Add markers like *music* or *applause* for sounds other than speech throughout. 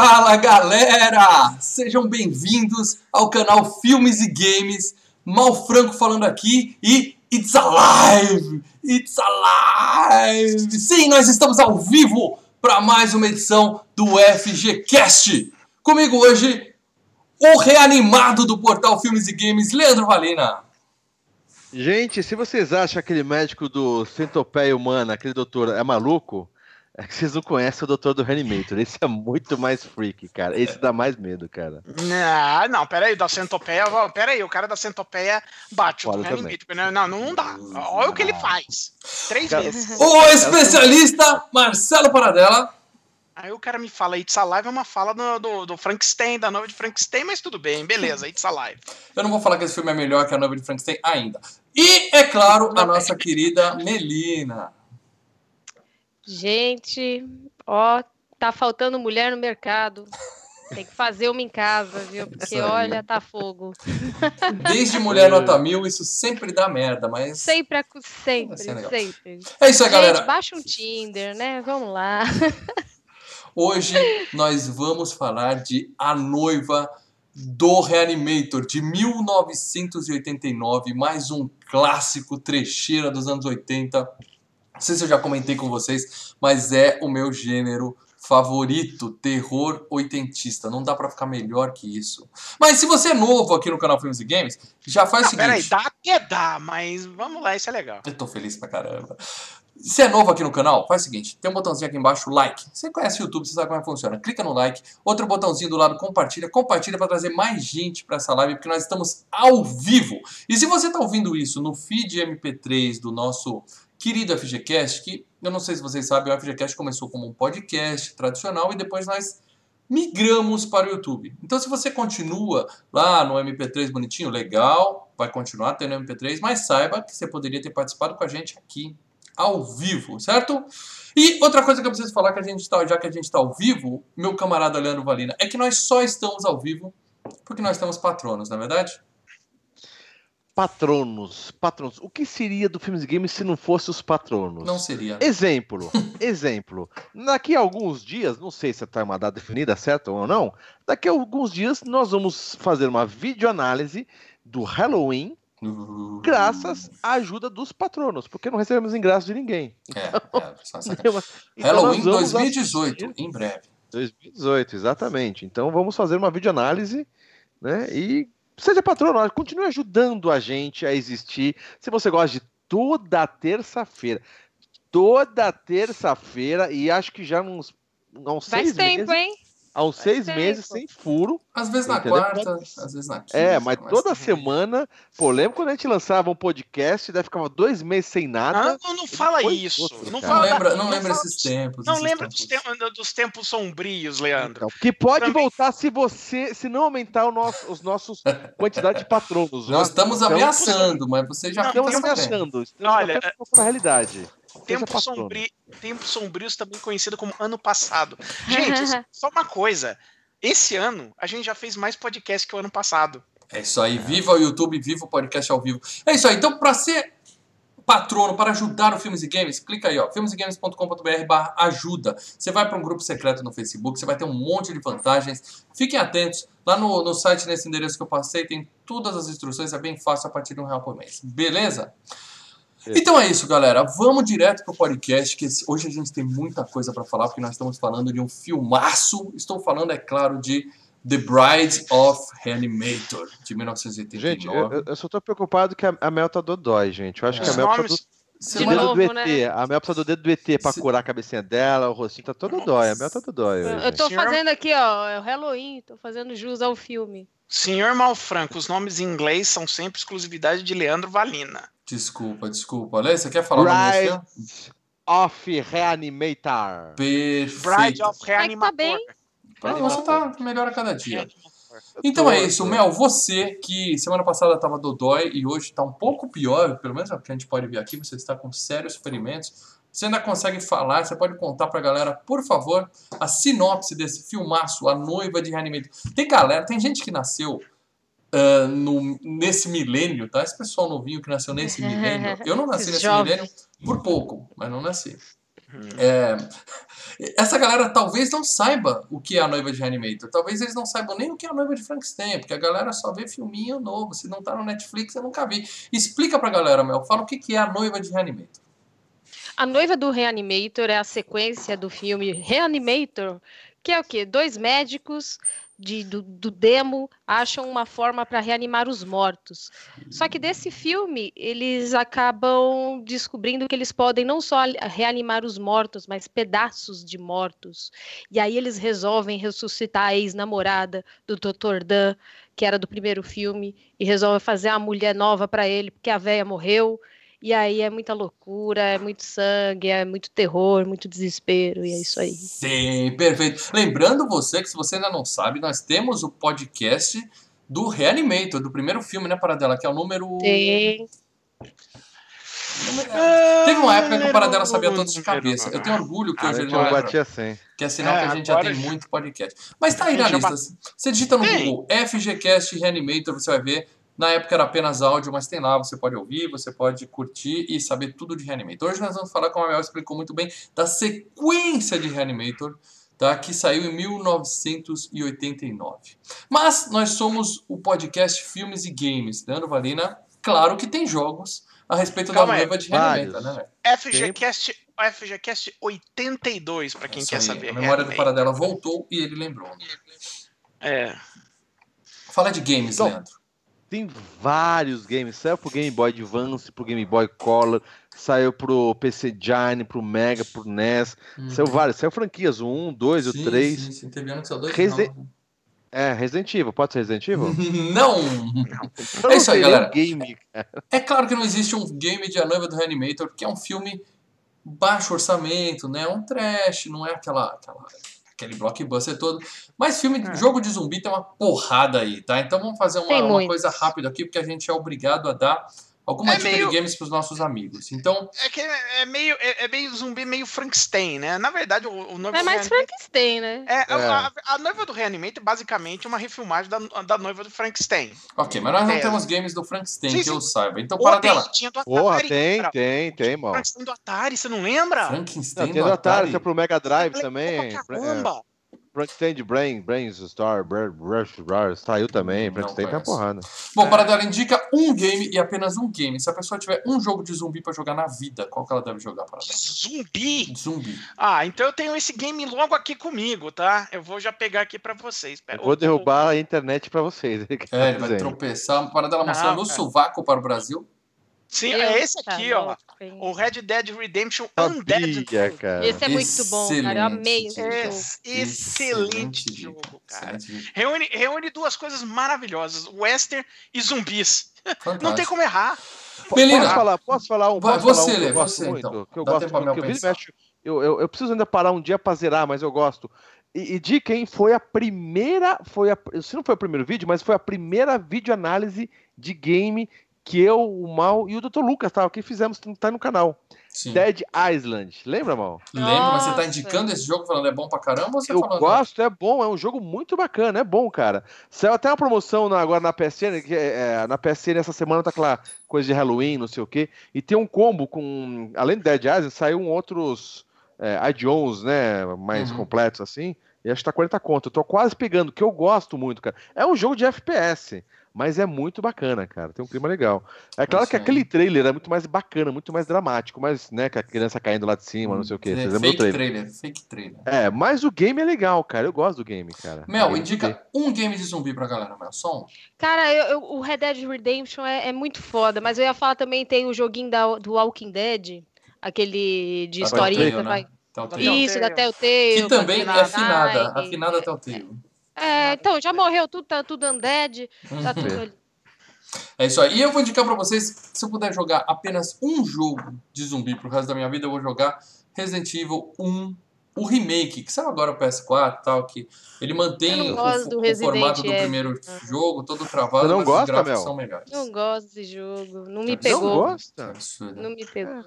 Fala galera! Sejam bem-vindos ao canal Filmes e Games. Mal Franco falando aqui e It's Alive! It's Alive! Sim, nós estamos ao vivo para mais uma edição do FGCast. Comigo hoje, o reanimado do portal Filmes e Games, Leandro Valina. Gente, se vocês acham aquele médico do Centopeia Humana, aquele doutor, é maluco, é que vocês não conhecem o doutor do Reanimator. Esse é muito mais freak, cara. Esse dá mais medo, cara. Não, não, peraí, da Centopeia. Peraí, o cara da Centopeia bate o do Reanimator. Não, não dá. Olha o que ele faz. Três cara, vezes. O especialista Marcelo Paradela. Aí o cara me fala, It's Alive é uma fala do, do, do Frankenstein, da nova de Frankenstein, mas tudo bem, beleza, It's Alive. Eu não vou falar que esse filme é melhor que a nova de Frankenstein ainda. E, é claro, a nossa querida Melina. Gente, ó, tá faltando mulher no mercado. Tem que fazer uma em casa, viu? Porque olha, tá fogo. Desde *laughs* mulher nota mil, isso sempre dá merda, mas. Sempre, sempre, sempre. É isso aí, galera. baixa um Tinder, né? Vamos lá. *laughs* Hoje nós vamos falar de A Noiva do Reanimator, de 1989, mais um clássico trecheira dos anos 80. Não sei se eu já comentei com vocês, mas é o meu gênero favorito, terror oitentista. Não dá para ficar melhor que isso. Mas se você é novo aqui no canal Filmes e Games, já faz o seguinte... Peraí, dá até dá, mas vamos lá, isso é legal. Eu tô feliz pra caramba. Se é novo aqui no canal, faz o seguinte, tem um botãozinho aqui embaixo, like. Você conhece o YouTube, você sabe como é que funciona. Clica no like, outro botãozinho do lado, compartilha. Compartilha para trazer mais gente para essa live, porque nós estamos ao vivo. E se você está ouvindo isso no feed MP3 do nosso querido FGCast, que eu não sei se vocês sabem, o FGCast começou como um podcast tradicional e depois nós migramos para o YouTube. Então se você continua lá no MP3 bonitinho, legal, vai continuar tendo MP3, mas saiba que você poderia ter participado com a gente aqui ao vivo, certo? E outra coisa que eu preciso falar, que a gente tá, já que a gente está ao vivo, meu camarada Leandro Valina, é que nós só estamos ao vivo porque nós temos patronos, não é verdade? Patronos, patronos. O que seria do Filmes e Games se não fosse os patronos? Não seria. Exemplo, *laughs* exemplo. Daqui a alguns dias, não sei se está uma data definida, certo ou não, daqui a alguns dias nós vamos fazer uma videoanálise do Halloween graças à ajuda dos patronos, porque não recebemos ingresso de ninguém. É, é, *laughs* então, Halloween 2018, assistir... em breve. 2018, exatamente. Então vamos fazer uma videoanálise, né? E seja patrono, continue ajudando a gente a existir. Se você gosta de toda terça-feira, toda terça-feira, e acho que já uns, uns Faz tempo, meses, hein? Há uns seis meses sem furo. Às vezes na entendeu? quarta, às vezes na quinta. É, mas toda semana. Pô, lembra quando a gente lançava um podcast, daí ficava dois meses sem nada. Ah, não, não fala isso. Outro, não, fala, lembra, não, não lembra esses tempos. Não esses lembra tempos. Dos, tempos, dos tempos sombrios, Leandro. Então, que pode Também. voltar se você, se não aumentar o nosso, os nossos *laughs* quantidade de patronos. Nós estamos então, ameaçando, mas você já Estamos fica sabendo. ameaçando. Estamos Olha, na realidade. Tempo sombrio, Tempos Sombrios, também conhecido como ano passado. *laughs* Gente, só uma coisa. Esse ano, a gente já fez mais podcast que o ano passado. É isso aí, viva o YouTube, viva o podcast ao vivo. É isso aí, então para ser patrono, para ajudar o Filmes e Games, clica aí, ó, filmesegames.com.br barra ajuda. Você vai para um grupo secreto no Facebook, você vai ter um monte de vantagens. Fiquem atentos, lá no, no site, nesse endereço que eu passei, tem todas as instruções, é bem fácil a partir de um real por mês. Beleza? Então é isso, galera. Vamos direto pro podcast, que hoje a gente tem muita coisa para falar, porque nós estamos falando de um filmaço. Estou falando, é claro, de The Bride of Reanimator, de 1989. Gente, eu, eu só tô preocupado que a, a Mel tá dodói, gente. Eu acho É. que a Mel precisa De do, do dedo novo, do ET. né? A Mel precisa do dedo do ET pra Se- curar a cabecinha dela, o rostinho tá todo dói. A Mel tá dodói hoje. Eu tô Senhor- fazendo aqui, ó, é o Halloween, tô fazendo jus ao filme. Senhor Malfranco, os nomes em inglês são sempre exclusividade de Leandro Valina. Desculpa, desculpa. Olha, você quer falar o nome desse filme? Bride of Reanimator. Bride Perfeito. of tá Reanimator. bem. Ah, você tá melhor a cada dia. Então é isso, Mel. Você que semana passada estava dodói e hoje está um pouco pior, pelo menos é o que a gente pode ver aqui, você está com sérios ferimentos. Você ainda consegue falar, você pode contar pra galera, por favor, a sinopse desse filmaço, A Noiva de Reanimator. Tem galera, tem gente que nasceu ah, no, nesse milênio, tá? Esse pessoal novinho que nasceu nesse milênio. *laughs* Eu não nasci nesse milênio por pouco, mas não nasci. É, essa galera talvez não saiba o que é a noiva de Reanimator. Talvez eles não saibam nem o que é a noiva de Frankenstein, porque a galera só vê filminho novo. Se não tá no Netflix, eu nunca vi. Explica pra galera, Mel. Fala o que que é a noiva de Reanimator. A noiva do Reanimator é a sequência do filme Reanimator, que é o quê? Dois médicos de, do, do demo acham uma forma para reanimar os mortos. Só que desse filme, eles acabam descobrindo que eles podem não só reanimar os mortos, mas pedaços de mortos. E aí eles resolvem ressuscitar a ex-namorada do Dr. Dan, que era do primeiro filme, e resolvem fazer uma mulher nova para ele, porque a velha morreu. E aí é muita loucura, é muito sangue, é muito terror, muito desespero, e é isso aí. Sim, perfeito. Lembrando você que se você ainda não sabe, nós temos o podcast do Reanimator, do primeiro filme, né, Paradela? Que é o número. Tem. Teve uma época que o Paradela sabia todos de cabeça. Eu tenho orgulho que Ah, hoje ele não lembra. batia 100. Que é sinal É, que a gente já tem muito podcast. Mas tá aí na lista. Você digita no. Google FGCast Reanimator, você vai ver. Na época era apenas áudio, mas tem lá, você pode ouvir, você pode curtir e saber tudo de Reanimator. Hoje nós vamos falar, como a Mel explicou muito bem, da sequência de Reanimator, tá? que saiu em 1989. Mas nós somos o podcast Filmes e Games. Leandro Valina, claro que tem jogos a respeito Calma da noiva de. Reanimator, né? FGCast, FGCast 82, pra quem Isso quer aí, saber. A memória do. Paradela voltou e ele lembrou. É. Fala de games, Então, Leandro. Tem vários games. Saiu pro Game Boy Advance, pro Game Boy Color, saiu pro PC Giant, pro Mega, pro NES. Saiu vários. Saiu franquias, o 1, 2 e o Sim, 3. Sim, sim, teve ano que saiu dois Resi- novos. É, Resident Evil. Pode ser Resident Evil? *laughs* Não! *laughs* Eu É isso aí, não galera. o game. É claro que não existe um game de A Noiva do Reanimator, que é um filme baixo orçamento, né? É um trash, não é aquela, aquela aquele blockbuster todo. Mas filme, É. jogo de zumbi tem uma porrada aí, tá? Então vamos fazer uma, uma coisa rápida aqui, porque a gente é obrigado a dar alguma É dica meio- de games pros nossos amigos. Então, É que é é meio, é, é meio zumbi, meio Frankenstein, né? Na verdade, o, o noivo É mais Frankenstein, né? É, a, É. a- a noiva do Reanimator é basicamente uma refilmagem da, da noiva do Frankenstein. ok, mas nós não É. temos games do Frankenstein, Sim, que sim. eu saiba. Então, para tem, dela. tinha do Porra, Atari. tem, lembra? tem, tem, mano. Frankenstein do Atari, você não lembra? Frankenstein Não, tem do do Atari, Atari. saiu pro Mega Drive também. pra É, caramba. Frankenstein de Brain, Brains Star, Bra- Rush, Rush, saiu também. Frankenstein tá porrada. Bom, É. para dela indica um game e apenas um game. Se a pessoa tiver um jogo de zumbi pra jogar na vida, qual que ela deve jogar para zumbi! Zumbi. Ah, então eu tenho esse game logo aqui comigo, tá? Eu vou já pegar aqui pra vocês. Eu vou derrubar a internet pra vocês. *laughs* tá É, ele vai tropeçar. Para dela mostrar Não, no cara. sovaco para o Brasil. Sim, é esse tá aqui, ó. louco, hein? O Red Dead Redemption Undead. Sabia, cara. Esse é muito bom, cara. Eu amei esse Excelente. jogo. Ex- Excelente dica, jogo, cara. excelente. Reúne, reúne duas coisas maravilhosas: western e zumbis. Não tem Fantástico. como errar. Belina. Posso falar, posso falar um, Vai, posso falar você, um que eu gosto você, muito, então. que eu Dá gosto muito, que mexe, eu, eu, eu preciso ainda parar um dia pra zerar, mas eu gosto. E, e de quem foi a primeira, foi a, se não foi o primeiro vídeo, mas foi a primeira videoanálise de game que eu, o Mal e o Dr. Lucas tava aqui fizemos, tá no canal. Sim. Dead Island. Lembra, Mal? Lembra, mas você tá indicando esse jogo falando é bom pra caramba ou você Eu falando? gosto, é bom, é um jogo muito bacana, é bom, cara. Saiu até uma promoção na- agora na PSN, que é, é, na PSN essa semana tá aquela coisa de Halloween, não sei o quê, e tem um combo com, além do Dead Island, saiu um outros é, add-ons, né, mais Uhum. completos assim, e acho que tá 40 conto. Eu tô quase pegando, que eu gosto muito, cara. É um jogo de FPS, mas é muito bacana, cara, tem um clima legal. É claro que aquele trailer é muito mais bacana, muito mais dramático, mas, né, com a criança caindo lá de cima, não sei o quê, vocês lembram do Fake trailer? trailer, fake trailer. É, mas o game é legal, cara. Eu gosto do game, cara. Mel, indica um game de zumbi pra galera, Mel. Só um. Cara, eu- eu- o Red Dead Redemption é, é muito foda, mas eu ia falar também tem o joguinho da, do Walking Dead, aquele de Da historinha, vai. né? Telltale. Telltale. Isso, da Telltale. Que também é afinada, afinada Telltale. É, então, já morreu tudo, tá tudo undead, tá Uhum. tudo ali. É isso aí. E eu vou indicar pra vocês, se eu puder jogar apenas um jogo de zumbi pro resto da minha vida, eu vou jogar Resident Evil 1, o remake, que saiu agora o PS4 e tal, que ele mantém o, o Resident formato do primeiro jogo, todo travado, Você não mas gosta, os gráficos Mel? são melhores. Não gosto desse jogo, não me pegou. Não gosta? Absurdo. Não me pegou.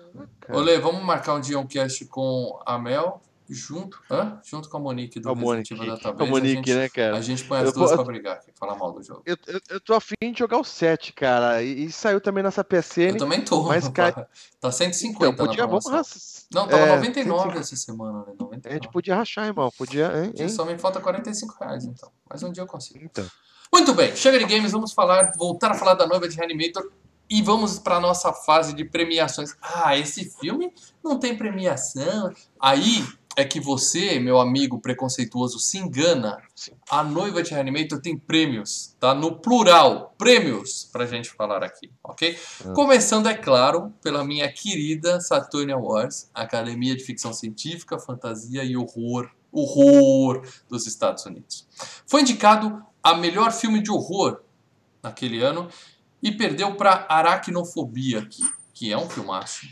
Olê, vamos marcar um dia um cast com a Mel, junto, hã? junto com a Monique do A Monique, Evil a Database. Monique, a gente, né, cara? A gente põe as Eu duas vou- pra brigar, aqui, falar mal do jogo. Eu, eu, eu tô afim de jogar o 7, cara. E, e saiu também nessa PSN. Eu também tô. mas *laughs* cai- Tá 150 Então, podia, vamos, Não, tava É, 99 sim, essa semana, né? A 99. gente podia rachar, irmão. Podia, hein? hein? Só me falta 45 reais, então. Mas um dia eu consigo. Então. Muito bem, chega de games, vamos falar, voltar a falar da noiva de Reanimator e vamos para nossa fase de premiações. Ah, esse filme não tem premiação. Aí é que você, meu amigo preconceituoso, se engana. Sim. A noiva de Reanimator tem prêmios, tá? No plural, prêmios pra gente falar aqui, ok? Ah. Começando, é claro, pela minha querida Saturn Awards, Academia de Ficção Científica, Fantasia e Horror, horror dos Estados Unidos. Foi indicado a melhor filme de horror naquele ano e perdeu para Aracnofobia, que, que é um filmaço.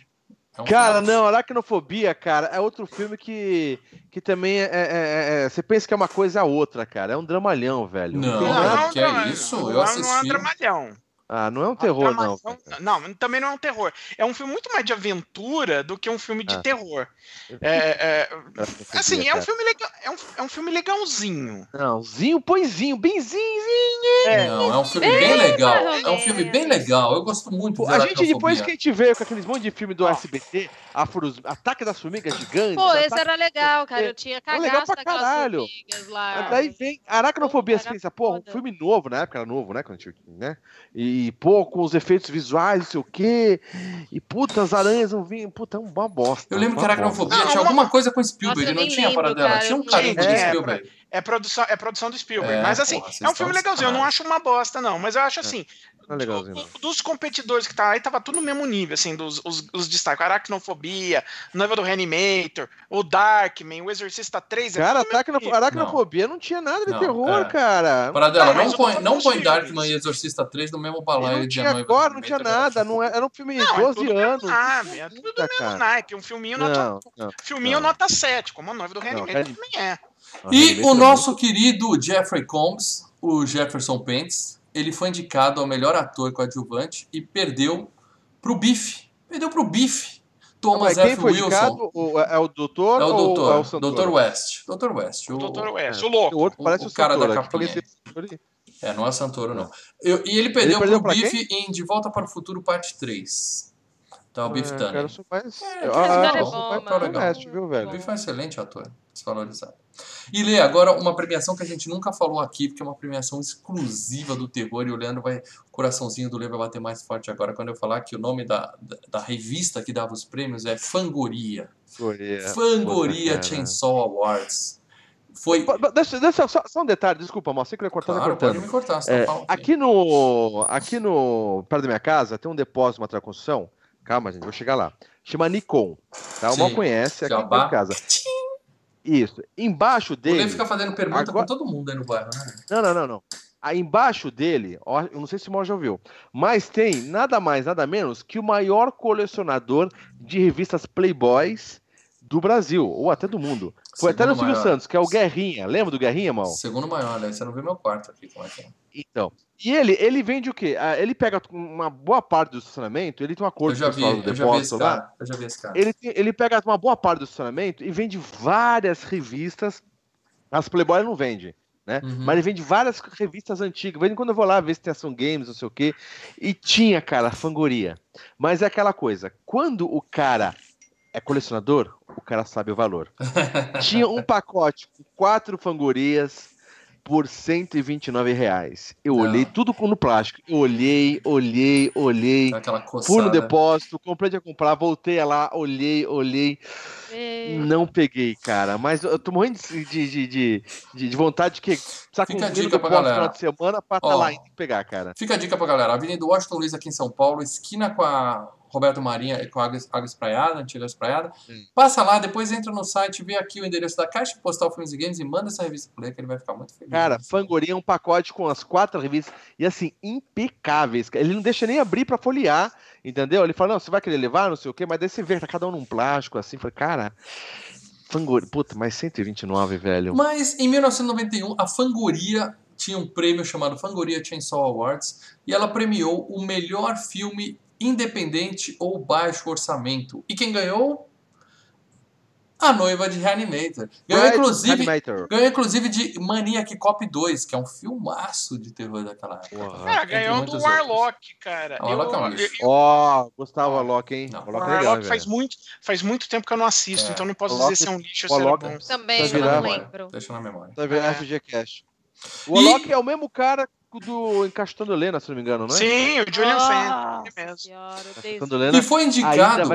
Um Cara, não, Aracnofobia, cara, é outro filme que, que também é, é- é- é- Você pensa que é uma coisa a outra, cara. É um dramalhão, velho. Não, não, que é isso? Não, Eu não, assisti. Não é um dramalhão. Ah, não é um terror, não. Dramação- Não, também não é um terror. É um filme muito mais de aventura do que um filme de Ah. terror. É, é, Aracnofobia, assim, é um filme legal. É um, é um filme legalzinho. Não, zinho, põezinho, benzinho. Não, é um filme bem legal. mais ou É um filme bem legal. Eu gosto muito A gente, depois que a gente veio com aqueles monte de filme do SBT, Afros, Ataque das Formigas Gigantes. Pô, esse era legal, cara. Eu tinha É legal pra caralho. formigas lá. Daí vem Aracnofobia, você pensa, pô, um filme novo, na época era novo, né? Quando a gente, né? E, pô, com os efeitos visuais, não sei o quê. E, puta, as aranhas não vinham. Puta, é uma bosta. Eu lembro que uma Aracnofobia Não, tinha uma- alguma coisa com Spielberg, Nossa, não tinha a lembro, paradela. cara, Tinha um carinho É, Spielberg. É produção, é produção do Spielberg. É, mas assim, porra, é um filme legalzinho. Eu não acho uma bosta, não. Mas eu acho assim. Não é legalzinho, do- não. dos competidores que tá aí, tava tudo no mesmo nível, assim, dos os, os destaques. Aracnofobia, Noiva do Reanimator, o Darkman, o Exorcista 3. é Cara, Aracnofobia. Aracnofobia não. tinha nada de Não, terror, é. cara. Paradela, Não, não põe, não põe. Darkman e Exorcista 3 no mesmo balaio não de Noiva agora, não tinha nada. era Não é- era um filme de Não, é 12 tudo anos. nave, é tudo do mesmo naipe. Um filminho, nota, Não, não. filminho não. nota 7, como a Noiva do Reanimator Reani- também é. E o nosso querido Jeffrey Combs, o Jefferson Pence, ele foi indicado ao melhor ator coadjuvante e perdeu pro Bife. Perdeu pro Bife. Thomas Mas quem F. Wilson. indicado? O- é o doutor É o ou doutor, é o doutor West. Doutor West. O O, Dr. West, é. o louco. O outro parece o o, cara da Santoro. aqui, capinha. falei assim, É, não é Santoro, não. Eu- e ele perdeu, perdeu pro Bife em De Volta para o Futuro, parte 3. Tá, o Bife É, Tanner. cara, eu sou mais. É, eu, ah, é bom, mais viu, O velho? Bife é um excelente ator, desvalorizado. E Lê, agora uma premiação que a gente nunca falou aqui, porque é uma premiação exclusiva do terror, e o Leandro vai. O coraçãozinho do Lê vai bater mais forte agora quando eu falar que o nome da, da, da revista que dava os prêmios é Fangoria. Fangoria. Fangoria Puta. Chainsaw Awards. Foi. Deixa, deixa só, só um detalhe, desculpa, mal, você queria cortar, Claro, cortando. pode me cortar, você É, tá falando aqui. aqui no. Aqui no. Perto da minha casa tem um depósito, uma construção. Calma, gente, vou chegar lá. Chama Nikon. Tá? O mal conhece, aqui Jabá. de casa. Isso. Embaixo dele. fica fazendo pergunta Agora- com todo mundo aí no bairro, né? Não, não, não, não. Aí embaixo dele, ó, eu não sei se o Mal já ouviu, mas tem nada mais, nada menos que o maior colecionador de revistas Playboys do Brasil, ou até do mundo. Foi até no Segundo Silvio. Santos, que é o Guerrinha. Lembra do Guerrinha, Mal? Segundo maior, né? Você não vê meu quarto aqui, como é que é? Então. E ele, ele vende o quê? Ah, Ele pega uma boa parte do estacionamento, ele tem um Eu acordo já com o vi, pessoal do eu já vi esse depósito lá. cara. Eu já vi esse cara. Ele, tem- ele pega uma boa parte do estacionamento e vende várias revistas. As Playboy não vende, né? Uhum. Mas ele vende várias revistas antigas. Vende quando eu vou lá ver se tem ação games, não sei o quê. E tinha, cara, fangoria. Mas é aquela coisa, quando o cara é colecionador, o cara sabe o valor. *laughs* tinha um pacote com quatro fangorias por 129 reais. Eu Não. olhei tudo com- no plástico. Eu olhei, olhei, olhei. Aquela coçada. Fui no depósito, comprei de comprar, voltei lá, olhei, olhei. É, Não peguei, cara. Mas eu tô morrendo de, de, de, de, de vontade de que Fica a cumprir dica pra galera. final de semana pra estar Ó. lá e pegar, cara. Fica a dica pra galera. Avenida Washington Luiz aqui em São Paulo, esquina com a Roberto Marinha, com a Água, Água Espraiada, antiga Espraiada. Hum. Passa lá, depois entra no site, vê aqui o endereço da Caixa Postal Filmes e Games e manda essa revista pro Lê, que ele vai ficar muito feliz. Cara, Fangoria é um pacote com as quatro revistas e assim, impecáveis. Ele não deixa nem abrir pra folhear, entendeu? Ele fala, não, você vai querer levar, não sei o quê, mas daí você vê, tá cada um num plástico, assim. Falei, cara, Fangoria, puta, mas 129, velho. Mas em 1991, a Fangoria tinha um prêmio chamado Fangoria Chainsaw Awards e ela premiou o melhor filme independente ou baixo orçamento. E quem ganhou? A Noiva de Reanimator. Ganhou, inclusive, ganhou inclusive de Maniac Cop 2, que é um filmaço de terror daquela época. Porra. Cara, ganhou muitos do Warlock, cara. Ah, Warlock Eu- é um lixo. eu- Ó, Gustavo Warlock, hein? Não, O Warlock é legal, Warlock faz velho. muito, faz muito tempo que eu não assisto, É. então não posso Warlock- dizer se é um lixo ou se Warlock- bom. Também, eu não lembro. Deixa na memória. Vai virar É. FG Cash. O Warlock é o mesmo cara do Encastando Helena, se não me engano, não é? Sim, o Julian Nossa Sand, ele mesmo. senhora. E foi Ainda indicado.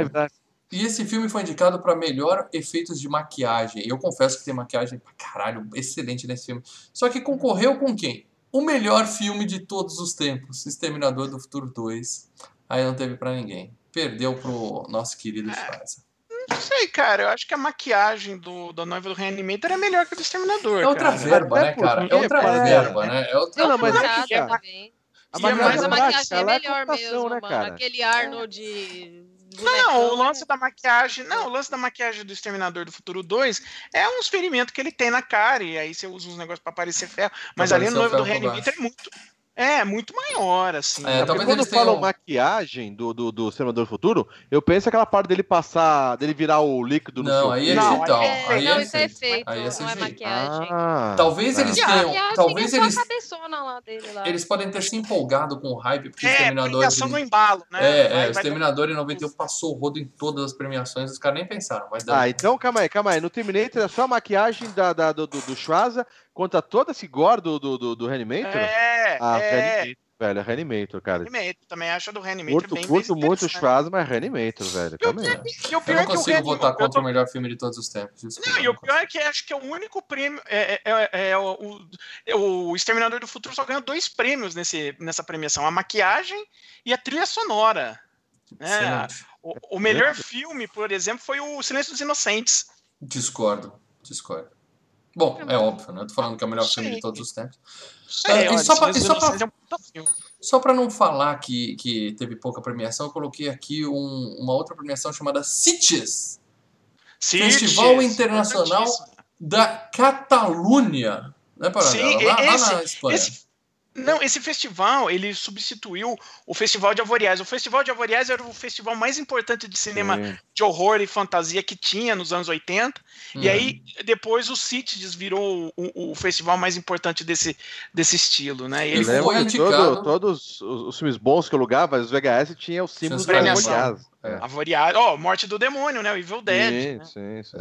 E esse filme foi indicado para melhor efeitos de maquiagem. Eu confesso que tem maquiagem pra caralho, excelente nesse filme. Só que concorreu com quem? O melhor filme de todos os tempos, Exterminador do Futuro 2. Aí não teve pra ninguém. Perdeu pro nosso querido Schwarza. Não sei, cara, eu acho que a maquiagem do, da noiva do Reanimator é melhor que a do Exterminador, É outra cara. verba, né, cara? É outra parece- verba, né? É outra Não, mas é que, cara, também. A E Mas a a maquiagem é ela melhor mesmo, né, mano. cara? Aquele Arnold. Não, o lance da maquiagem. Não, o lance da maquiagem do Exterminador do Futuro 2 é um experimento que ele tem na cara, e aí você usa uns negócios pra parecer ferro. Mas ali aparecer no noivo do Reanimator é muito. É, muito maior, assim. É, É, talvez porque quando falam tenham- maquiagem do, do, do do Futuro, eu penso aquela parte dele passar, dele virar o líquido no Não, seu aí é filho. Não, digital. é- Aí não, é isso é feito. efeito, Aí é não é CGI. maquiagem. Ah, Talvez eles a tenham. Talvez é só eles, a cabeçona lá dele lá. eles podem ter se empolgado com o hype, porque É, Exterminador. premiação de- no embalo, né? É, é, o Exterminador em 91 passou o rodo em todas as premiações, os caras nem pensaram, vai dar. Ah, então calma aí, calma aí. No Terminator é só a maquiagem da, da- do, do, do Schwarza contra todo esse gore do, do, do, do Reanimator? É, ah, é. Reanimator, velho, é Reanimator, cara. Reanimator, também acho do Reanimator Curto, bem curto muito o. Schwarza, mas Reanimator, velho. Calma aí. E o Eu pior não é que o consigo Reanimator. votar eu contra tô- o melhor filme de todos os tempos. Desculpa, Não, e o pior é que acho que é o único prêmio. É, é- é- é o, é o Exterminador do Futuro só ganhou dois prêmios nesse, nessa premiação: a maquiagem e a trilha sonora. né? Excelente. O, o melhor filme, por exemplo, foi o Silêncio dos Inocentes. Discordo, discordo. Bom, é óbvio, né? Eu tô falando que é o melhor filme de todos os tempos. Ah, e olha, só pra- e só pra- é. Só pra não falar que, que teve pouca premiação, eu coloquei aqui um- uma outra premiação chamada CITES, Festival Internacional da Catalunha. Né? Sim, lá, lá esse- na Espanha. esse- Não, esse festival, ele substituiu o Festival de Avoriaz. O Festival de Avoriaz era o festival mais importante de cinema Sim. de horror e fantasia que tinha nos anos 80. E Hum. aí, depois o CITES virou o, o festival mais importante desse, desse estilo, né? E Ele foi indicado- todo- todos os, os filmes bons que eu alugava, os VHS tinham os símbolos Tinha da É. Avoriaz, ó, Morte do Demônio, né? O Evil Dead. Sim, né? sim, sim.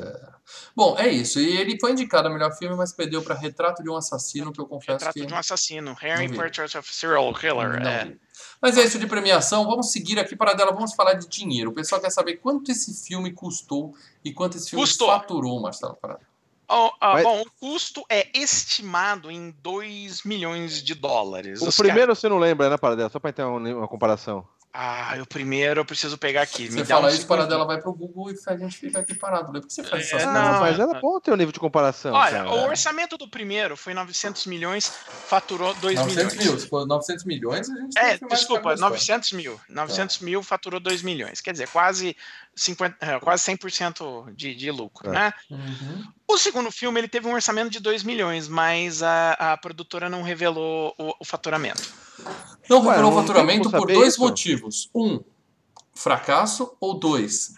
Bom, é isso. E ele foi indicado a melhor filme, mas perdeu pra Retrato de um Assassino, que eu confesso Retrato que... de um assassino. Harry. Portrait of a Serial Killer. Não é. vi. Mas é isso de premiação. Vamos seguir aqui para dela. Vamos falar de dinheiro. O pessoal quer saber quanto esse filme custou e quanto esse filme Custou. faturou, Marcelo Parada. Ó, ó, Mas- Bom, o custo é estimado em 2 milhões de dólares. O Os primeiro você não lembra, né, Paradela? Só pra ter uma, uma comparação. Ah, o primeiro eu preciso pegar aqui. Você Me dá fala um isso, para dela vai pro Google e a gente fica aqui parado. né? Por que você faz É, essas não, coisas? Mas é- era bom ter um nível de comparação. Olha, cara. o orçamento do primeiro foi 900 milhões, faturou 2 900 milhões. mil. Se for 900 milhões, a gente É, desculpa, esse cara 900 mil. 900 mil faturou 2 milhões. Quer dizer, quase, 50, é, quase 100% de, de lucro, É. né? Uhum. O segundo filme ele teve um orçamento de 2 milhões, mas a, a produtora não revelou o, o faturamento. Não Ué, revelou não faturamento por dois isso? motivos. Um, fracasso ou dois.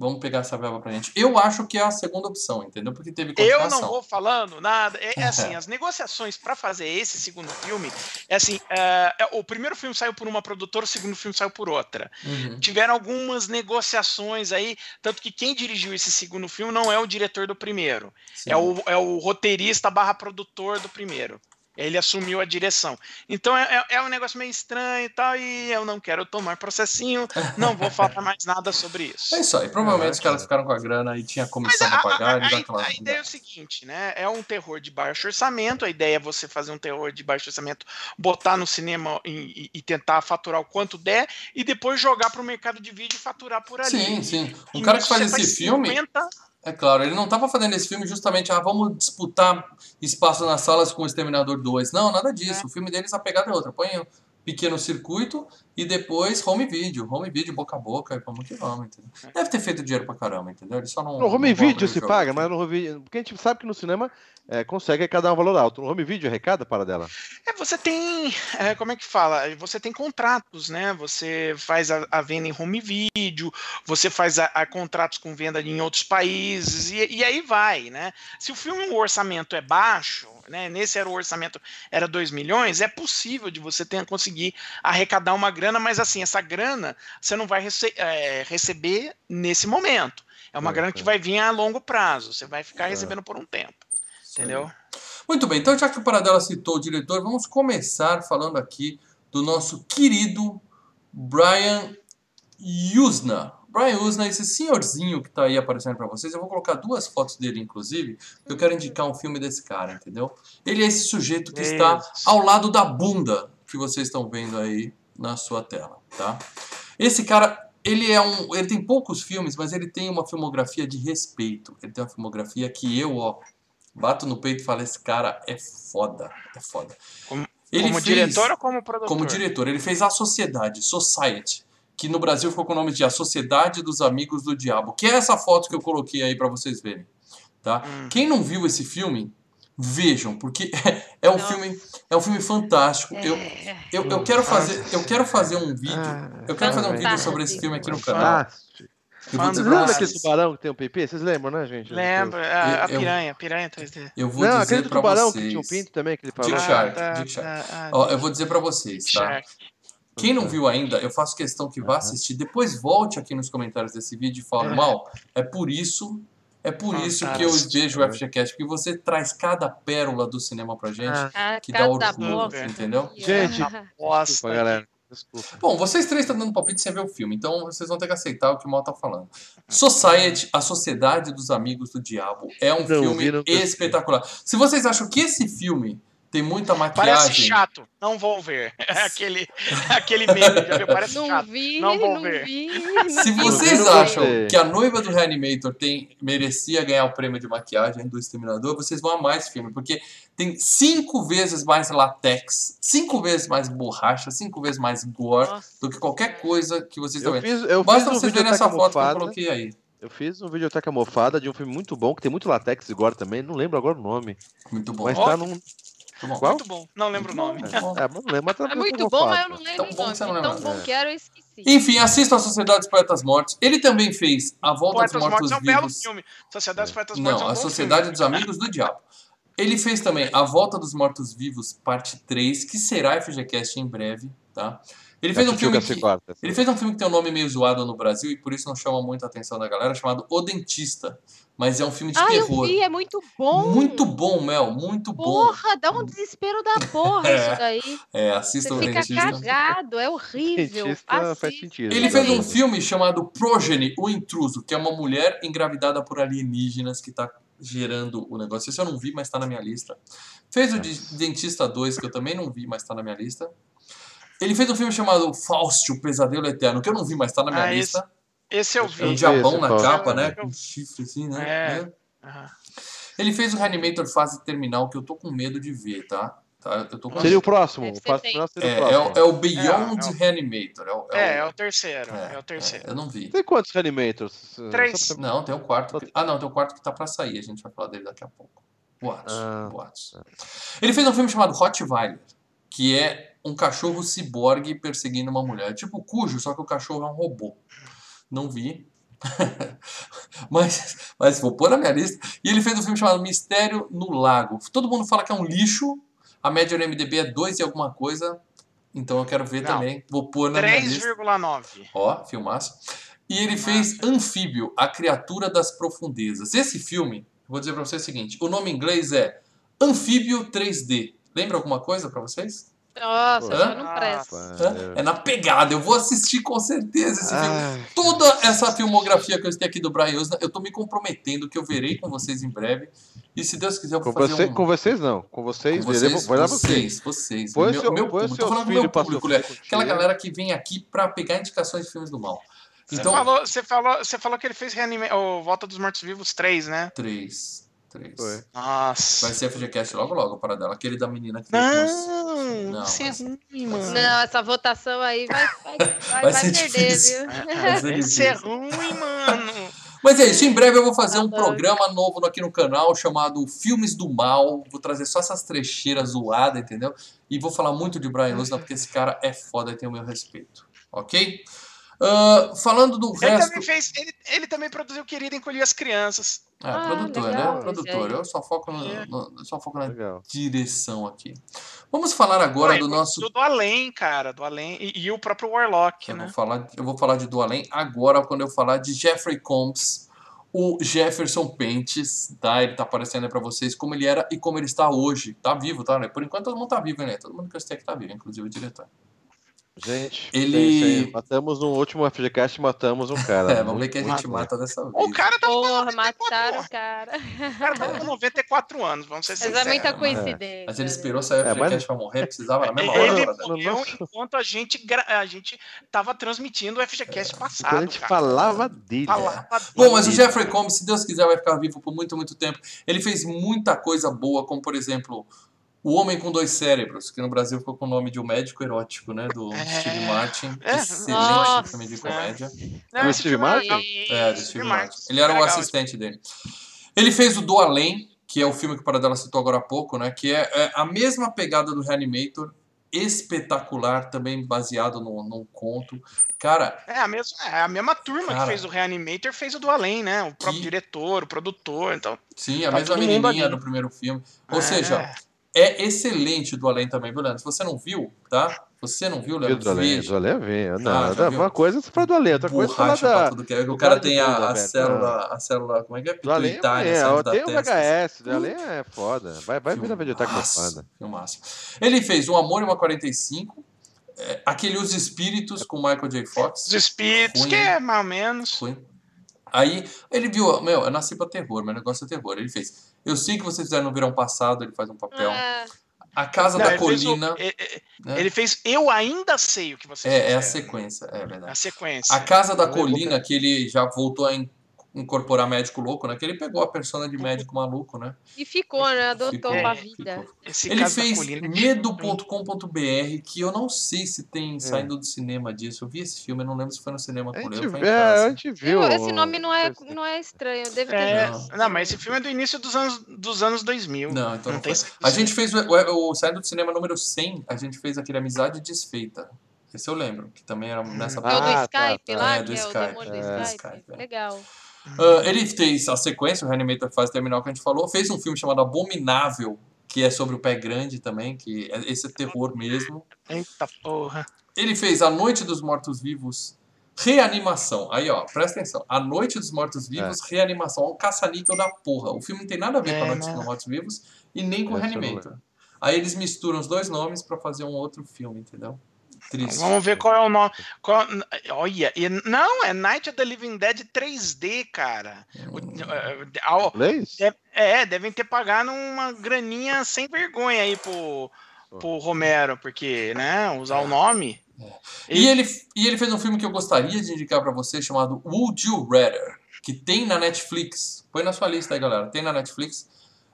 Vamos pegar essa verba pra gente. Eu acho que é a segunda opção, entendeu? Porque teve Eu não vou falando nada. É, é assim, *laughs* as negociações para fazer esse segundo filme, é assim, é, é, o primeiro filme saiu por uma produtora, o segundo filme saiu por outra. Uhum. Tiveram algumas negociações aí, tanto que quem dirigiu esse segundo filme não é o diretor do primeiro, Sim. é o, é o roteirista barra produtor do primeiro. Ele assumiu a direção. Então é, é- é um negócio meio estranho e tal, e eu não quero tomar processinho, não vou falar mais nada sobre isso. *laughs* É isso aí. Provavelmente É, os caras ficaram com a grana e tinha Mas comissão a, pra pagar. a- a- aquela... a ideia é o seguinte, né? É um terror de baixo orçamento. A ideia é você fazer um terror de baixo orçamento, botar no cinema e, e- e tentar faturar o quanto der, e depois jogar para o mercado de vídeo e faturar por ali. Sim, sim. Um E cara que faz esse filme, 50 é claro, ele não tava fazendo esse filme justamente, ah, vamos disputar espaço nas salas com o Exterminador 2. Não, nada disso. O filme deles, a pegada é outra. Põe um pequeno circuito E depois home video, home video, boca a boca, e vamos que vamos, entendeu? Deve ter feito dinheiro pra caramba, entendeu? Ele só não. No home não video se jogo paga, aqui. mas no home video. Porque a gente sabe que no cinema é, consegue arrecadar um valor alto. No home video arrecada para dela. É, você tem, é, como é que fala? Você tem contratos, né? Você faz a, a venda em home video, você faz a, a contratos com venda em outros países, e, e aí vai, né? Se o filme, o orçamento é baixo, né? Nesse era o orçamento, era 2 milhões, é possível de você ter, conseguir arrecadar uma grana, mas assim, essa grana você não vai rece- é, receber nesse momento. É uma É, grana é. que vai vir a longo prazo, você vai ficar É. recebendo por um tempo. Entendeu? Muito bem, então já que o Paradela citou o diretor, vamos começar falando aqui do nosso querido Brian Usna. Brian Usna, esse senhorzinho que está aí aparecendo para vocês, eu vou colocar duas fotos dele, inclusive, eu quero indicar um filme desse cara, entendeu? Ele é esse sujeito que está ao lado da bunda que vocês estão vendo aí na sua tela, tá? Esse cara, ele é um, ele tem poucos filmes, mas ele tem uma filmografia de respeito. Ele tem uma filmografia que eu, ó, bato no peito e falo, esse cara é foda, é foda. Como- Ele como fez- diretor ou como produtor? como diretor. Ele fez A Sociedade, Society, que no Brasil ficou com o nome de A Sociedade dos Amigos do Diabo, que é essa foto que eu coloquei aí pra vocês verem, tá? Hum. Quem não viu esse filme, vejam, porque *laughs* é um filme, é um filme fantástico. Eu, É. eu, eu quero fazer, eu quero fazer um vídeo, Ah, eu quero fazer um vídeo sobre esse filme aqui no canal. Vocês lembram daquele tubarão que tem um PP? Vocês lembram, né, gente? Lembra? A, a eu- piranha, a piranha 3D. Eu vou Não, dizer aquele tubarão vocês. que tinha um pinto também, que ele falou. Dick Ah, Shark, tá, Dick Shark. tá, ah, Ó, eu vou dizer pra vocês, Dick tá? Shark. Quem não viu ainda, eu faço questão que vá assistir. Depois volte aqui nos comentários desse vídeo e fale, mal, é por isso, é por isso que eu vejo o FGCast, porque você traz cada pérola do cinema pra gente, Ah, A que dá orgulho, boca. entendeu? Gente, Bosta. *laughs* Desculpa, galera. Desculpa. Bom, vocês três estão dando palpite sem ver o filme, então vocês vão ter que aceitar o que o Mal tá falando. Society, A Sociedade dos Amigos do Diabo, é um Não filme espetacular. Se vocês acham que esse filme tem muita Parece maquiagem... chato, não vão ver. *laughs* aquele, aquele meme, já viu? Parece Não chato. vi, Não não, vou ver. vi. Se não vi. vocês não acham que a noiva do Reanimator tem, merecia ganhar o prêmio de maquiagem do Exterminador, vocês vão amar esse filme, porque tem cinco vezes mais latex, cinco vezes mais borracha, cinco vezes mais gore Nossa. do que qualquer coisa que vocês estão vendo. Basta fiz um vocês verem essa foto que eu coloquei aí. Eu fiz um videoteca mofada de um filme muito bom, que tem muito latex e gore também. Não lembro agora o nome. Muito bom. Mas tá num. Muito bom. Qual? Muito bom, não lembro o nome. É, não lembro, mas tá É na muito bom, mas eu não lembro bom o nome. Tão bom que era, eu esqueci. Enfim, assistam a Sociedade dos Poetas Mortos. Ele também fez A Volta dos Mortos Mortos é um belo Vivos. filme. Sociedade dos Poetas Mortos é Não, um A Sociedade filme. dos Amigos do Diabo. Ele fez também A Volta dos Mortos Vivos, parte 3, que será FGCast em breve, tá? Ele fez um Assistiu filme com a que, quarta. ele fez um filme que tem um nome meio zoado no Brasil e por isso não chama muito a atenção da galera, chamado O Dentista. Mas é um filme de Ah, eu terror. vi, é muito bom. Muito bom, Mel, muito bom. Porra, dá um desespero da porra *laughs* É. isso daí. É, assista Você o fica Dentista. cagado, é horrível. Faz sentido. Ele fez um filme chamado Progeny, o Intruso, que é uma mulher engravidada por alienígenas que tá gerando o negócio. Esse eu não vi, mas tá na minha lista. Fez o de Dentista 2, que eu também não vi, mas tá na minha lista. Ele fez um filme chamado Faust, o Pesadelo Eterno, que eu não vi, mas tá na minha Ah, esse lista. Esse eu É um vi. vi diabão esse na capa, né? Com chifre assim, né? É. É. Ele fez o Reanimator fase terminal, que eu tô com medo de ver, tá? tá? Eu tô com Seria o próximo. Deve O final seria é, o é, próximo. o, é o Beyond É, é o- Reanimator. É, o, É, é o- o terceiro. é, É o terceiro. é, eu não vi. Tem quantos Reanimators? Três. Não, tem o quarto. que- Ah, não, tem o quarto que tá pra sair. A gente vai falar dele daqui a pouco. Boatos. Ah. boatos. Ele fez um filme chamado Rottweiler, que é um cachorro ciborgue perseguindo uma mulher. Tipo Cujo, só que o cachorro é um robô. Não vi. *laughs* mas, mas vou pôr na minha lista. E ele fez um filme chamado Mistério no Lago. Todo mundo fala que é um lixo. A média no MDB é 2 e alguma coisa. Então eu quero ver Não. também. Vou pôr na minha lista. 3,9. Ó, filmaço. E ele fez Anfíbio, A Criatura das Profundezas. Esse filme, vou dizer pra vocês o seguinte: o nome em inglês é Anfíbio 3D. Lembra alguma coisa pra vocês? Nossa, Hã? já não presta. Hã? É na pegada, eu vou assistir com certeza esse filme. Ah, Toda essa filmografia que eu tenho aqui do Brian Usna, eu tô me comprometendo que eu verei com vocês em breve. E se Deus quiser, eu com, vou fazer você, um... com vocês não. Com vocês, com veremos- vocês, vai lá você. vocês, vocês. Põe meu, seu- meu põe público. seu Tô falando do meu público, né? Aquela galera que vem aqui pra pegar indicações de filmes do mal. Você, Então, falou, você, falou, você falou que ele fez reanima... o Volta dos Mortos Vivos 3, né? três. Três. Foi. Nossa. Vai ser FGCast logo logo, para dela. Aquele da menina que Não, Não, você é mas- ruim, mano. Não, essa votação aí vai, vai, vai, *laughs* Vai vai ser perder, difícil. viu? *laughs* Vai ser Você é ruim, mano. Mas é isso, em breve eu vou fazer um programa novo aqui no canal chamado Filmes do Mal. Vou trazer só essas trecheiras zoadas, entendeu? E vou falar muito de Brian Lusna, porque esse cara é foda e tem o meu respeito. Ok? Ah, falando do Ele resto. também fez. Ele, ele também produziu Querido Encolher as Crianças. É, Ah, produtor, legal, né? Produtor. Eu só foco, no, É. no- só foco na Legal. direção aqui. Vamos falar agora Pô, do nosso. Do Além, cara. Do Além. E, e o próprio Warlock, Eu né? vou, falar, eu vou falar de Do Além agora, quando eu falar de Jeffrey Combs, o Jefferson Pentes, tá? Ele tá aparecendo aí pra vocês como ele era e como ele está hoje. Tá vivo, tá? Né? Por enquanto todo mundo tá vivo, né? Todo mundo que eu sei que tá vivo, inclusive o diretor. Gente, Ele- matamos no último FGCast, matamos um cara. *laughs* É, vamos ver quem a gente mata dessa vez. O cara tá Porra, 94 mataram o cara. O *laughs* cara tá com 94 anos, vamos ser Mas é sinceros. muita coincidência. Mas ele esperou sair o É, mas- FGCast pra morrer, precisava na mesma hora. Ele morreu enquanto a gente, gra- a gente tava transmitindo o FGCast a passado. gente cara. falava dele. Falava Bom, mas o dele. Jeffrey Combs, se Deus quiser, vai ficar vivo por muito, muito tempo. Ele fez muita coisa boa, como por exemplo, O Homem com Dois Cérebros, que no Brasil ficou com o nome de O Médico Erótico, né? Do É. Steve Martin. É. Excelente Nossa. filme de comédia. Não, O esse Steve Martin? É, do Steve Martin. Ele era o assistente dele. Ele fez o Do Além, que é o filme que o Paradela citou agora há pouco, né? Que é, é a mesma pegada do Reanimator, espetacular, também baseado no, num conto. Cara, É a mesma, é a mesma turma Cara. que fez o Reanimator fez o do Além, né? O próprio Que- diretor, o produtor, então. sim, a Tá mesma menininha do primeiro filme. Ou É. seja, é excelente o Do Além também, viu, Leandro? Se você não viu, tá? Você não viu, Leandro? do Além, do Além vem. Não, Ah, já da- viu? uma coisa é você fala do Além, outra coisa é falar Borracha pra da. tudo que é. O cara tem a, a célula, a célula, como é que é? Do Além Pituitária é, é, da tem o testa. VHS, do Além é foda. Vai, vai vir na videoteca da Filmaço, foda. filmaço. Ele fez Um Amor e uma 45, é, aquele Os Espíritos com Michael J. Fox. Os espíritos, Ruim, que é mais ou menos. Ruim. Aí ele viu, meu, eu nasci pra terror, meu negócio é terror. Ele fez. Eu sei que vocês fizeram no verão passado, ele faz um papel. É, A Casa Não, da ele fez o- Colina. e- e- né? Ele fez Eu Ainda Sei o que você É, é a sequência, é verdade. A sequência. A Casa da Colina, que ele já voltou a incorporar médico louco, né? Que ele pegou a persona de médico maluco, né? e ficou, né? Adotou Ficou, É, vida. ficou. Esse Ele caso da fez é medo.com.br, que eu não sei se tem saindo do cinema disso. Eu vi esse filme, eu não lembro se foi no cinema A com gente, ele foi em é, a gente viu. Eu- esse nome não é, não é estranho, deve ter É, visto. não, mas esse filme é do início dos anos, dos anos 2000. Não, então Não não tem. A gente fez o, o, o Saindo do Cinema número 100, a gente fez aquele Amizade Desfeita. Esse eu lembro, que também era nessa É o do Ah, tá, Skype tá. lá, É, do que é o Skype, demônio do é, do Skype. Skype, é. Legal. Ah, ele fez a sequência, o Reanimator fase terminal que a gente falou, fez um filme chamado Abominável, que é sobre o pé grande também, que é, esse é terror mesmo. Eita porra. Ele fez A Noite dos Mortos-Vivos, Reanimação. Aí, ó, presta atenção. A Noite dos Mortos-Vivos, Reanimação. Ó, o caça-níquel da porra. O filme não tem nada a ver com A É, Noite né? dos Mortos-Vivos e nem com não Reanimator. Aí eles misturam os dois nomes pra fazer um outro filme, entendeu? Triste. Vamos ver qual é o nome. qual- olha, e não, é Night of the Living Dead 3D, cara. O- eh, ao- Inglês? deve- é, devem ter pagado uma graninha sem vergonha aí pro, pro Romero, porque, né, usar o nome. E ele, e ele fez um filme que eu gostaria de indicar pra você, chamado Would You Rather, que tem na Netflix. Põe na sua lista aí, galera. Tem na Netflix.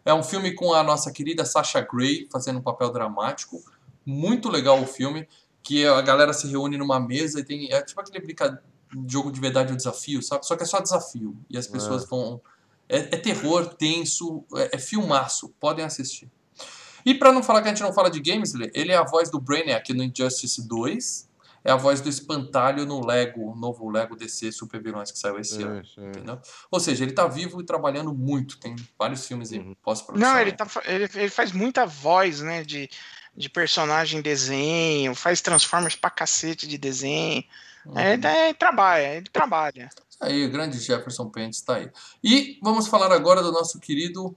É um filme com a nossa querida Sasha Grey fazendo um papel dramático. Muito legal o filme, que a galera se reúne numa mesa e tem é tipo aquele brinca... jogo de verdade ou desafio, sabe? Só que é só desafio e as pessoas vão é, é terror, tenso, é, é filmaço. Podem assistir. E pra não falar que a gente não fala de games, ele é a voz do Brainiac no Injustice 2, é a voz do Espantalho no Lego, novo Lego DC Super Vilões que saiu esse ano. Entendeu? Ou seja, ele tá vivo e trabalhando muito. Tem vários filmes em Uhum. pós-produção. Não, ele, tá, ele, ele faz muita voz, né, de, de personagem em desenho, faz Transformers pra cacete de desenho. Uhum. É, ele, ele trabalha, ele trabalha. Aí, o grande Jefferson Pence tá aí. E vamos falar agora do nosso querido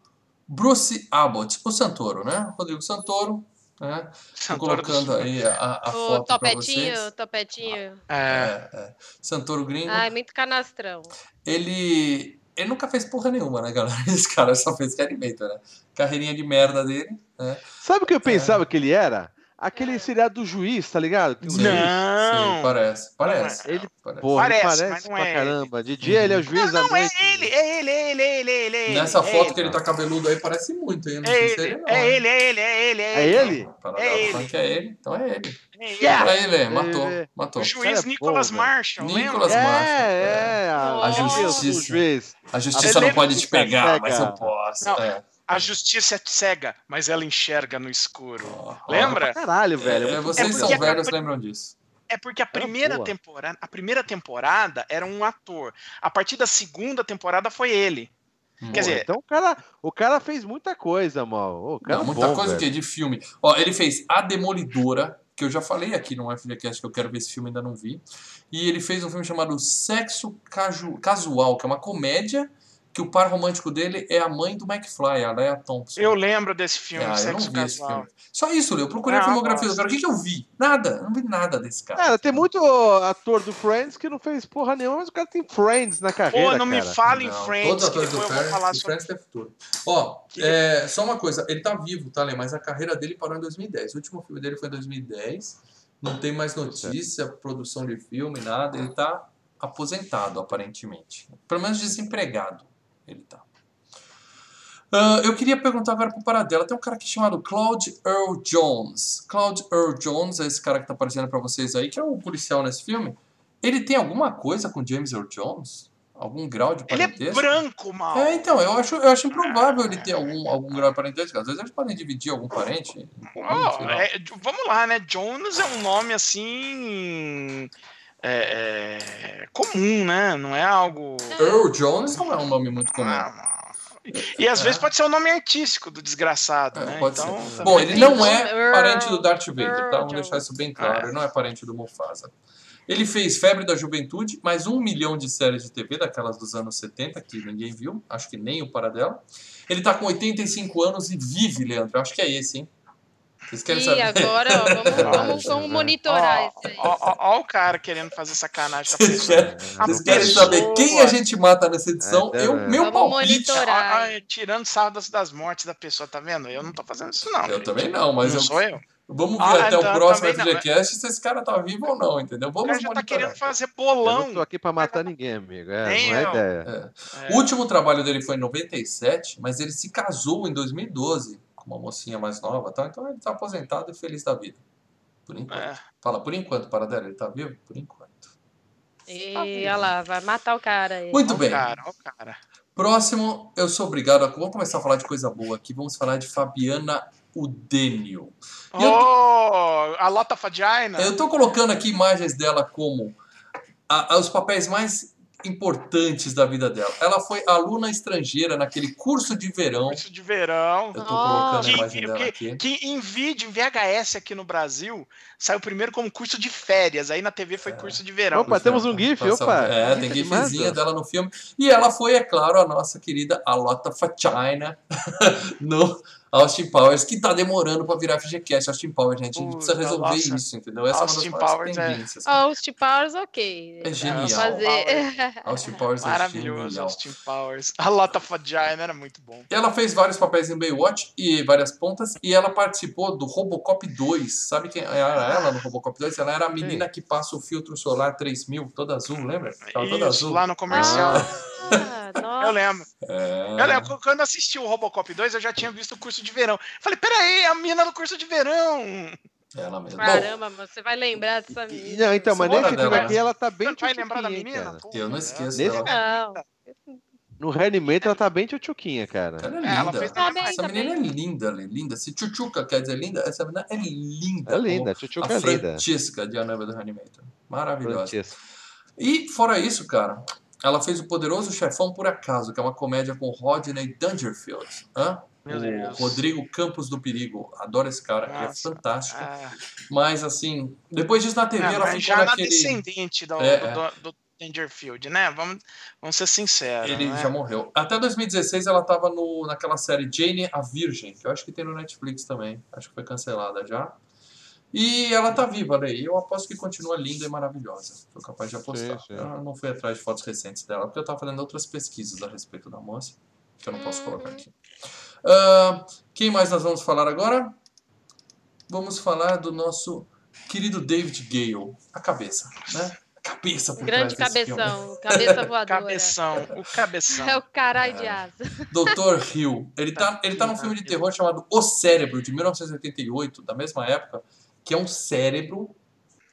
Bruce Abbott, o Santoro, né? Rodrigo Santoro, né? Santoro colocando aí a, a O foto topetinho, vocês. topetinho. É, É, é. Santoro gringo. Ai, muito canastrão. ele ele nunca fez porra nenhuma, né, galera? *laughs* Esse cara só fez Reanimator, né? Carreirinha de merda dele, né? Sabe o É. que eu pensava que ele era? Aquele seriado do juiz, tá ligado? Um Sim, juiz. Não. sim, parece, parece. Não é. Ele- parece. Porra, ele Parece, parece, mas não pra é caramba. De dia ele é o juiz, à Não, é noite... ele, é ele, é ele, é ele, é ele, é ele. Nessa é foto ele. que ele tá cabeludo aí parece muito, hein? Não É sei se ele, não, é ele, é ele, é ele, É ele? É é ele. que é ele, então é ele. É ele. Yeah. É ele, matou, matou. O juiz é Nicholas bom, velho. Marshall, Nicholas lembra? Marshall, É, é. A A justiça. juiz. A justiça não pode te pegar, cega. mas eu posso. Não. É. A justiça é cega, mas ela enxerga no escuro. Ó. Lembra? Caralho, velho. É, muito vocês É são velhos, lembram disso. É porque a primeira boa. temporada, a primeira temporada era um ator. A partir da segunda temporada foi ele. Hum. Quer dizer, Então o cara, o cara fez muita coisa, mal. O cara Não, é muita bom, coisa velho. que de filme. Ó, ele fez A Demolidora, que eu já falei aqui no FGCast que eu quero ver esse filme, ainda não vi. E ele fez um filme chamado Sexo Casual, que é uma comédia que o par romântico dele é a mãe do McFly, a Leia Thompson. eu lembro desse filme, Ah, eu não Sexo vi esse filme. Só isso, Leo. Eu procurei a Não, filmografia do. O que, que eu vi? Nada. Eu não vi nada desse cara. Cara, tem muito ator do Friends que não fez porra nenhuma, mas o cara tem Friends na carreira. Pô, não me cara. fala em Friends, todos os atores do Friends, falar sobre. Friends tem futuro. Ó, Que- é, só uma coisa. Ele tá vivo, tá, Lê? Mas a carreira dele parou em 2010. O último filme dele foi em 2010. Não tem mais notícia, produção de filme, nada. Ele tá aposentado, aparentemente. Pelo menos desempregado ele tá. Ah, eu queria perguntar agora pro Paradela. Tem um cara aqui chamado Claude Earl Jones. Claude Earl Jones é esse cara que tá aparecendo pra vocês aí, que é o policial nesse filme. Ele tem alguma coisa com James Earl Jones? Algum grau de Ele é parentesco? branco, mal. É, então, eu acho, eu acho improvável ele ter algum, algum grau de parentesco. Às vezes eles podem dividir algum parente. comum, lá. é, vamos lá, né? Jones é um nome assim. É, é, comum, né? Não é algo. Earl Jones não é um nome muito comum. Ah, E às vezes pode ser o nome artístico do desgraçado, É, né? pode então, Bom, ele não é parente do Darth Vader, tá? Vamos deixar isso bem claro. É. Ele não é parente do Mufasa. Ele fez Febre da Juventude, mais um milhão de séries de TV, daquelas dos anos 70, que ninguém viu, acho que nem o Paradela. Ele tá com 85 anos e vive, Leandro. Acho que é esse, hein? Vocês querem E saber? agora, ó, vamos, vamos, Olha, vamos monitorar esse aí. Ó, ó, ó o cara querendo fazer sacanagem com a Vocês pessoa. querem, A vocês querem saber quem a gente mata nessa edição? É, eu, é. meu Vamos palpite. monitorar. Ó, ó, tirando sarro das, das mortes da pessoa, tá vendo? Eu não tô fazendo isso, não. Eu gente. também não, mas não eu- sou eu. vamos ver Ah, até o então, próximo também não, FGCast se esse cara tá vivo ou não, entendeu? O Vamos cara já tá querendo fazer Eu bolão. não tô aqui pra matar ninguém, amigo. É, Nem não é eu. ideia. É. O último trabalho dele foi em 97, mas ele se casou em 2012 com uma mocinha mais nova, tá? então ele tá aposentado e feliz da vida. Por enquanto. É. Fala, por enquanto, Paradela, ele tá vivo? Por enquanto. E olha lá, vai matar o cara aí. Muito Ó o bem. cara, o cara. Próximo, eu sou obrigado a. Vamos começar a falar de coisa boa aqui. Vamos falar de Fabiana Udênio. E eu- Oh, a Lota Fagina. Eu tô colocando aqui imagens dela como a- a- os papéis mais importantes da vida dela. Ela foi aluna estrangeira naquele curso de verão. Curso de verão. Eu tô colocando a Que, imagem dela que, aqui. que em vídeo, em VHS aqui no Brasil, saiu primeiro como curso de férias. Aí na TV foi curso de verão. Opa, temos um GIF, Passa- opa. É, tem gifzinha dela no filme. E ela foi, é claro, a nossa querida Alota Fachina *laughs* no Austin Powers, que tá demorando pra virar FGCast. Austin Powers, gente, a gente precisa resolver nossa. isso, entendeu? Essa Austin é uma das Powers é-. Austin Powers, ok. É genial. Fazer. *laughs* Austin Powers é Maravilhoso, genial. Austin Powers. A Lota Fagina era muito bom. Ela fez vários papéis em Baywatch e várias pontas, e ela participou do Robocop 2. Sabe quem era ela no Robocop 2? Ela era a menina que passa o filtro solar 3000, toda azul, lembra? Tava toda Isso, azul. lá no comercial. Ah, *laughs* nossa. Eu lembro. É. Eu lembro, quando eu assisti o Robocop 2, eu já tinha visto o curso de verão. Falei, peraí, a mina do curso de verão. Ela mesma. Bom, Caramba, mano, você vai lembrar dessa menina. Não, então, mas nesse filme aqui ela tá bem Você vai lembrar da tchutchuquinha, menina? Pô, eu não é. esqueço Nesse- dela. Não. No Reanimator ela tá bem tchutchuquinha, cara. Ela é É, ela linda. fez Tá bem, Essa tá menina bem. é linda, ela é linda. Se Chuchuca quer dizer linda, essa menina é linda. É linda, tchutchuca é linda. Francesca de A Noiva do Reanimator. Maravilhosa. Francesca. E fora isso, cara, ela fez o Poderoso Chefão por Acaso, que é uma comédia com Rodney Dangerfield. Hã? Meu o Deus. Rodrigo Campos do Perigo. Adoro esse cara, é Nossa. fantástico. Ah, Mas assim, depois disso na TV é, ela ficou já na naquele. descendente do, É, do, do Dangerfield, né? Vamos, vamos ser sinceros. Ele né? já morreu. Até 2016 ela tava no, naquela série Jane a Virgem, que eu acho que tem no Netflix também. Acho que foi cancelada já. E ela tá viva? E eu aposto que continua linda e maravilhosa. Sou capaz de apostar. Sim, sim. Eu não fui atrás de fotos recentes dela, porque eu tava fazendo outras pesquisas a respeito da moça, que eu não posso colocar aqui. Ah, quem mais nós vamos falar agora? Vamos falar do nosso querido David Gale. A cabeça, né? A cabeça por Grande trás desse filme. cabeção, *laughs* cabeça voadora. Cabeção, o cabeção. É o caralho de asa. Dr. Hill. Ele tá, ele tá num filme de terror chamado O Cérebro, de 1988, da mesma época, que é um cérebro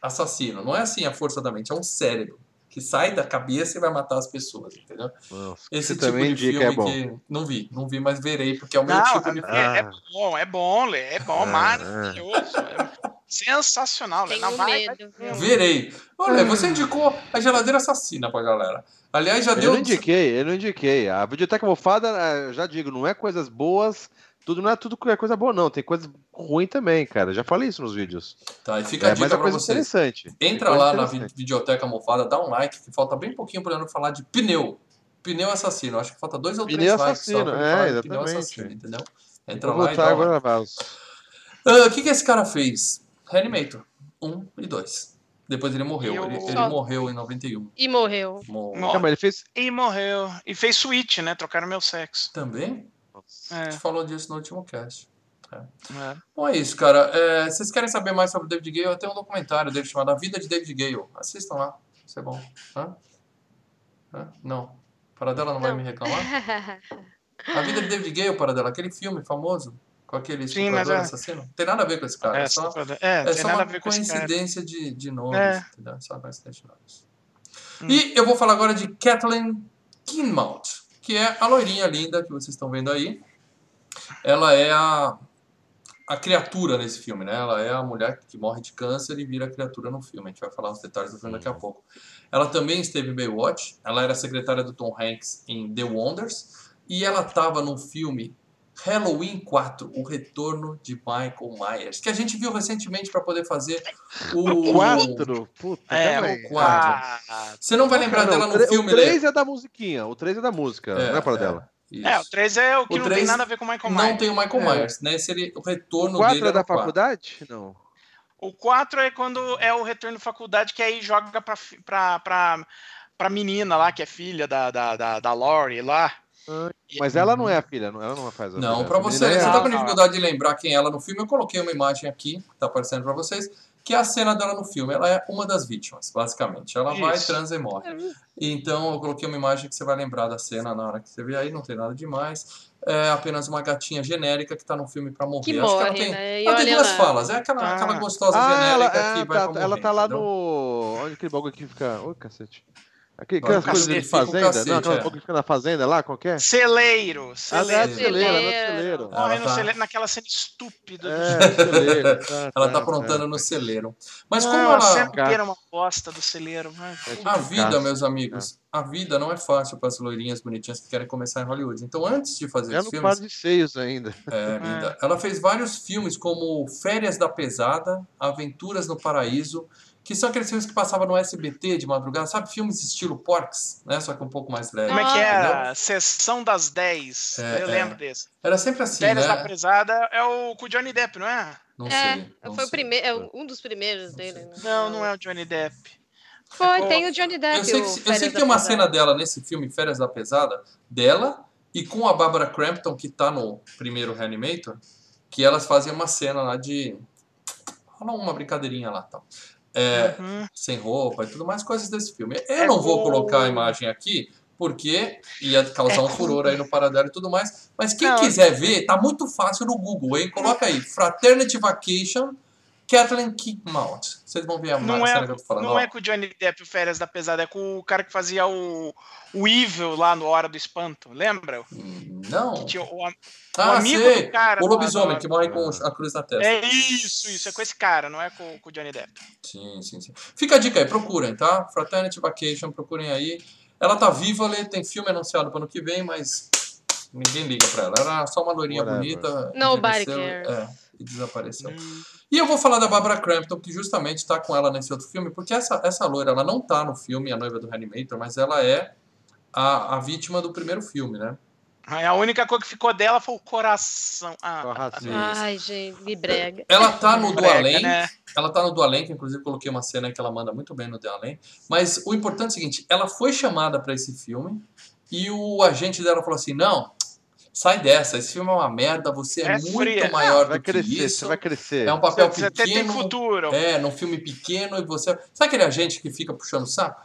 assassino. Não é assim a força da mente, é um cérebro que sai da cabeça e vai matar as pessoas, entendeu? Nossa, Esse tipo também de filme é bom. que não vi, não vi, mas verei porque é o meu Não, tipo de filme. é, é Ah. bom, é bom, Lê, é bom, Ah, maravilhoso. é sensacional, Lê. Não, vai, medo. Verei. Olha, você indicou a geladeira assassina pra galera. Aliás, já Eu deu. não indiquei, eu não indiquei. A videoteca mofada, eh, eu já digo, não é coisas boas, tudo não é tudo que é coisa boa, não. Tem coisa ruim também, cara. Já falei isso nos vídeos. Tá, e fica a É, dica mas é pra coisa vocês. interessante. Entra coisa lá na interessante. videoteca mofada, dá um like, que falta bem pouquinho pra eu falar de pneu. Pneu assassino. Acho que falta dois ou Pneu três likes assassino, só pra eu é, falar de pneu exatamente. assassino, entendeu? Entra lá e dá um agora like. Vals. Ah, O que, que esse cara fez? Reanimator. Um e dois. Depois ele morreu. E o- Ele, ele Só- morreu em 91. E morreu. Morreu. Mo- Calma, ele fez. E morreu. E fez switch, né? Trocaram meu sexo. Também? A É, gente falou disso no último cast. é. Bom, é isso, cara. É, vocês querem saber mais sobre o David Gale? Eu tenho um documentário dele chamado A Vida de David Gale. Assistam lá. Isso é bom. Hã? Hã? Não. Paradela não, vai Não. me reclamar? A Vida de David Gale, Paradela. Aquele filme famoso com aquele Sim, mas estuprador é. assassino. Tem nada a ver com esse cara. É, É, só, é, é só a uma coincidência de, de nomes. É. Entendeu? É Só uma coincidência de nomes. Hum. E eu vou falar agora de Kathleen Kinmount, que é a loirinha linda que vocês estão vendo aí. Ela é a, a criatura nesse filme, né? Ela é a mulher que morre de câncer e vira criatura no filme. A gente vai falar os detalhes do filme daqui a pouco. Ela também esteve em Baywatch. Ela era secretária do Tom Hanks em The Wonders. E ela estava no filme Halloween 4, O Retorno de Michael Myers, que a gente viu recentemente para poder fazer o... Quatro? Puta, É, o quatro. Ah, Você não vai lembrar Não, dela o no tre- filme, O Lê. 3 é da musiquinha. O 3 é da música, não é para dela. Isso. é, o 3 é o que O não tem nada a ver com o Michael Não Myers. tem o Michael É. Myers, né? Esse ele, o retorno O 4 dele é da o quatro. faculdade? Não. O 4 é quando é o retorno da faculdade, que aí joga pra, pra, pra menina lá, que é filha da, da, da, da Lori lá. Mas ela não é a filha, ela não faz a Não, Essa você, você é- tá com dificuldade de lembrar quem é ela no filme, eu coloquei uma imagem aqui, que tá aparecendo pra vocês, que é a cena dela no filme. Ela é uma das vítimas, basicamente. Ela vai, Isso. transa e morre. Então eu coloquei uma imagem que você vai lembrar da cena na hora que você vê aí, não tem nada demais. É apenas uma gatinha genérica que tá no filme pra morrer. Que Acho que ela tem, né? Ela tem olha duas lá. falas, é aquela, Ah. aquela gostosa Ah, ela, genérica ah, que vai tá, pra ela morrer, tá lá entendeu? no. Onde aquele bagulho que fica. Oi, cacete. Aquele- Olha, Aquelas o coisas de fazenda? cacete, não, aquelas é. que fica na fazenda lá, qualquer? Celeiro. Ah, Celeiro. é celeiro, ela é Celeiro. celeiro. Ela Morre no tá- celeiro, naquela cena estúpida. do É, celeiro. *laughs* tá, Ela tá tá, aprontando tá. no celeiro. Mas como Não, a ela. inteira é uma bosta do celeiro. vai. É tipo A vida, meus amigos, a vida não é fácil para as loirinhas bonitinhas que querem começar em Hollywood. Então, antes de fazer É os no filmes, par de seios ainda. é, linda, ela fez vários filmes como Férias da Pesada, Aventuras no Paraíso, que são aqueles filmes que passavam no SBT de madrugada, sabe? Filmes estilo Porks, né? Só que um pouco mais leve. Como é que era? Sessão das 10. É, eu é. lembro desse. Era sempre assim, Férias da né? Prezada é o com o Johnny Depp, não é? Não É, sei. não foi o sei. primeiro, é um dos primeiros dele, né? Não, não é o Johnny Depp. Foi, tem o Johnny Depp. Eu sei o que, eu sei que da tem uma Pesada. cena dela nesse filme, Férias da Pesada, dela e com a Barbara Crampton, que tá no primeiro Reanimator, que elas fazem uma cena lá de. Rola uma brincadeirinha lá tal. É, Uhum. sem roupa e tudo mais, coisas desse filme. Eu não vou colocar a imagem aqui, porque ia causar É um furor aí no paradelo e tudo mais. Mas quem Não, quiser ver, tá muito fácil no Google, hein? Coloca aí, Fraternity Vacation, Kathleen Kickmount. Vocês vão ver a Não cena é, que eu tô falando. não ó. é com o Johnny Depp o Férias da Pesada, é com o cara que fazia o, o Evil lá no Hora do Espanto, lembra? Hum, Não. Que tinha o, Ah, amigo sei. do cara o lobisomem que morre com a cruz na testa. É isso, isso, é com esse cara, não é com, com o Johnny Depp. Sim, sim, sim. Fica a dica aí, procurem, tá? Fraternity Vacation, procurem aí. Ela tá viva, Lê, tem filme anunciado para ano que vem, mas ninguém liga pra ela. Era só uma loirinha Whatever. bonita. Nobody cares. É, e desapareceu. Hum, E eu vou falar da Barbara Crampton, que justamente tá com ela nesse outro filme, porque essa, essa loira, ela não tá no filme A Noiva do Reanimator, mas ela é a, a vítima do primeiro filme, né? Aí A única coisa que ficou dela foi o coração. Ah. Ai, gente, me brega. Ela tá no do além, né? Ela tá no do além, que inclusive coloquei uma cena que ela manda muito bem no do além. Mas o importante é o seguinte, ela foi chamada para esse filme e o agente dela falou assim, não, Sai dessa, esse filme é uma merda, você é, É muito fria. maior Vai do que crescer, isso. você vai crescer. É um papel Você até tem pequeno. futuro. É, num filme pequeno e você. Sabe aquele agente que fica puxando o saco?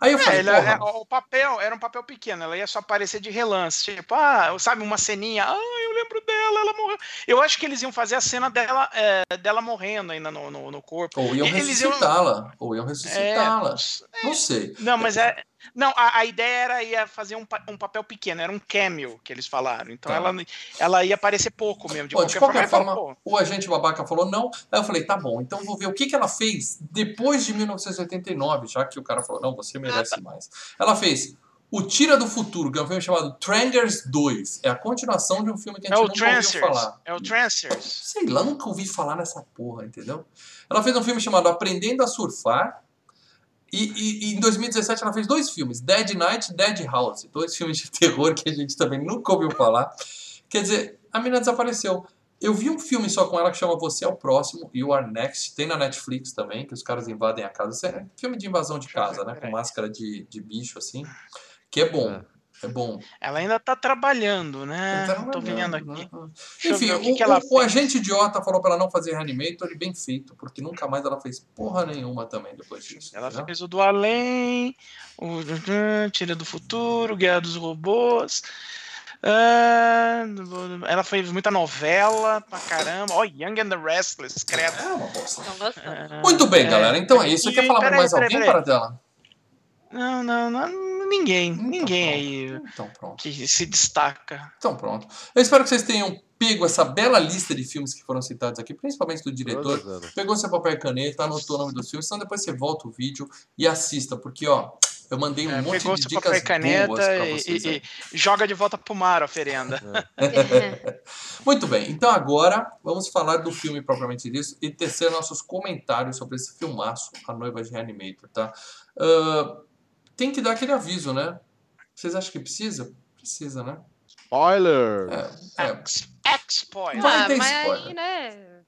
Aí eu É, falei, porra, é, o papel era um papel pequeno, ela ia só aparecer de relance, tipo, ah, sabe, uma ceninha, ah, eu lembro dela, ela morreu. Eu acho que eles iam fazer a cena dela, é, dela morrendo ainda no, no, no corpo. ou iam ressuscitá-la. Ou iam É, ressuscitá-la. Não sei. não, mas é. Não, a, a ideia era ia fazer um, um papel pequeno, era um cameo que eles falaram. Então Tá. ela, ela ia aparecer pouco mesmo. De Pô, qualquer, de qualquer forma, forma, o agente babaca falou não. Aí eu falei, tá bom, então vou ver o que, que ela fez depois de 1989, já que o cara falou, não, você merece mais. Ela fez O Tira do Futuro, que é um filme chamado Trangers 2. É a continuação de um filme que a é gente o nunca ouviu Trancers. falar. É o Trancers. Sei lá, nunca ouvi falar nessa porra, entendeu? Ela fez um filme chamado Aprendendo a Surfar. E, e- e em 2017 ela fez dois filmes, Dead Night e Dead House. Dois filmes de terror que a gente também nunca ouviu falar. Quer dizer, a menina desapareceu. Eu vi um filme só com ela que chama Você é o Próximo, You Are Next. Tem na Netflix também, que os caras invadem a casa. Isso é filme de invasão de casa, né? Com máscara de, de bicho, assim. Que é bom. É. Bom. Ela ainda tá trabalhando, né? Tá Tô vendo trabalhando, aqui. né? Enfim, o que, o- o agente idiota falou pra ela não fazer Reanimator e bem feito, porque nunca mais ela fez porra nenhuma também depois disso. Ela entendeu? fez o do Além, o Tira do Futuro, Guerra dos Robôs. ah, ela fez muita novela pra caramba. Ó, Young and the Restless, credo. É uma bosta. Ah, Muito bem, é. galera. Então é isso. Você E- quer falar peraí, mais peraí, alguém peraí. para dela? Não, não, não, ninguém. Então ninguém pronto. aí Então pronto. que se destaca. Então pronto. Eu espero que vocês tenham pego essa bela lista de filmes que foram citados aqui, principalmente do diretor. Pegou seu papel e caneta, anotou o nome dos filmes, então depois você volta o vídeo e assista, porque ó, eu mandei um É, monte pegou de seu dicas papel e caneta boas pra e, vocês. e- aí. e joga de volta pro mar a oferenda. *laughs* Muito bem, então agora vamos falar do filme propriamente dito e tecer nossos comentários sobre esse filmaço, A Noiva de Reanimator, tá? Ah, tem que dar aquele aviso, né? Vocês acham que precisa? Precisa, né? Spoiler! É, é. Ex- Spoiler. Vai Ah, ter mas spoiler. aí, né?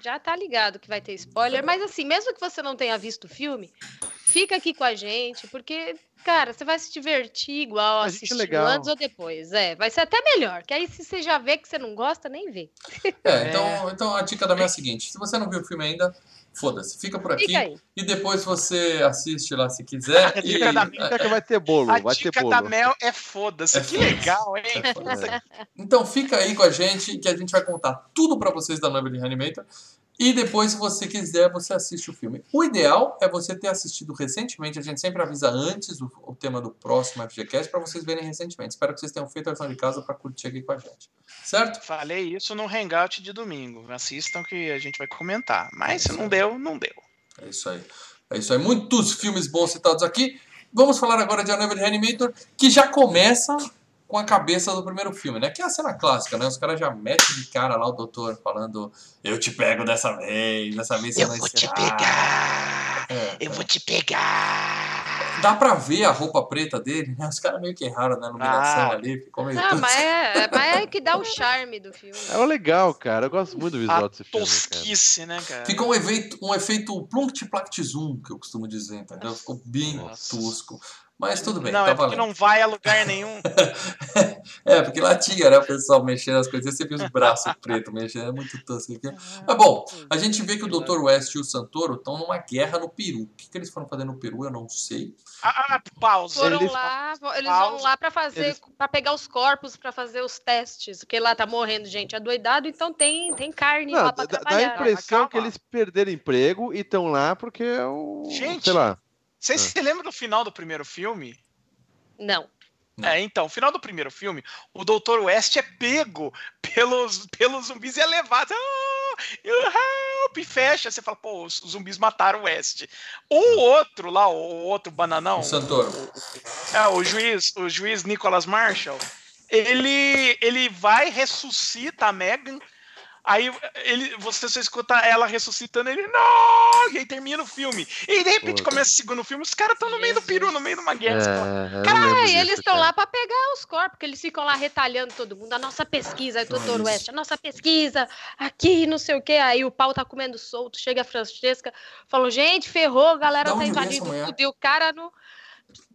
Já tá ligado que vai ter spoiler. Mas assim, mesmo que você não tenha visto o filme, fica aqui com a gente, porque, cara, você vai se divertir igual A é assistindo legal. antes ou depois. É, vai ser até melhor. Que aí, se você já vê que você não gosta, nem vê. É, então, então a dica da minha é a seguinte: se você não viu o filme ainda, foda-se, fica por aqui Fica e depois você assiste lá se quiser. A e, dica da Até que vai ter bolo, A vai ter dica bolo. da Mel é foda-se. É que foda-se. legal, hein? É. Então fica aí com a gente que a gente vai contar tudo pra vocês da noiva de Reanimator. E depois, se você quiser, você assiste o filme. O ideal é você ter assistido recentemente. A gente sempre avisa antes o, o tema do próximo FGCast para vocês verem recentemente. Espero que vocês tenham feito a lição de casa para curtir aqui com a gente. Certo? Falei isso no Hangout de domingo. Assistam que a gente vai comentar. Mas se não deu, não deu. É isso aí. É isso aí. Muitos filmes bons citados aqui. Vamos falar agora de A Noiva de Reanimator, que já começa com a cabeça do primeiro filme, né? Que é a cena clássica, né? Os caras já metem de cara lá o doutor falando eu te pego dessa vez, dessa vez você Eu vai vou te encerrar." pegar! É, Eu é. vou te pegar! Dá pra ver a roupa preta dele, né? Os caras meio que erraram na iluminação Ah. ali, ficou meio... Ah, mas é, *laughs* mas é que dá o charme do filme. É legal, cara. Eu gosto muito do visual A desse filme. Cara. tosquice, né, cara? Ficou um efeito, um efeito plunct-plact-zoom, que eu costumo dizer, entendeu? Ficou bem Nossa. tosco. Mas tudo bem, não, tá é porque valendo. não vai a lugar nenhum. *laughs* É, porque lá tinha, né? O pessoal mexendo as coisas, você viu os braços pretos mexendo, é muito tosco aqui. Mas bom, a gente vê que o Dr. West e o Santoro estão numa guerra no Peru. O que, que eles foram fazer no Peru, eu não sei. Ah, ah, pausa. Foram Eles- lá, eles pausa, vão lá pra fazer, eles- para pegar os corpos, pra fazer os testes, porque lá tá morrendo gente adoidado, então tem, tem carne Não, lá pra dá, dá a trabalhar. impressão Calma. que eles perderam emprego e estão lá porque é o. Gente. Sei lá. Vocês Ah. se lembram do final do primeiro filme? Não. É, então, o final do primeiro filme, o Dr. West é pego pelos, pelos zumbis e é levado. Ah, help! E fecha. Você fala, pô, os zumbis mataram o West. O outro lá, o outro bananão, O Santoro. é, o juiz, o juiz Nicholas Marshall, ele, ele vai, ressuscita a Megan. Aí ele, você só escuta ela ressuscitando, ele não! E aí termina o filme. E de repente Pô. começa o segundo filme, os caras estão no meio do peru, no meio de uma guerra. É, não e eles estão cara. lá pra pegar os corpos, porque eles ficam lá retalhando todo mundo. A nossa pesquisa, aí o Só Dr. isso. West, a nossa pesquisa, aqui, não sei o quê. Aí o pau tá comendo solto, chega a Francesca, falou, gente, ferrou, a galera tá invadindo tudo. E o cara no.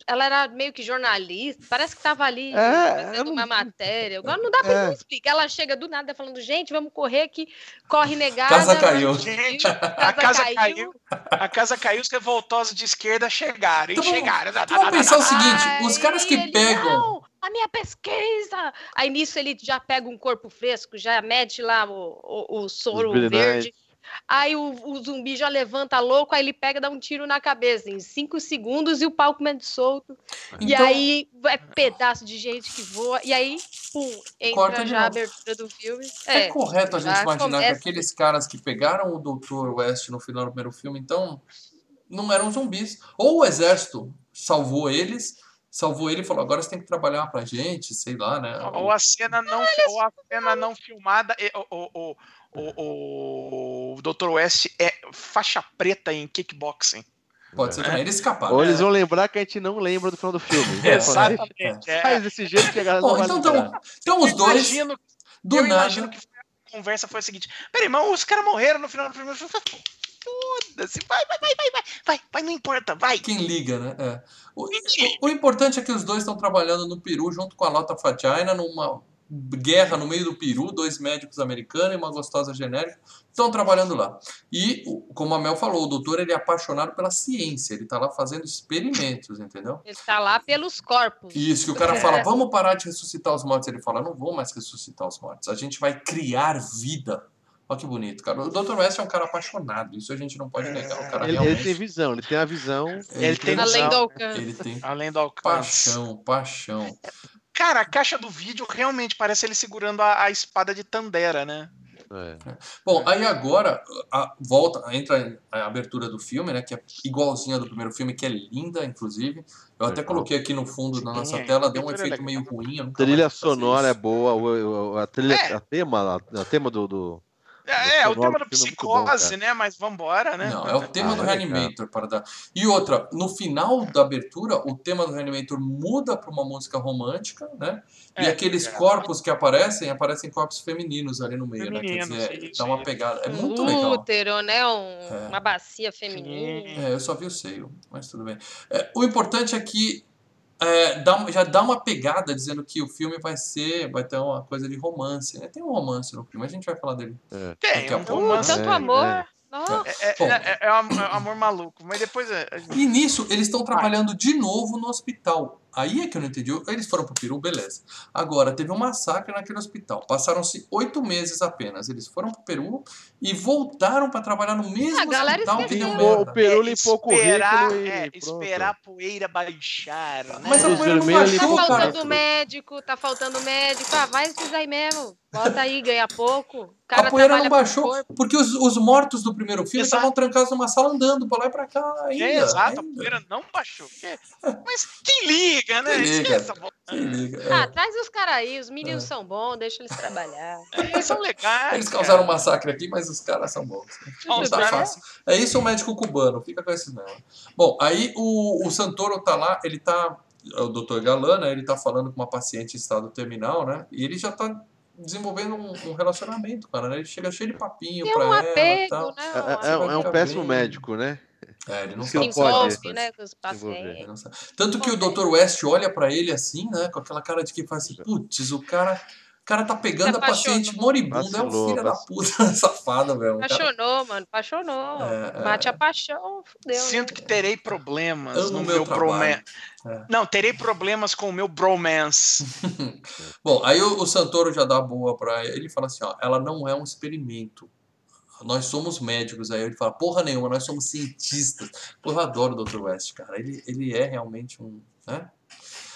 Ela era meio que jornalista, parece que estava ali É, fazendo não- uma matéria. Agora não dá pra É. explicar. Ela chega do nada falando, gente, vamos correr que corre negada. Casa caiu. Gente, a casa caiu. A casa caiu, os revoltosos de esquerda chegaram. Então chegaram. Então vamos pensar o seguinte: os caras que ele, pegam. Não, a minha pesquisa! Aí nisso ele já pega um corpo fresco, já mete lá o, o, o soro verde. Aí o, o zumbi já levanta louco, aí ele pega e dá um tiro na cabeça em cinco segundos e o pau comendo solto. e Então- aí é pedaço de gente que voa. E aí, pum, Corta entra de já a abertura do filme. É, É, correto a gente imaginar que começa- aqueles caras que pegaram o Dr. West no final do primeiro filme, então, não eram zumbis. Ou o exército salvou eles, salvou ele e falou: agora você tem que trabalhar pra gente, sei lá, né? Ou a cena não, ou a cena não filmada. e- O, o, o, Dr. West é faixa preta em kickboxing. Pode ser também. Eles escaparam. Ou eles vão lembrar que a gente não lembra do final do filme. *laughs* Exatamente. é. Faz desse jeito que a galera Bom, não vai então, lembrar. então, então os Eu dois, imagino, do eu nada. imagino que a conversa foi a seguinte: peraí, mas os caras morreram no final do primeiro filme. Foda-se, vai, vai, vai, vai, vai, vai, vai, não importa, vai. Quem liga, né? É. O, o- o importante é que os dois estão trabalhando no Peru junto com a Lota Fatina numa guerra no meio do Peru, dois médicos americanos e uma gostosa genérica estão trabalhando lá. E, como a Mel falou, o doutor ele é apaixonado pela ciência, ele está lá fazendo experimentos, entendeu? ele tá lá pelos corpos. Isso, que o cara fala, vamos parar de ressuscitar os mortos. Ele fala, não vou mais ressuscitar os mortos, a gente vai criar vida. Olha que bonito, cara. O Dr. West é um cara apaixonado, isso a gente não pode negar. O cara Ele, ele realmente... tem visão, ele tem a visão. Ele tem Além do alcance. Ele tem Além do alcance. paixão, paixão. Cara, a caixa do vídeo realmente parece ele segurando a, a espada de Tandera, né? É. Bom, aí agora a, volta, entra a abertura do filme, né? Que é igualzinha do primeiro filme, que é linda, inclusive. Eu até coloquei aqui no fundo da nossa Sim, tela, deu um é efeito meio ruim. Trilha sonora é boa, a trilha, É. a tema, a, a tema do, do- É, é, o tema do da é bom, psicose, cara. né? Mas vambora, né? Não, é o tema Ah, do é. Reanimator para dar. E outra, no final da abertura, o tema do Reanimator muda para uma música romântica, né? E É, aqueles é. corpos que aparecem, aparecem corpos femininos ali no meio, né? Quer dizer, dá uma pegada. É um muito legal. útero, né? Um- É. Uma bacia feminina. É, eu só vi o seio, mas tudo bem. É, o importante é que é, dá já dá uma pegada dizendo que o filme vai ser, vai ter uma coisa de romance. Né? Tem um romance no filme, a gente vai falar dele. Tem, Daqui a um romance. Tanto É, amor. É. Nossa. É, é, é- é é amor maluco, mas depois é. E nisso, eles estão trabalhando de novo no hospital. Aí é que eu não entendi. Eles foram pro Peru, beleza. Agora, teve um massacre naquele hospital. Passaram-se oito meses apenas. Eles foram pro Peru e voltaram para trabalhar no mesmo A galera hospital que deu esqueceu. O merda. Peru É, limpou o esperar, currículo e é, esperar a poeira baixar, né? Mas a poeira não Tá baixou, limpou o cara. faltando médico, tá faltando médico. Ah, vai esses aí mesmo. Bota aí, ganha pouco. O cara A poeira não baixou, porque os, os mortos do primeiro filme Exato. estavam trancados numa sala andando pra lá e pra cá ainda. É, exato, a ainda. poeira não baixou. *laughs* Mas quem liga, né? Quem liga? Quem liga? É. Ah, traz os caras aí, os meninos É. são bons, deixa eles trabalhar. Eles são legais. Eles cara. causaram um massacre aqui, mas os caras são bons. Não tá fácil. É isso o médico cubano, fica com esses mesmo. Bom, aí o, o Santoro tá lá, ele tá. O doutor Galan, né? Ele tá falando com uma paciente em estado terminal, né? E ele já tá desenvolvendo um, um relacionamento, cara, né? Ele chega cheio de papinho Tem pra um ela e apego, tal. né? É, é- é um- é péssimo bem. médico, né? É, ele não Se sabe envolve, né, com os pacientes. Tanto que o Dr. West olha pra ele assim, né? Com aquela cara de que faz assim, putz, o cara, cara tá pegando a paciente moribunda, é um Vacilou, filho da puta *laughs* safado, velho. Cara- Apaixonou, mano, apaixonou. É, é. Mate a paixão, fudeu. Sinto né? que terei problemas Amo no meu meu, bromance. É. Não, terei problemas com o meu bromance. *laughs* Bom, aí o, o Santoro já dá boa pra ele e fala assim, ó, ela não é um experimento. Nós somos médicos. Aí ele fala, porra nenhuma, nós somos cientistas. Pô, eu adoro o Dr. West, cara. Ele, ele é realmente um. Né?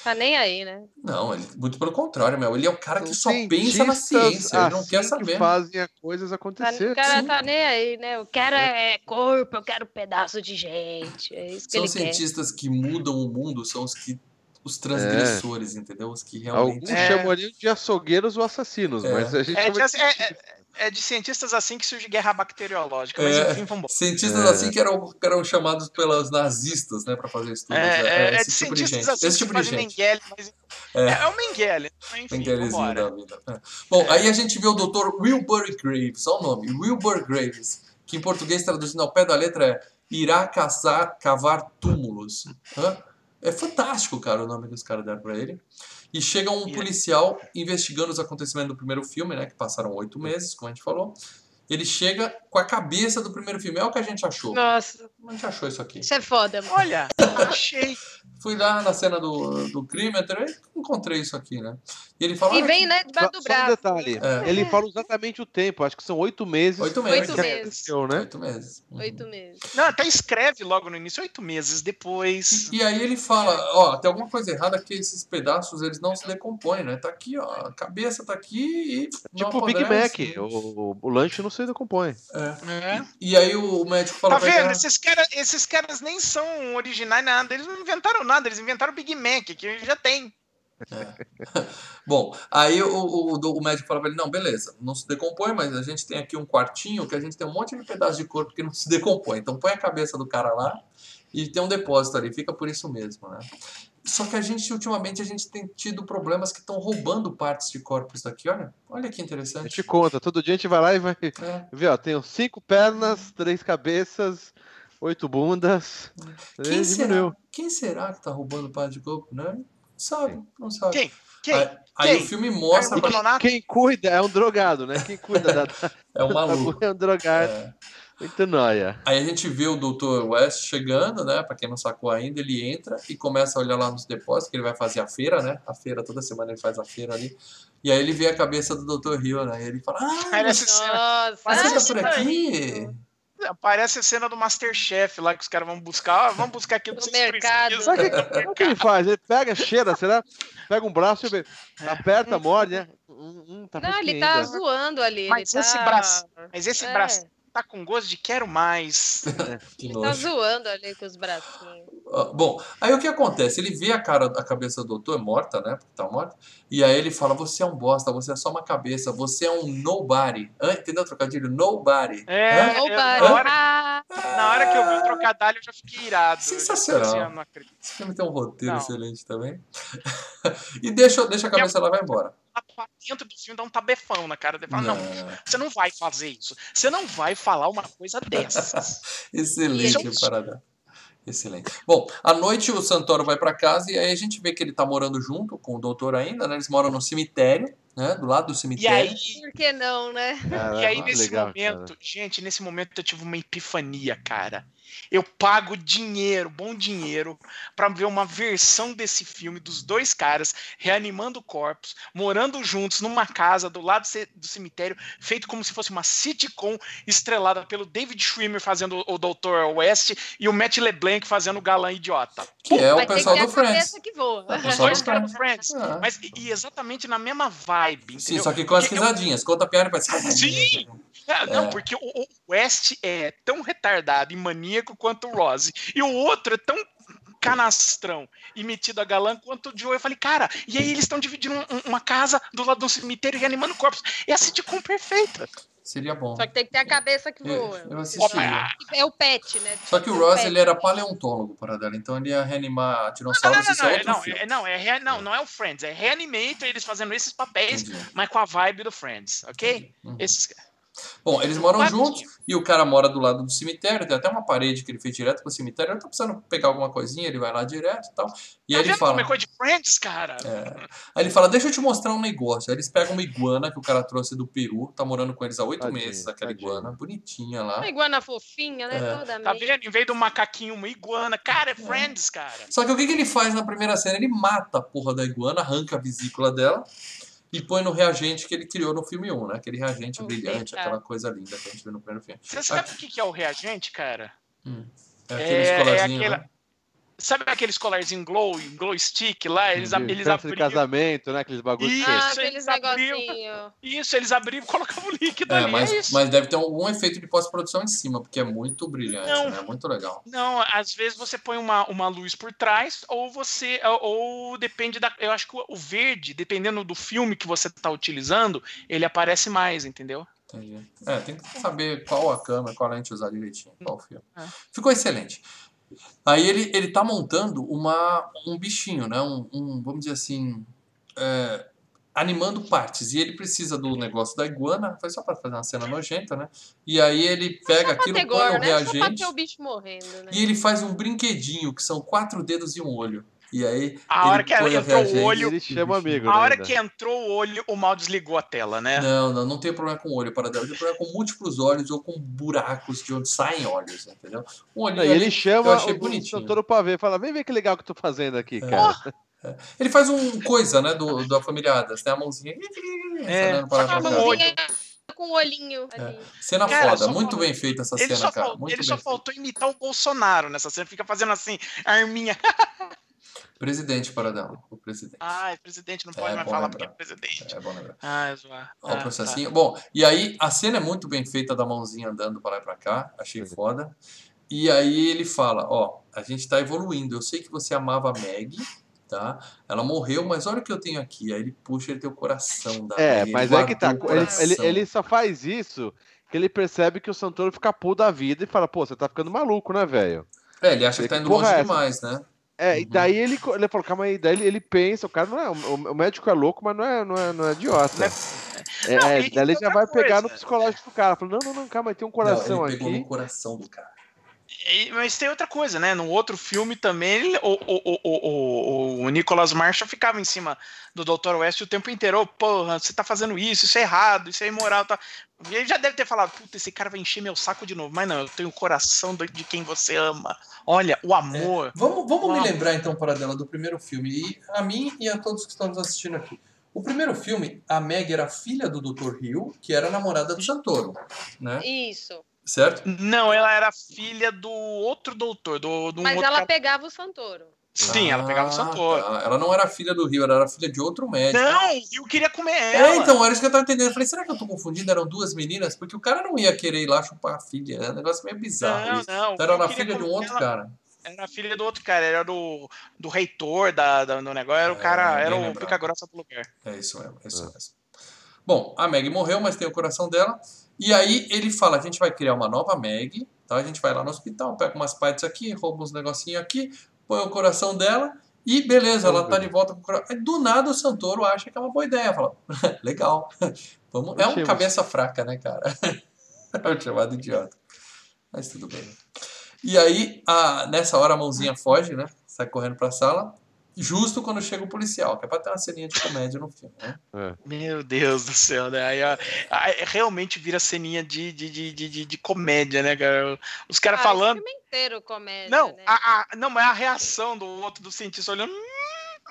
Tá nem aí, né? Não, ele, muito pelo contrário, meu. Ele é o cara que só pensa na ciência. Ele não quer assim saber. que fazem as coisas Tá, acontecer. o cara sim. tá nem aí, né? Eu quero é corpo, eu quero pedaço de gente. É isso que São ele quer. cientistas que mudam o mundo, são os que. Os transgressores, entendeu? Os que Alguns realmente. É. chamariam de açougueiros ou assassinos, É. mas a gente É chama de, é- é- é de cientistas assim que surge guerra bacteriológica. Mas É. enfim, vambora. Cientistas É. assim que eram, que eram chamados pelos nazistas, né, para fazer estudos. É, é- é esse de tipo de cientistas gente. assim Esse que tipo de fazem gente. Mengele, mas É. é, é o Mengele. Enfim, Mengelezinho vambora. da vida. É. Bom, aí a gente vê o Dr. Wilbur Graves, olha o nome, Wilbur Graves, que em português traduzindo ao pé da letra é irá caçar, cavar túmulos. Hã? É fantástico, cara, o nome que os caras deram pra ele. E chega um policial investigando os acontecimentos do primeiro filme, né? Que passaram oito meses, como a gente falou. Ele chega com a cabeça do primeiro filme. É o que a gente achou. Nossa, A gente achou isso aqui. isso é foda, mano. Olha, achei. Fui lá na cena do, do crime, até encontrei isso aqui, né? E ele fala. E "Olha vem, né, debaixo do só um braço. detalhe, É. ele fala exatamente o tempo, acho que são oito meses. Oito meses. Oito meses. né? Oito meses. Uhum. Oito meses. Não, até escreve logo no início, oito meses depois. E aí ele fala, ó, tem alguma coisa errada que esses pedaços eles não se decompõem, né? Tá aqui, ó, a cabeça tá aqui e Tipo o Big Mac, apodrece. o, o, o lanche não se decompõe. É. É. E aí o médico fala Tá vendo? "Ah, Esses, cara, esses caras nem são originais nada. Eles não inventaram nada, eles inventaram o Big Mac, que já tem. *laughs* Bom, aí o, o, o- médico fala pra ele, não, beleza, não se decompõe, mas a gente tem aqui um quartinho que a gente tem um monte de pedaço de corpo que não se decompõe. Então põe a cabeça do cara lá e tem um depósito ali, fica por isso mesmo, né? Só que a gente, ultimamente, a gente tem tido problemas que estão roubando partes de corpos daqui, olha. Olha que A interessante. gente conta, todo dia a gente vai lá e vai É. ver, ó, tem cinco pernas, três cabeças, oito bundas. Quem será? Quem será que tá roubando parte de corpo, né? Não sabe, não sabe. Quem? Quem? Aí, aí Quem? o filme mostra Armando pra... Quem cuida é um drogado, né? Quem cuida da, *laughs* É um *laughs* maluco. é um drogado. É. Muito nóia. Aí a gente vê o Dr. West chegando, né? Pra quem não sacou ainda, ele entra e começa a olhar lá nos depósitos, que ele vai fazer a feira, né? A feira, toda semana ele faz a feira ali. E aí ele vê a cabeça do Dr. Hill, né? E ele fala, ah, cena, Nossa, você tá por aqui? Parece a cena do Masterchef lá que os caras vão buscar. Ah, vamos buscar aqui *laughs* No vocês mercado. Sabe o que, sabe o que ele faz? Ele pega, cheira, será? Pega um braço e aperta, morde, né? Hum, hum, tá Não, ele tá ainda. zoando ali. Mas ele esse tá... braço- Mas esse É, braço tá com gosto de quero mais. *laughs* Que Ele tá zoando ali com os bracinhos. Ah, Bom, aí o que acontece? Ele vê a cara, a cabeça do doutor morta, né? Porque tá morta. E aí ele fala: Você é um bosta, você é só uma cabeça, você é um nobody. Entendeu o trocadilho? Nobody. É, Hã? na, hora, ah, na hora que eu vi o trocadilho, eu já fiquei irado. Já Sensacional. falei assim. Esse filme tem um roteiro Não. excelente também. *laughs* e deixa, deixa a cabeça lá vai embora. Dentro do filme dá um tabefão na cara dele. Fala, não, Não. você não vai fazer isso. Você não vai falar uma coisa *laughs* dessas. Excelente Isso. parada. Excelente. Bom, à noite o Santoro vai pra casa e aí a gente vê que ele tá morando junto com o doutor ainda, né? Eles moram no cemitério, né? Do lado do E cemitério. aí, por que não, né? Cara, e aí nesse legal, momento, cara. gente, nesse momento eu tive uma epifania, cara. Eu pago dinheiro, bom dinheiro, pra ver uma versão desse filme dos dois caras reanimando corpos, morando juntos numa casa do lado do cemitério, feito como se fosse uma sitcom estrelada pelo David Schwimmer fazendo o Dr. West e o Matt LeBlanc fazendo o galã idiota. Que é o pessoal do Friends. que voa. É o pessoal Dois do caras do Friends. Friends. Ah. Mas e, exatamente na mesma vibe, Sim, entendeu? só que com as Porque eu- risadinhas. Conta a piada e. Sim! Ah, *laughs* não, É. porque o, o West é tão retardado e maníaco quanto o Rose. E o outro é tão canastrão e metido a galã quanto o Joe. Eu falei, cara, e aí eles estão dividindo um- um- uma casa do lado de um cemitério e reanimando corpos. É a sitcom perfeita. Seria bom. Só que tem que ter a cabeça que Eu, voa. eu Ó, assistiria. mas- É o pet, né? Só que o Ross, ele era paleontólogo, para dela, então ele ia reanimar Não, não, dinossauros, não, isso é não, é, não, é, não, é rea- não, não é o Friends, é Reanimator, eles fazendo esses papéis, Entendi. mas com a vibe do Friends, ok? Uhum. Esses Bom, eles moram juntos e o cara mora do lado do cemitério, tem até uma parede que ele fez direto pro cemitério, ele tá precisando pegar alguma coisinha, ele vai lá direto e tal. E Tá aí ele fala. como é coisa de Friends, cara? É. Aí ele fala, deixa eu te mostrar um negócio. Aí eles pegam uma iguana que o cara trouxe do Peru, tá morando com eles há oito meses, aquela tadinho. iguana, bonitinha lá. Uma iguana fofinha, né? É. Toda Tá vendo? Em vez do macaquinho, uma iguana. Cara, é Friends, cara. Só que o que, que ele faz na primeira cena? Ele mata a porra da iguana, arranca a vesícula dela e põe no reagente que ele criou no filme 1, né? Aquele reagente Ok, brilhante, aquela coisa linda que a gente viu no primeiro filme. Você sabe o que é o reagente, cara? É aquele É- é aquela- né? Sabe aqueles colarzinho glow, glow stick lá? Eles, De eles festa de abriam. casamento, né? Aqueles bagulhos Isso, Ah, eles aqueles abriam. negocinhos. Isso, eles abriam e colocavam o líquido É, ali. mas, é isso. mas deve ter algum efeito de pós-produção em cima, porque é muito brilhante, Não. né? Muito legal. Não, às vezes você põe uma, uma luz por trás, ou você. Ou, ou depende da. Eu acho que o, o verde, dependendo do filme que você tá utilizando, ele aparece mais, entendeu? Entendi. É, tem que saber qual a câmera, qual a lente usar direitinho, qual filme. É. Ficou excelente. Aí ele, ele tá montando uma, um bichinho, né? Um, um, vamos dizer assim. é, animando partes. E ele precisa do negócio da iguana, foi só pra fazer uma cena nojenta, né? E aí ele pega aquilo, põe o né? Só pra reagente ter o bicho morrendo, né? e ele faz um brinquedinho, que são quatro dedos e um olho. E aí A ele hora que entrou o olho- Ele chama amigo. A né, hora ainda. que entrou o olho, o mal desligou a tela, né? Não, não, não tem problema com o olho para dela, tem problema com múltiplos olhos ou com buracos de onde saem olhos, entendeu? Um olhinho Não, ele ali, chama eu achei o bonitinho. Santoro pra ver, fala, vem ver que legal que eu tô fazendo aqui, É. cara. Ele faz um coisa, né, do, da família Adams, tem a mãozinha. É, para só pra a mãozinha- com o olhinho É. Cena Cara, foda, muito faltou- bem feita essa Ele, cena, cara. fal- Muito ele bem só feita. faltou imitar o Bolsonaro nessa cena. Fica fazendo assim, arminha. *laughs* Presidente Paradão, o presidente. Ai, presidente não pode É, mais falar lembrar. porque é presidente. É bom lembrar. Ai, zoar. Ó, o Ah, processinho. Bom, e aí a cena é muito bem feita da mãozinha andando para lá e pra cá. Achei Sim. foda. E aí ele fala, ó, a gente tá evoluindo. Eu sei que você amava a Meg, tá? Ela morreu, mas olha o que eu tenho aqui. Aí ele puxa ele tem o coração da É, mas é que tá. o Ele, ele, ele só faz isso que ele percebe que o Santoro fica puto da vida e fala, pô, você tá ficando maluco, né, velho? É, ele acha que tá Que indo porra longe é demais, né? É, e Uhum. daí ele, ele falou, calma aí, daí ele, ele pensa, o cara não é. O, o médico é louco, mas não é, não é, não é idiota. Né? É, Não, é, e- daí ele já vai pegar coisa. no psicológico do cara. Falou, não, não, não, calma aí, tem um coração não, ele pegou aqui. no coração do cara. E- Mas tem outra coisa, né? No outro filme também, ele- o, o, o, o, o Nicholas Marshall ficava em cima do Dr. West o tempo inteiro. Ô, porra, você tá fazendo isso, isso é errado, isso é imoral. Tá... Ele já deve ter falado, puta, esse cara vai encher meu saco de novo. Mas não, eu tenho o coração de quem você ama. Olha, o amor. Vamos, vamos me Uau. lembrar então, Paradela, do primeiro filme. E a mim e a todos que estamos assistindo aqui. O primeiro filme, a Meg era filha do Dr. Hill, que era namorada do Santoro, né? Isso. Certo? Não, ela era filha do outro doutor, do, do um Mas outro ela cara. pegava o Santoro. Sim, ela pegava o Ah, Santoro. tá. Ela não era filha do Rio, ela era filha de outro médico. Não, eu queria comer ela. É, então, era isso que eu tava entendendo. Eu falei, será que eu tô confundindo? Eram duas meninas? Porque o cara não ia querer ir lá chupar a filha. É um negócio meio bizarro Não, isso. não. Então era queria filha de um outro ela. cara. Era filha do outro cara, era do, do reitor da, da- do negócio, era o É, cara, bem era o lembrado. pica grossa do lugar. É isso mesmo, é isso É. mesmo. Bom, a Meg morreu, mas tem o coração dela. E aí ele fala: a gente vai criar uma nova Meg, tá? A gente vai lá no hospital, pega umas partes aqui, rouba uns negocinhos aqui, põe o coração dela e beleza, ela tá de volta com o coração. Do nada o Santoro acha que é uma boa ideia. Fala: *laughs* legal. *laughs* Vamos... É um cabeça fraca, né, cara? *laughs* É o chamado idiota. Mas tudo bem. E aí, a- nessa hora, a mãozinha foge, né? Sai correndo pra sala. Justo quando chega o policial, que é pra ter uma ceninha de comédia no filme, né? É. Meu Deus do céu, né? Aí, ó, aí realmente vira ceninha de, de, de, de, de- de comédia, né, cara? Os caras Ah, falando. O filme inteiro comédia, Não, né? a, a- não, mas a reação do outro, do cientista olhando.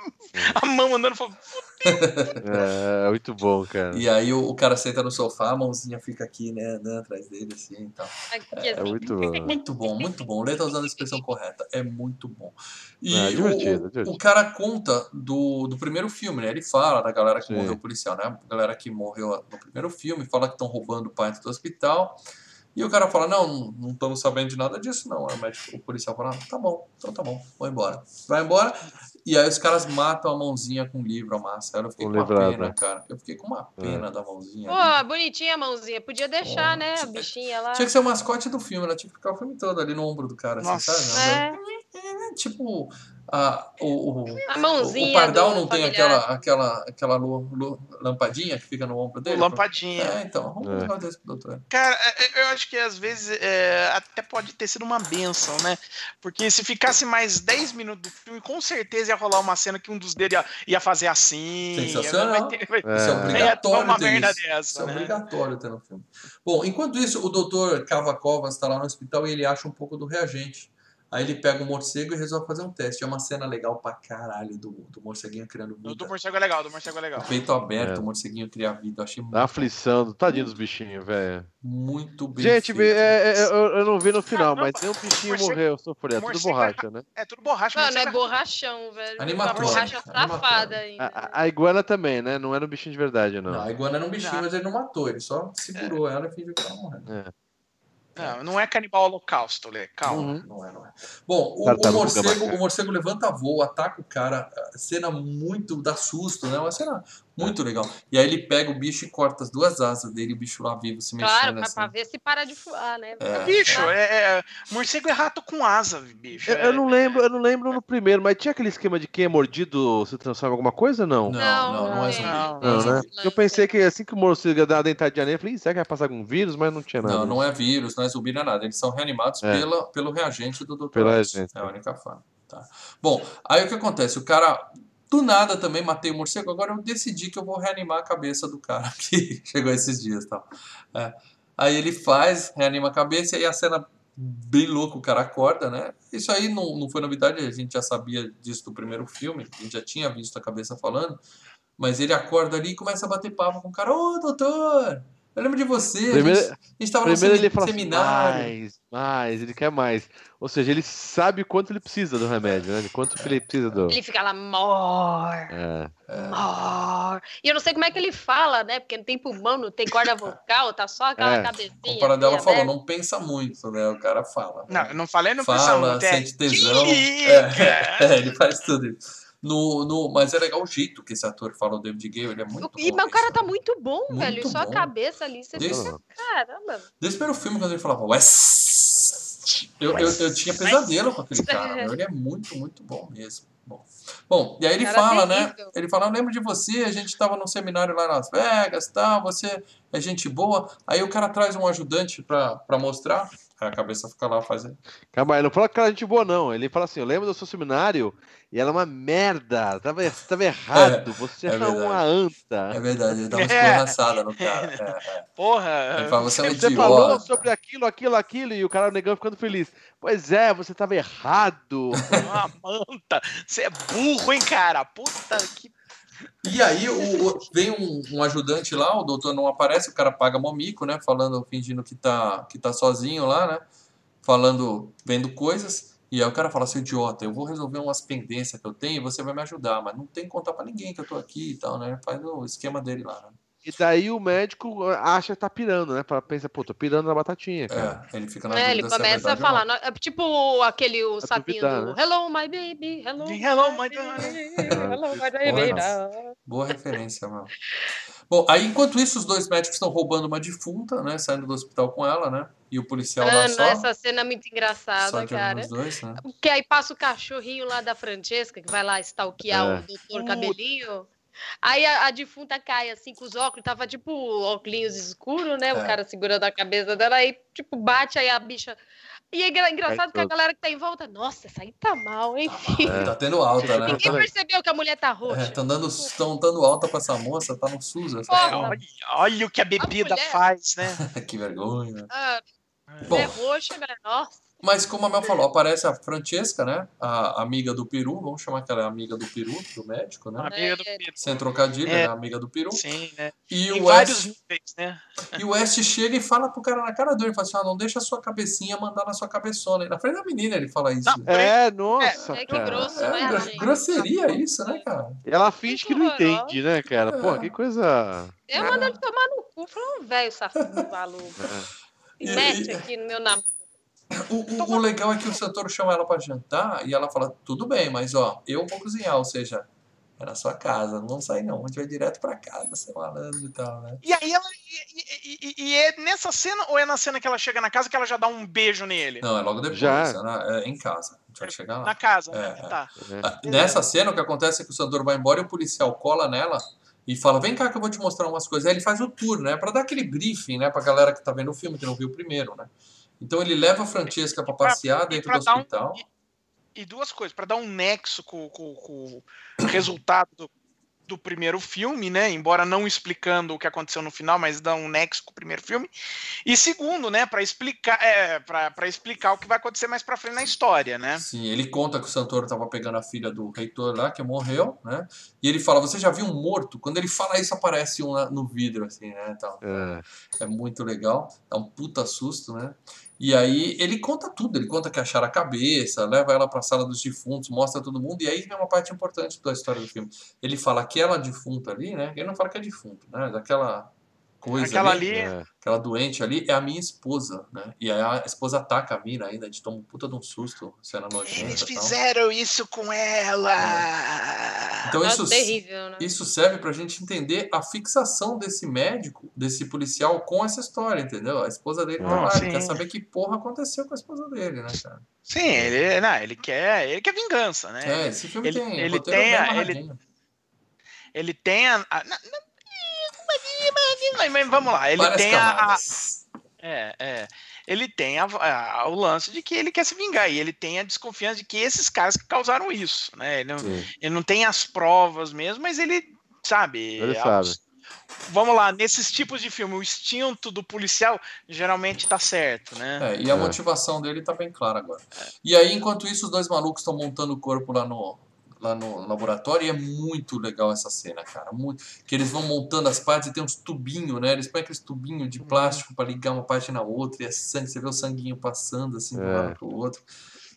*laughs* A mão andando falando. É, muito bom, cara. E aí o, o cara senta no sofá, a mãozinha fica aqui, né, né, atrás dele, assim e tal. Aqui, É assim. muito bom. Muito bom, muito bom. O Lê tá usando a expressão correta. É muito bom. E É, o- divertido, o, divertido. o cara conta do, do primeiro filme, né? Ele fala da galera que Sim. morreu policial, né? A galera que morreu no primeiro filme, fala que estão roubando parte do hospital. E o cara fala, não, não estamos sabendo de nada disso, não. O, médico, o policial fala, ah, tá bom, então tá bom, vou embora. Vai embora. E aí os caras matam a mãozinha com o livro, a massa. Aí Eu fiquei Com com uma pena, né? cara. Eu fiquei com uma pena da mãozinha. Pô, ali. bonitinha a mãozinha. Podia deixar, Pô, né? A bichinha lá. Tinha que ser o mascote do filme, ela tinha que ficar o filme todo ali no ombro do cara, assim, Nossa. sabe? É, É, tipo, a, o, o, a mãozinha. o Pardal não tem familiar. aquela, aquela, aquela lu- lu- lampadinha que fica no ombro dele? Lampadinha. É, então, um É. desse pro doutor. Cara, é, é, eu acho que às vezes é, até pode ter sido uma benção, né? Porque se ficasse mais 10 minutos do filme, com certeza ia rolar uma cena que um dos dedos ia, ia fazer assim. Sensacional. Vai ter- vai- É. Isso é obrigatório uma merda isso. dessa, Isso é né? obrigatório ter no filme. Bom, enquanto isso, o doutor Cavacovas está lá no hospital e ele acha um pouco do reagente. Aí ele pega o morcego e resolve fazer um teste. É uma cena legal pra caralho do, do morceguinho criando vida. do morcego é legal, do morcego é legal. O peito aberto, É. o morceguinho cria vida. Eu achei Dá aflição, do- tadinho dos bichinhos, velho. muito bem Gente, feito. é, é, eu, eu não vi no final, não, mas nenhum bichinho morcego- morreu, sofreu. É tudo morcego borracha, né? É tudo borracha, Mano, é morcego borrachão, velho. Animatório, Uma borracha safada ainda. A, a- iguana também, né? Não era um bichinho de verdade, não. Não, a iguana era um bichinho, Não. mas ele não matou. Ele só segurou ela e fingiu que ela morreu. Não, não é canibal holocausto, Lê. Calma. Uhum. Não é, não é. Bom, o, o Tartaruga morcego, o morcego levanta voo, ataca o cara. Cena muito dá susto, né? Uma cena Muito legal. E aí ele pega o bicho e corta as duas asas dele, o bicho lá vivo se mexendo Claro, pra, assim. pra ver se para de voar, né? É. Bicho, é, é- morcego é rato com asa, bicho. Eu, É- eu não lembro, eu não lembro no primeiro, mas tinha aquele esquema de quem é mordido se transforma em alguma coisa, não? Não, não, não é tem. zumbi. Não, Não, né? Não, Eu pensei que assim que o morcego ia dar a dentadinha nele, eu falei, "Ih, será que vai passar algum vírus? Mas não tinha nada. Não, não é vírus, não é zumbi, não é nada. Eles são reanimados É. pela, pelo reagente do Dr. Reagente. É a única forma. Tá. Bom, aí o que acontece? O cara, do nada também, matei o morcego, agora eu decidi que eu vou reanimar a cabeça do cara *laughs* que chegou esses dias. Tal. É. Aí ele faz, reanima a cabeça, e a cena bem louca, o cara acorda, né? Isso aí não, não foi novidade, a gente já sabia disso do primeiro filme, a gente já tinha visto a cabeça falando, mas ele acorda ali e começa a bater papo com o cara, ô doutor, eu lembro de você, Primeiro- a gente, a gente tava Primeiro no ele fala assim, seminário. mais, mais, ele quer mais. Ou seja, ele sabe quanto ele precisa do remédio, né? De quanto que ele precisa do... Ele fica lá, more, É. more. E eu não sei como é que ele fala, né? Porque não tem pulmão, não tem corda vocal, tá só aquela É. cabecinha. O Paradela assim, falou, aberta. não pensa muito, né? O cara fala. Não, né? eu não falei, não pensa Fala, muito. É, sente tesão. "Tica". *laughs* É, ele faz tudo. No, no, mas é legal o jeito que esse ator fala, o David Gale, ele é muito E, bom. mas o cara tá né? muito bom, Muito velho. Só bom. a cabeça ali, você Desde- fica, caramba. Desde o primeiro filme, quando ele falava Wes, eu, eu, eu tinha pesadelo com aquele cara. Ele é muito, muito bom mesmo. Bom, bom e aí ele Cara fala, né? terrível. Ele fala, eu lembro de você, a gente tava num seminário lá em Las Vegas, tal, você é gente boa. Aí o cara traz um ajudante pra, pra mostrar, a cabeça fica lá fazendo. Calma aí, não fala que cara é gente boa, não. Ele fala assim, eu lembro do seu seminário e ela é uma merda. Tava, tava errado, você é é, uma anta. É verdade, ele dá uma É. escorraçada no cara. É, é. Porra. Ele fala, você é um Você falou idiota. sobre aquilo, aquilo, aquilo, e o cara negão ficando feliz. Pois é, você tava errado. *laughs* Uma manta. Você é burro, hein, cara? Puta que. E aí o, vem um, um ajudante lá, o doutor não aparece, o cara paga momico, né? Falando, fingindo que tá, que tá sozinho lá, né? Falando, vendo coisas. E aí o cara fala assim, idiota, eu vou resolver umas pendências que eu tenho e você vai me ajudar, mas não tem que contar pra ninguém que eu tô aqui e tal, né? Faz o esquema dele lá, né? E daí o médico acha que tá pirando, né? Pra- Pensa, pô, tô pirando na batatinha, cara. É, ele fica na É, ele é começa a falar, é tipo aquele o sapinho duvidar, do né? Hello, my baby, hello, Hello, my *laughs* baby, hello, my baby. Porra, Boa referência, mano. Bom, aí enquanto isso, os dois médicos estão roubando uma defunta, né? Saindo do hospital com ela, né? E o policial lá Mano, só. essa cena é muito engraçada, cara. dois, né? Porque aí passa o cachorrinho lá da Francesca, que vai lá stalkear É. o doutor Puta. Cabelinho. Aí a, a defunta cai assim com os óculos, tava tipo óculos escuro, né? É. O cara segurando a cabeça dela, aí tipo bate, aí a bicha. E é engra- engraçado que a galera que tá em volta, nossa, essa aí tá mal, hein, filho? Tá tendo alta, né? Ninguém percebeu que a mulher tá roxa. Estão dando, tão dando alta pra essa moça, tá no SUS. Essa. Olha, olha o que a bebida mulher. faz, né? *laughs* que vergonha. Ah, Bom, é roxa, né? Nossa. Mas como a Mel falou, aparece a Francesca, né? A amiga do Peru, vamos chamar que ela é amiga do Peru, do médico, né? Amiga do É, Pedro. Sem trocadilho, É. né? Amiga do Peru. Sim, né? E Em o, vários West, níveis, né? e o West chega e fala pro cara na cara dele, fala assim, ah, não deixa a sua cabecinha mandar na sua cabeçona. E na frente da menina ele fala isso. Não, É, nossa, É, que cara. grosso, É, né, gente? grosseria isso, né, cara? Ela finge que não entende, né, cara? Porra, que coisa. Eu mando ele tomar no cu, falou um velho safado maluco. E- E mete e- aqui no meu namoro. O, o- o legal é que o Santoro chama ela pra jantar e ela fala, tudo bem, mas ó, eu vou cozinhar, ou seja, é na sua casa, não vamos sair não, a gente vai direto pra casa, seu malandro e tal, né? E aí ela. E, e- e- e é nessa cena ou é na cena que ela chega na casa que ela já dá um beijo nele? Não, é logo depois, Já. é, na- é em casa, a gente vai chegar lá. Na casa, É, né? é. Tá. né? Ah, Nessa cena, o que acontece é que o Sandoro vai embora e o policial cola nela e fala: Vem cá que eu vou te mostrar umas coisas. Aí ele faz o tour, né? Pra dar aquele briefing, né? Pra galera que tá vendo o filme, que não viu o primeiro, né? Então ele leva a Francesca pra pra- passear e dentro pra do dar um- hospital. E duas coisas, para dar um nexo com, com- com o resultado do, do primeiro filme, né? Embora não explicando o que aconteceu no final, mas dá um nexo com o primeiro filme. E segundo, né, para explicar, é, para explicar o que vai acontecer mais para frente na história, né? Sim, ele conta que o Santoro tava pegando a filha do reitor lá, que morreu, né? E ele fala: Você já viu um morto? Quando ele fala isso, aparece um no vidro, assim, né? Tal. É. É muito legal, dá um puta susto, né? E aí ele conta tudo, ele conta que acharam a cabeça, leva ela pra sala dos defuntos, mostra todo mundo, e aí vem uma parte importante da história do filme. Ele fala aquela defunta ali, né? Ele não fala que é defunto, né? Daquela coisa Aquela ali, ali. É. aquela doente ali, é a minha esposa, né? E aí a esposa ataca a mina ainda, a gente toma um puta de um susto, cena nojenta Eles e tal. fizeram isso com ela. Então Nossa, isso, terrível, né? isso serve pra gente entender a fixação desse médico, desse policial com essa história, entendeu? A esposa dele tá lá, ele quer saber que porra aconteceu com a esposa dele, né, cara? Sim, ele, não, ele quer, ele quer vingança, né? É, esse filme ele- tem ele tem a- ele-. Ele tem a, a- na- na- mas, mas vamos lá, ele Várias tem a, a- é, é, ele tem a- a- o lance de que ele quer se vingar e ele tem a desconfiança de que esses caras que causaram isso, né? Ele não, ele não tem as provas mesmo, mas ele sabe. Ele sabe. Vamos lá, nesses tipos de filme, o instinto do policial geralmente tá certo, né? É, e a É. motivação dele tá bem clara agora. E aí, enquanto isso, os dois malucos estão montando o corpo lá no, lá no laboratório e é muito legal essa cena, cara. Muito, que eles vão montando as partes e tem uns tubinhos, né? Eles põem aqueles tubinhos de plástico pra ligar uma parte na outra e é sangue, você vê o sanguinho passando assim de um É. lado pro outro.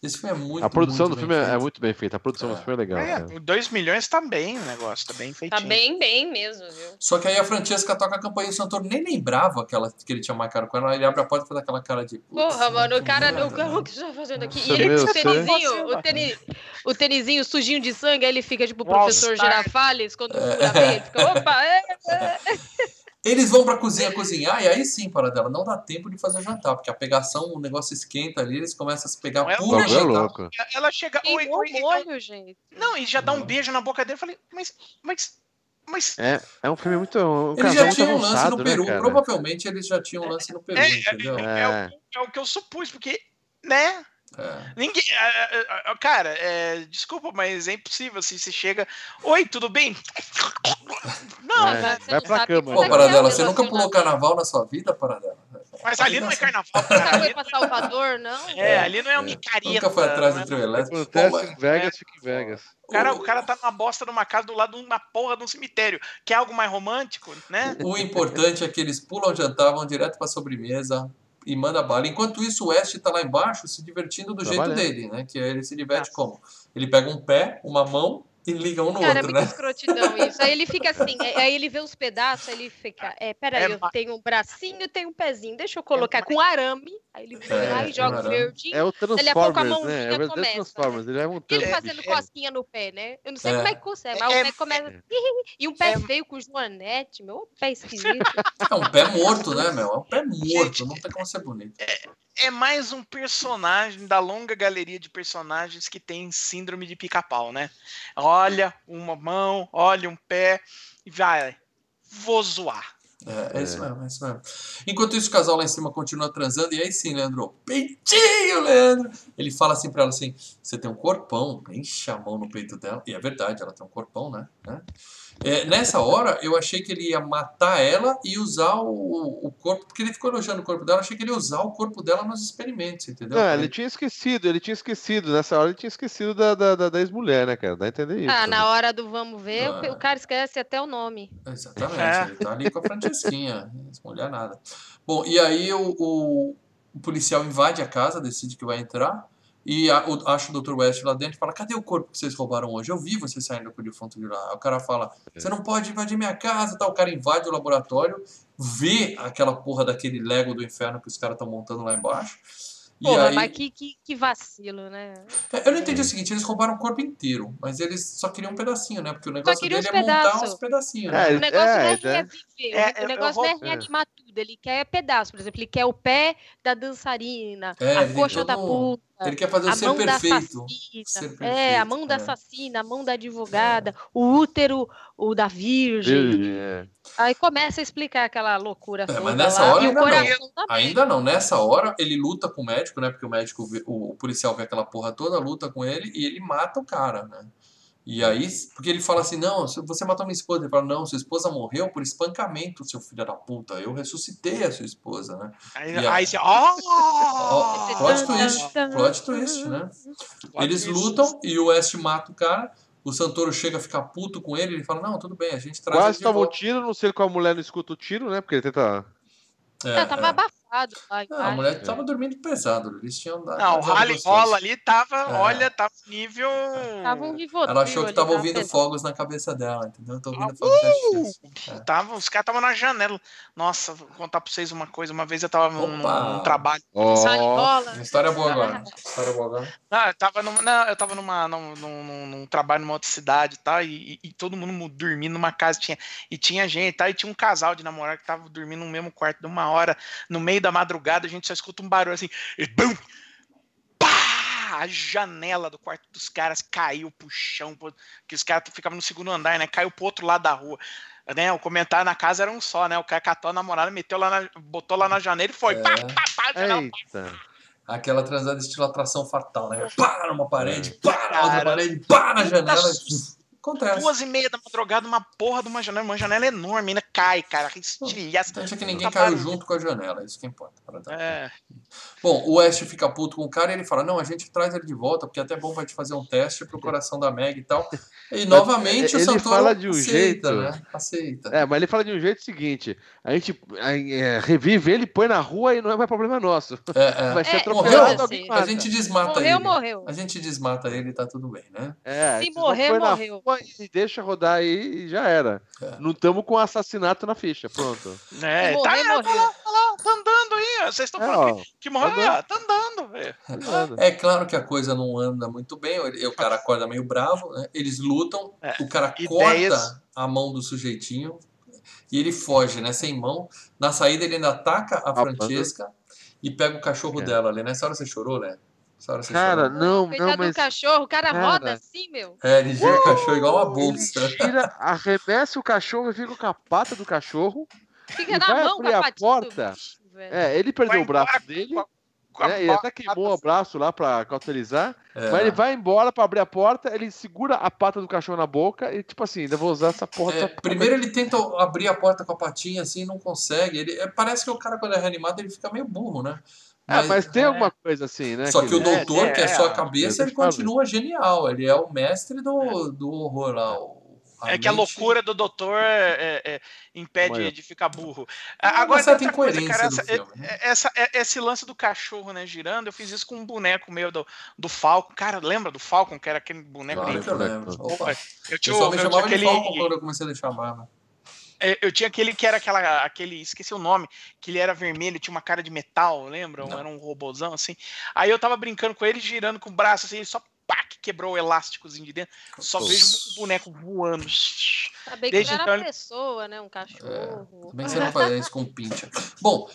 Esse filme é muito A produção muito do filme é- é muito bem feita. A produção do É. filme é legal. É, cara. 2 milhões tá bem o negócio, tá bem Tá feitinho. bem, bem mesmo, viu? Só que aí a Francesca toca a campainha e o Santoro nem lembrava que, ela, que ele tinha marcado com ela. Ele abre a porta e faz aquela cara de. "Putz, Porra, mano, o cara, merda, o, cara- né?" o que você tá fazendo aqui? Nossa, E ele o tênisinho, o, tênis, o tênisinho sujinho de sangue, aí ele fica tipo o professor. Girafales, quando ele fica, opa, é, *laughs* Eles vão pra cozinha cozinhar e aí sim, para dela, não dá tempo de fazer o jantar, porque a pegação, o negócio esquenta ali, eles começam a se pegar Não é bagulho é jantar. louco. Ela chega. Oi, queimou oi, o molho, gente. Não, e já dá um Não. beijo na boca dele. Eu falei, mas. Mas. Mas. É, é um filme muito. Um Eles já muito tinham um lance no né, Peru, cara? provavelmente eles já tinham um lance no Peru, É, entendeu? é, É. o, que- é o que eu supus, porque. Né? É. Ninguém. é, é, é, Cara, é, desculpa, mas é impossível assim. Você chega. Oi, tudo bem? Não, É, você vai não pra cama. Pô, é Paradela, é você nunca pulou carnaval na sua vida, Paradela? Mas ali não é carnaval, Nunca foi pra Salvador, não? é, ali não é uma micareta. Nunca foi atrás do é- trio elétrico. acontece Pô, em Vegas, fica em Vegas. O cara, o cara tá numa bosta numa casa do lado de uma porra de um cemitério. Quer algo mais romântico, né? O importante é que eles pulam jantar, vão direto pra sobremesa e manda bala. Enquanto isso, o West tá lá embaixo se divertindo do jeito Trabalhando. dele, né? Que ele se diverte como? Ele pega um pé, uma mão e liga um no Cara, é outro, muito né? escrotidão isso. Aí ele fica assim, aí *laughs* aí ele vê os pedaços, aí ele fica, é, peraí, É eu ma- tenho um bracinho, tenho um pezinho, deixa eu colocar ma- com arame, aí ele vai lá É, e joga o verdinho. É o Dali a pouco a Transformers, né? É o mãozinha começa, Transformers. Ele vai montando. Ele fazendo cosquinha no pé, né? Eu não sei É. como é que consegue, mas É- o pé começa. *laughs* E um pé feio com joanete, meu, pé esquisito. É um pé morto, né, meu? É um pé *laughs* morto, não tem como ser bonito. É mais um personagem da longa galeria de personagens que tem síndrome de pica-pau, né? Olha uma mão, olha um pé e vai. Vou zoar. É, é isso mesmo, é isso mesmo. Enquanto isso, o casal lá em cima continua transando, e aí sim, Leandro, peitinho, Leandro! Ele fala assim pra ela assim: você tem um corpão, enche a mão no peito dela. E é verdade, ela tem um corpão, né? né? É, nessa hora, eu achei que ele ia matar ela e usar o, o corpo, porque ele ficou elogiando o corpo dela, eu achei que ele ia usar o corpo dela nos experimentos, entendeu? Não, ele tinha esquecido, ele tinha esquecido. Nessa hora ele tinha esquecido da, da, da, da ex-mulher, né, cara? Dá a entender isso. Ah, né? na hora do vamos ver, o- Ah. o cara esquece até o nome. Exatamente, É. ele tá ali com a Francesquinha, mulher nada. Bom, e aí o, o, o policial invade a casa, decide que vai entrar, e a- o- acha o Dr. West lá dentro e fala: Cadê o corpo que vocês roubaram hoje? Eu vi vocês saindo com o defunto de lá. O cara fala: Você não pode invadir minha casa. Tal. O cara invade o laboratório, vê aquela porra daquele Lego do inferno que os caras estão montando lá embaixo. E Porra, aí, mas que, que, que vacilo, né? É, eu não entendi o seguinte: eles roubaram o corpo inteiro, mas eles só queriam um pedacinho, né? Porque o negócio dele é montar uns pedacinhos. É, né? ele- O negócio não é é, reviver, é, o negócio eu não é reanimar tudo. Ele quer pedaço, por exemplo, ele quer o pé da dançarina, É, a coxa da puta, Ele quer fazer o a ser mão da perfeito. assassina, Ser é, a perfeito, mão da é. assassina, a mão da advogada, o útero, o da virgem. Virgem, é. Aí começa a explicar aquela loucura mas toda nessa lá, hora ainda não. também. Ainda não, nessa hora ele luta com o médico, né? Porque o médico, vê- o, o policial vê aquela porra toda, luta com ele e ele mata o cara, né? E aí, porque ele fala assim: não, você matou minha esposa. Ele fala: não, sua esposa morreu por espancamento, seu filho da puta. Eu ressuscitei a sua esposa, né? Aí, E aí você. Ó, Oh! plot twist, plot twist, né? Eles lutam e o West mata o cara. O Santoro chega a ficar puto com ele. Ele fala: não, tudo bem, a gente traz Quase ele de toma um tiro, não sei como a mulher não escuta o tiro, né? Porque ele tenta. É, Ela tava é. abafada, Lá Ah, a mulher tava dormindo pesado. Eles tinham dado. Não, o rally rola ali tava, É. olha, tava nível. Tava um Rivotril Ela achou que tava tava ouvindo pesado. fogos na cabeça dela, entendeu? Tô ouvindo Ah, fogos uh! É. Tava, os caras estavam na janela. Nossa, vou contar pra vocês uma coisa. Uma vez eu tava num, num trabalho. Ó, Salibola. História boa agora. História boa agora. Não, eu tava numa, não, eu tava numa, num, num- num- num trabalho numa outra cidade e tal, e, e- e todo mundo mu- dormindo numa casa, tinha, e tinha gente, tá, e tinha um casal de namorado que tava dormindo no mesmo quarto de uma hora, no meio da madrugada, a gente só escuta um barulho assim, e bum! Pá! A janela do quarto dos caras caiu pro chão, que os caras ficavam no segundo andar, né? Caiu pro outro lado da rua. Né, o comentário na casa era um só, né? O cara catou a namorada, meteu lá na, botou lá na janela e foi. É. Pá, pá, pá, janela eita. Aquela transada estilo atração fatal, né? Pá numa parede, pá na outra parede, pá na janela. Acontece. Duas e meia da madrugada, uma porra de uma janela, uma janela enorme, ainda cai, cara, estilhaça. Importante é que ninguém Tá caiu barulho. junto com a janela, é isso que importa. pra dar. É, Bom, o West fica puto com o cara e ele fala: Não, a gente traz ele de volta, porque é até bom vai te fazer um teste pro coração da Meg e tal. E novamente o ele Santoro fala de um aceita, jeito- né? Aceita. É, mas ele fala de um jeito seguinte: a gente é, revive ele, põe na rua e não é mais problema nosso. É, é. *laughs* Vai ser É, atropelado, morreu. alguém A gente desmata Morreu, ele. morreu. A gente desmata ele e tá tudo bem, né? É, Se morrer, na E deixa rodar aí e já era. É. Não estamos com assassinato na ficha, pronto. é, Se tá, morrer, tá lá, tá lá, tá andando aí, vocês estão É, falando ó, que, que morreu, tá tá andando, velho. cuidado. É claro que a coisa não anda muito bem, o cara acorda meio bravo, né? eles lutam, É, o cara ideias. corta a mão do sujeitinho e ele foge, né? Sem mão. Na saída ele ainda ataca a Ah, Francesca e pega o cachorro É. dela ali. Nessa hora você chorou, né? Cara, chorou. não, Coitado não, mas. do cachorro, o cara, Cara. roda assim, meu. É, ele gira o cachorro igual uma Ele bolsa. tira, arremessa o cachorro e fica com a pata do cachorro. Fica na vai mão com abrir a porta? bicho. É, ele perdeu Vai o braço embora dele. com a- com a né, ele até queimou o braço lá pra cauterizar. É. Mas ele vai embora pra abrir a porta, ele segura a pata do cachorro na boca e, tipo assim, ainda vou usar essa porra. É, primeiro ele tenta abrir a porta com a patinha assim e não consegue. Ele, é, parece que o cara, quando é reanimado, ele fica meio burro, né? É, mas tem é. alguma coisa assim, né? Só que o ele- É, doutor, é, que é só a é, cabeça, eu ele continua genial. Ele é o mestre do, do horror lá. o- É que a mente- loucura do doutor é, é, impede de ficar burro. É Agora, tem certa outra coisa, cara, essa, filme, né? é- essa- é- esse lance do cachorro, né, girando, eu fiz isso com um boneco meu do, do Falcon. Cara, lembra do Falcon, que era aquele boneco Claro que eu. Eu O tinha, pessoal o- me eu chamava de aquele, Falcon quando eu comecei a deixar a barba. é, eu tinha aquele que era aquela, aquele, esqueci o nome, que ele era vermelho, tinha uma cara de metal, lembra? Não. Era um robôzão assim. Aí eu tava brincando com ele, girando com o braço assim, ele só pá, que quebrou o elásticozinho de dentro. Só vejo o boneco voando. Tá bem que Desde não era então ele- pessoa, né? Um cachorro. Também que você não faz isso com pincha. Bom,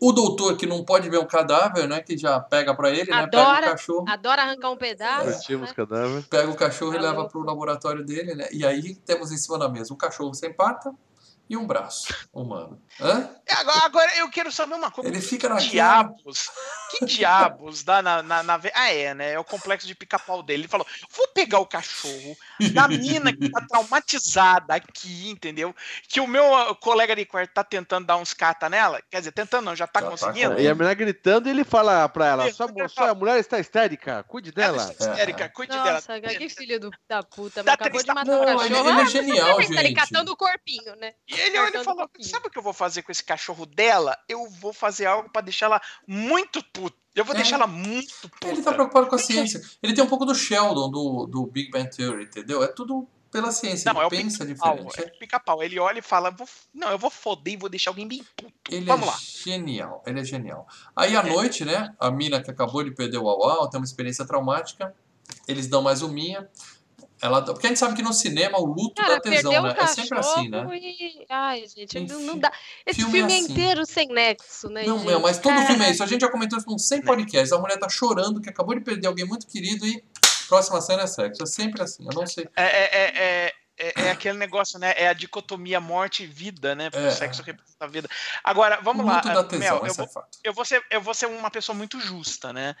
o doutor que não pode ver um cadáver, né? Que já pega pra ele, né? Pega o Adora. cachorro. Adora arrancar um pedaço. Curtimos né? cadáver. Pega o cachorro e Tá leva louco. pro laboratório dele, né? E aí temos em cima da mesa um cachorro sem pata e um braço humano. Hã? É, Agora, agora eu quero saber uma coisa. Ele fica Que naquela... diabos? Que diabos dá na, na, na ve- Ah, é, né? É o complexo de pica-pau dele. Ele falou: vou pegar o cachorro da mina que tá traumatizada aqui, entendeu? Que o meu ah, colega de quarto tá tentando dar uns cata nela. Quer dizer, tentando não, já tá Já tá conseguindo. com- E a mulher gritando e ele fala pra ela: sua, ele sua mulher está histérica, cuide Ela dela. está histérica, cuide dela. Nossa, que filho do, da puta. Mas acabou de matar o cachorro. ele- ele é Ah, genial, tá ali gente. catando o corpinho, né? Ele olha e falou: um sabe o que eu vou fazer com esse cachorro dela? Eu vou fazer algo pra deixar ela muito puta. Eu vou É. deixar ela muito puta. Ele tá preocupado com a ciência. Ele tem um pouco do Sheldon, do, do Big Bang Theory, entendeu? É tudo pela ciência. Não, ele é o pensa diferente. É o pica-pau. Ele olha e fala: "Vou- não, eu vou foder e vou deixar alguém bem puto. Ele Vamos é lá. genial, ele é genial. Aí à É. noite, né? A mina que acabou de perder o Auau tem uma experiência traumática. Eles dão mais um minha. Ela, porque a gente sabe que no cinema o luto Cara, dá tesão, né? É sempre assim, né? e... Ai, gente, não, não Enfim, dá. Esse filme filme, é é assim. inteiro sem nexo, né, Não, gente? meu, mas todo Cara, filme é isso. A gente já comentou isso num 100 podcasts. A mulher tá chorando que acabou de perder alguém muito querido e próxima cena é sexo. É sempre assim. Eu não sei. É, é, é, é, é- aquele negócio, né? É a dicotomia morte e vida, né? Porque É. o sexo representa a vida. Agora, vamos o lá. dá ah, tesão, Mel, eu vou, é fato. eu, vou ser, eu vou ser uma pessoa muito justa, né?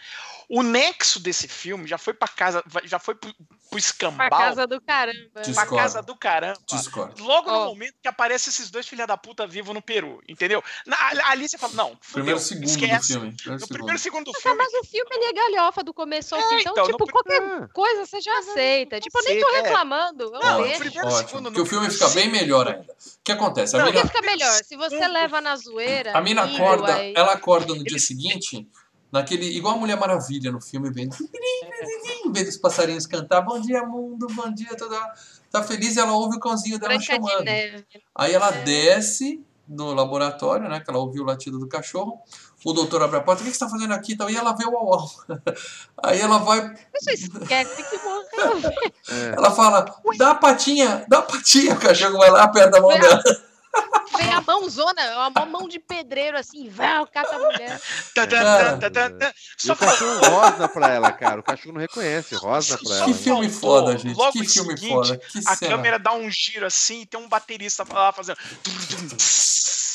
O nexo desse filme já foi pra casa, já foi pro, pro escambau, Pra casa do caramba. pra Discordo. casa do caramba. Discordo. Logo no Ó. momento que aparecem esses dois filha da puta vivos no Peru, entendeu? Na- ali você fala, não, fudeu, Primeiro segundo do esquece. filme. Primeiro No segundo. primeiro segundo do Tá, filme, mas o filme ele é galhofa do começo ao É, fim. Então, então, tipo, no qualquer É. coisa você já aceita. Tipo, eu nem tô É. reclamando. Eu Não. Primeiro ótimo. segundo, no Que o filme fica bem melhor ainda. O que acontece? A Não, mina, Porque fica melhor. Se você leva na zoeira. a mina acorda, aí- ela acorda no dia seguinte, naquele. igual a Mulher Maravilha no filme, vendo. *laughs* Vendo os passarinhos cantar, bom dia, mundo, bom dia, toda. Tá feliz e ela ouve o cãozinho dela Branca de chamando. neve. Aí ela É. desce no laboratório, né? Que ela ouviu o latido do cachorro. O doutor abre a porta, o que você tá fazendo aqui? e tal? E ela vê o uau, uau. *laughs* Aí ela vai, Você esquece que morreu. É. ela fala, dá a patinha, dá a patinha. O cachorro vai lá, aperta a mão dela. Vem a mãozona, uma mão de pedreiro assim, vai, cata a mulher. Cara. E Só o cachorro rosna pra ela, cara. O cachorro não reconhece, rosna pra ela. Que filme foda, gente. logo Que filme seguinte, foda. Que a cena. câmera dá um giro assim e tem um baterista lá fazendo.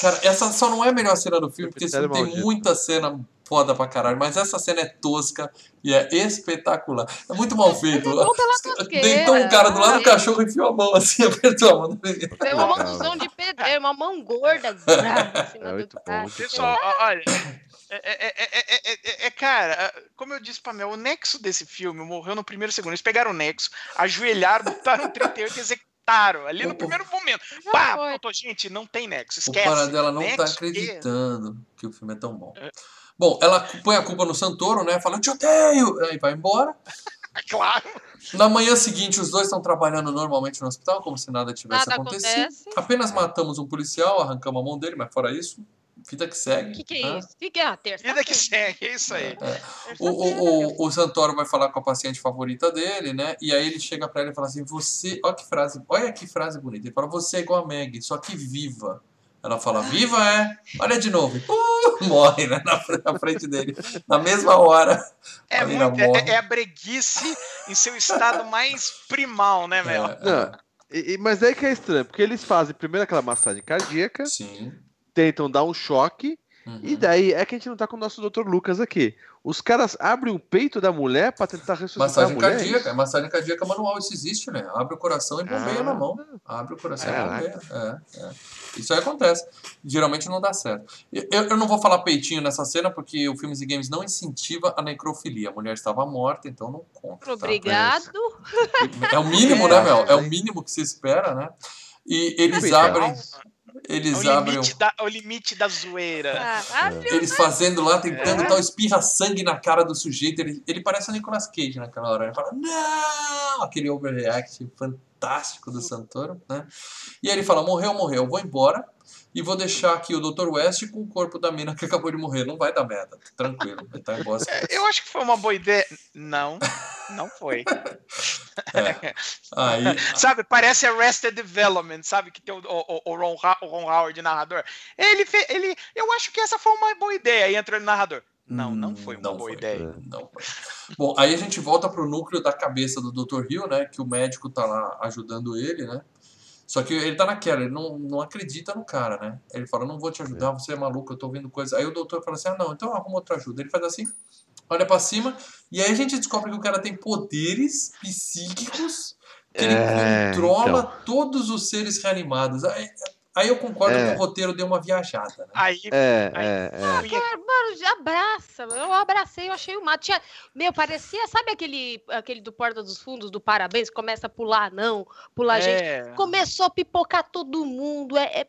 Cara, essa só não é a melhor cena do filme, porque filme tem muita cena foda pra caralho, mas essa cena é tosca e é espetacular. É muito mal feito. *laughs* Deitou um cara do lado do Ai, cachorro e enfiou a mão assim, *laughs* apertou a mão. Foi uma mãozão de pedreiro, uma mão gorda. É muito bom, muito Pessoal, olha. É, é- é- é- é- é- é, cara, como eu disse pra Mel, o nexo desse filme morreu no primeiro segundo. Eles pegaram o nexo, ajoelharam, botaram 38 e executaram ali no O- primeiro momento. Já Pá, pronto, gente, não tem nexo, O esquece. Paradela não tá Nexo, acreditando que o filme é tão bom. É. Bom, ela põe a culpa no Santoro, né? Fala, eu te odeio! Aí vai embora. É *laughs* claro. Na manhã seguinte, os dois estão trabalhando normalmente no hospital, como se nada tivesse Nada acontecido. acontece. Apenas matamos um policial, arrancamos a mão dele, mas fora isso, vida que segue. O que, que é né? isso? O que, que é a terça? Vida que segue, é isso aí. O, o, o, o Santoro vai falar com a paciente favorita dele, né? E aí ele chega pra ela e fala assim: Você. Olha que frase, olha que frase bonita. Ele fala: Você é igual a Meg, só que viva. Ela fala: Viva é? Olha de novo. Uh, *laughs* morre, né? Na, fre- na frente dele. Na mesma hora. É, muito, é, morre. é a breguice em seu estado mais primal, né, Mel? É, Não, e- mas aí que é estranho, porque eles fazem primeiro aquela massagem cardíaca, é, sim. Tentam dar um choque, Uhum. e daí é que a gente não tá com o nosso Dr. Lucas aqui. Os caras abrem o peito da mulher pra tentar ressuscitar Massagem a mulher. é cardíaca, é massagem cardíaca manual, isso existe, né? Abre o coração e bombeia Ah. na mão. Abre o coração e Caraca. bombeia. É, é. Isso aí acontece. Geralmente não dá certo. Eu, eu não vou falar peitinho nessa cena, porque o Filmes e Games não incentiva a necrofilia. A mulher estava morta, então não conta. tá? Obrigado. É o mínimo, É, né, Mel? É o é. mínimo que se espera, né? E eles abrem. É Eles o abrem. limite, da, é o limite da zoeira. Caralho. Eles fazendo lá, tentando É. tal, espirra sangue na cara do sujeito. Ele, ele parece o Nicolas Cage naquela hora. Ele fala, não! Aquele overreact fantástico do Santoro, né? E aí ele fala, morreu, morreu, vou embora e vou deixar aqui o Dr. West com o corpo da mina que acabou de morrer. Não vai dar merda, tranquilo. Tá em É, Eu acho que foi uma boa ideia. Não, não foi. *laughs* é. Aí, *laughs* Sabe, parece Arrested Development, sabe? Que tem o, o- o Ron, o Ron Howard, narrador. Ele, fe, ele. Eu acho que essa foi uma boa ideia. Aí entra o narrador. Não, não foi uma Hum, Não boa foi. ideia. Não foi. Bom, aí a gente volta pro núcleo da cabeça do Dr. Hill, né? Que o médico tá lá ajudando ele, né? Só que ele tá naquela, ele não, não acredita no cara, né? Ele fala, não vou te ajudar, você é maluco, eu tô vendo coisa. Aí o doutor fala assim, ah, não, então arruma outra ajuda. Ele faz assim, olha pra cima, e aí a gente descobre que o cara tem poderes psíquicos, que ele É, controla então. todos os seres reanimados. Aí, aí eu concordo É. que o roteiro deu uma viajada, né? Aí. É, aí- é, é. punha- Mano, abraça. Eu abracei, eu achei o mato. Tinha, meu, parecia, sabe aquele, aquele do Porta dos Fundos, do Parabéns, que começa a pular não, pular gente. É. Começou a pipocar todo mundo. É, é,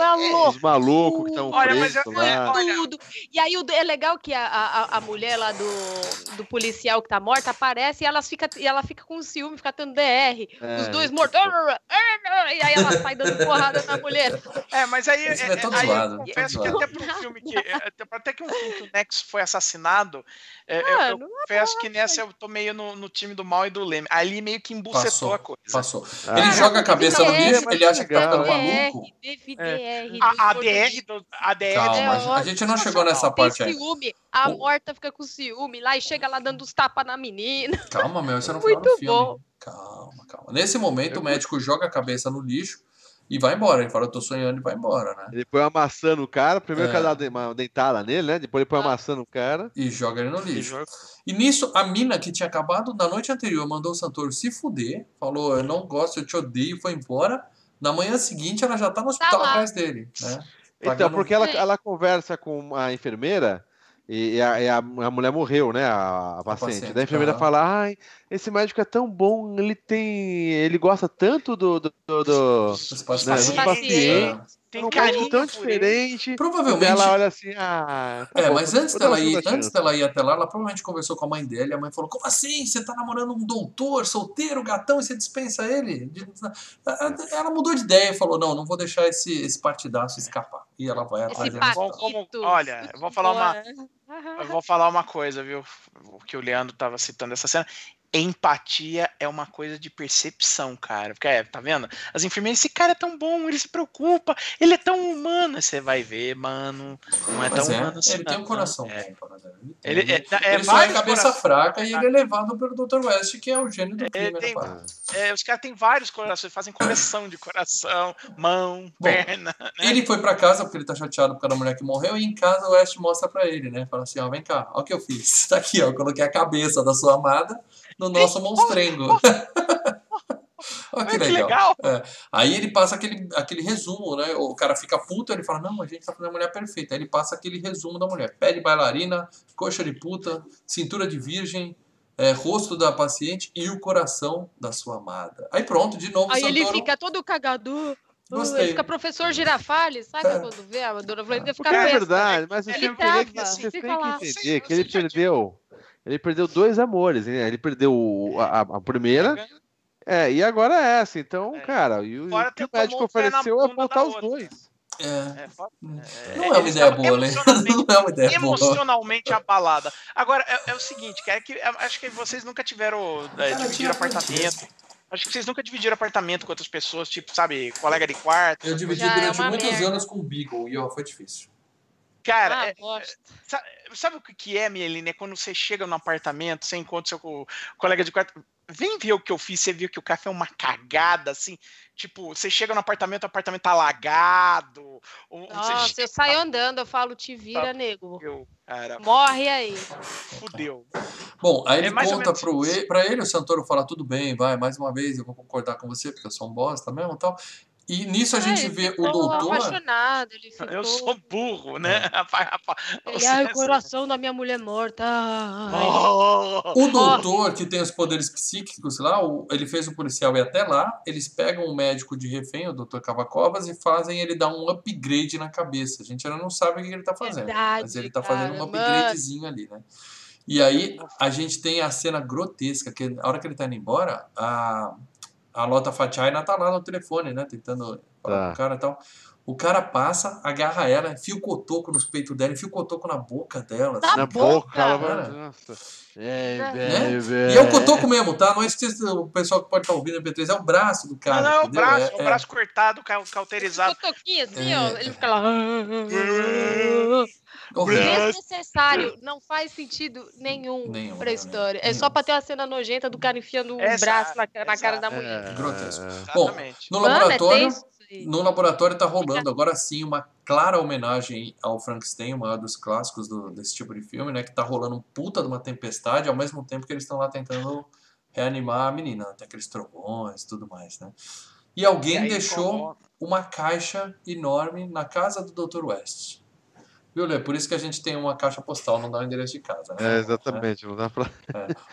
a loucura. Os malucos que estão Olha, mas presos eu- lá. tudo. E aí o- é legal que a, a, a mulher lá do, do policial que tá morta aparece e, elas fica, e ela fica com ciúme, fica tendo DR. É, Os dois mortos. E aí ela sai dando porrada na mulher. É, mas aí, Esse é, é todo aí zoado, eu todo confesso que até para um filme que é, até, até que um filme que o Nexo foi assassinado, é, eu- eu, Mano, confesso que nessa eu tô meio no, no time do mal e do Leme. Ali meio que embucetou Passou, a coisa. Passou. Ah, Ele é. joga a cabeça no É, lixo, mas ele acha que tá ficando maluco. DVDR. A, a DR do a DR Calma, É a gente- a gente não chegou nessa parte aí. a morta fica com ciúme lá e chega lá dando os tapas na menina. Calma, meu, isso é *laughs* no final do Muito filme. bom. Calma, calma. Nesse momento, Eu o médico joga a cabeça no lixo e vai embora. Ele fala, eu tô sonhando e vai embora, né? Ele põe uma maçã no cara, primeiro É. o cara dá uma de- uma dentada nele, né? Depois ele põe uma Ah. maçã no cara. E joga ele no E lixo. jogo- E nisso, a mina que tinha acabado na noite anterior mandou o Santoro se fuder, falou, eu não gosto, eu te odeio, foi embora. Na manhã seguinte, ela já tá no hospital lá. atrás dele, né? Então, porque ela, ela conversa com a enfermeira e, e a, e a- a mulher morreu, né? A, a paciente. paciente, Daí a enfermeira aham. fala: Ai, esse médico é tão bom, ele tem. ele gosta tanto do. do, do, do né, dos pacientes. pacientes. Tem um carinho tão diferente. Provavelmente. Ela olha assim, ah. tá É, bom, mas antes dela, ir, antes dela ir até lá, ela provavelmente conversou com a mãe dele. A mãe falou: Como assim? Você tá namorando um doutor, solteiro, gatão, e você dispensa ele? Ela mudou de ideia e falou: Não, não vou deixar esse, esse partidaço escapar. E ela vai atrás dele. Paquitos. olha, eu vou falar uma-. Eu vou falar uma coisa, viu? O que o Leandro tava citando essa cena. Empatia é uma coisa de percepção, cara. Porque, é, tá vendo? As enfermeiras, esse cara é tão bom, ele se preocupa, ele é tão humano. Você vai ver, mano, não é Mas tão é, humano assim. ele tem um não. coração É. Paradela. Ele, tem. Ele, é, é, Ele só é cabeça fraca e ele é levado pelo Dr. West, que é o gênio do É, crime. tem- né? É, os caras têm vários corações, fazem coleção de coração, mão, Bom, perna. né? Ele foi pra casa porque ele tá chateado por causa da mulher que morreu, e em casa o West mostra pra ele, né? Fala assim: Ó, vem cá, ó o que eu fiz. *laughs* Tá aqui, ó, eu coloquei a cabeça da sua amada no nosso monstrengo. *laughs* Olha que legal. legal. É. Aí ele passa aquele, aquele resumo, né? O cara fica puto, ele fala: Não, a gente tá fazendo a mulher perfeita. Aí ele passa aquele resumo da mulher: pé de bailarina, coxa de puta, cintura de virgem. é, rosto da paciente e o coração da sua amada. Aí pronto, de novo, Aí ele Santoro- fica todo cagadu. Gostei. Ele fica professor girafales, sabe? É. Quando vê a dona Florinda fica Porque é besta. verdade, mas Ele você tem trava, que, você tem que entender que ele perdeu. Ele perdeu dois amores, né? Ele perdeu o- a, a primeira, é, e agora essa. Então, É. cara, e o, Fora que o médico ofereceu é voltar os outra. dois. É, É, foda. não É, é uma ideia estavam boa, né? emocionalmente- *laughs* Não é uma ideia boa. emocionalmente abalada. Agora, é, é o seguinte, cara, é que acho que vocês nunca tiveram é, Cara, dividir tinha apartamento. Acho que vocês nunca dividiram apartamento com outras pessoas, tipo, sabe, colega de quarto. Eu dividi é durante muitos merda. anos com o Beagle e ó, foi difícil. Cara, Ah, é- bosta. sabe o que é, Mieline? É quando você chega no apartamento, você encontra seu co- colega de quarto. Vem ver o que eu fiz, você viu que o café é uma cagada, assim. Tipo, você chega no apartamento, o apartamento tá alagado. Ou, ou você Nossa, chega- eu saio andando, eu falo, te vira, Tá. nego. Fudeu, cara, Morre aí. fudeu. Bom, aí ele É mais ou conta pro ele, pra ele, o Santoro fala, tudo bem, vai, mais uma vez, eu vou concordar com você, porque eu sou um bosta mesmo e tal. E nisso a Ah, gente ele vê o doutor... apaixonado, ele *laughs* ficou... Eu sou burro, É. né? *laughs* Rapaz, rapaz, Ele, ai, o coração da minha mulher morta. Oh! O doutor que tem os poderes psíquicos lá, ele fez o policial ir até lá, eles pegam o médico de refém, o doutor Cavacovas, e fazem ele dar um upgrade na cabeça. A gente ainda não sabe o que ele tá fazendo, Verdade, mas ele tá fazendo um cara, upgradezinho ali, né? E aí a gente tem a cena grotesca, que a hora que ele tá indo embora, a, a Lota Fatiaina tá lá no telefone, né? Tentando falar Tá. com o cara e tal. O cara passa, agarra ela, enfia o cotoco nos peitos dela, enfia o cotoco na boca dela. Tá assim. Na boca, cara. vai. Nossa. É, Né? baby. E é o cotoco mesmo, tá? Não é esqueça o pessoal que pode estar ouvindo MP3, é o braço do cara. não, não, é o braço, É- o é- braço cortado, cau- cauterizado. Cotoquinho assim, É. ó, ele fica lá. Desnecessário, não faz sentido nenhum, Nenhum, pra né, história. É nenhum. só pra ter uma cena nojenta do cara enfiando o Exato, braço na, na cara da mulher. É, Grotesco. é. Bom. No Mano, é laboratório, aí. no laboratório tá rolando agora sim uma clara homenagem ao Frankenstein, maior dos clássicos do- desse tipo de filme, né? Que tá rolando um puta de uma tempestade, ao mesmo tempo que eles estão lá tentando reanimar a menina, até aqueles trovões e tudo mais, né? E alguém E aí, deixou como- uma caixa enorme na casa do Dr. West. Viu, Lê? Por isso que a gente tem uma caixa postal, não dá o endereço de casa, né? É, exatamente. Não dá pra.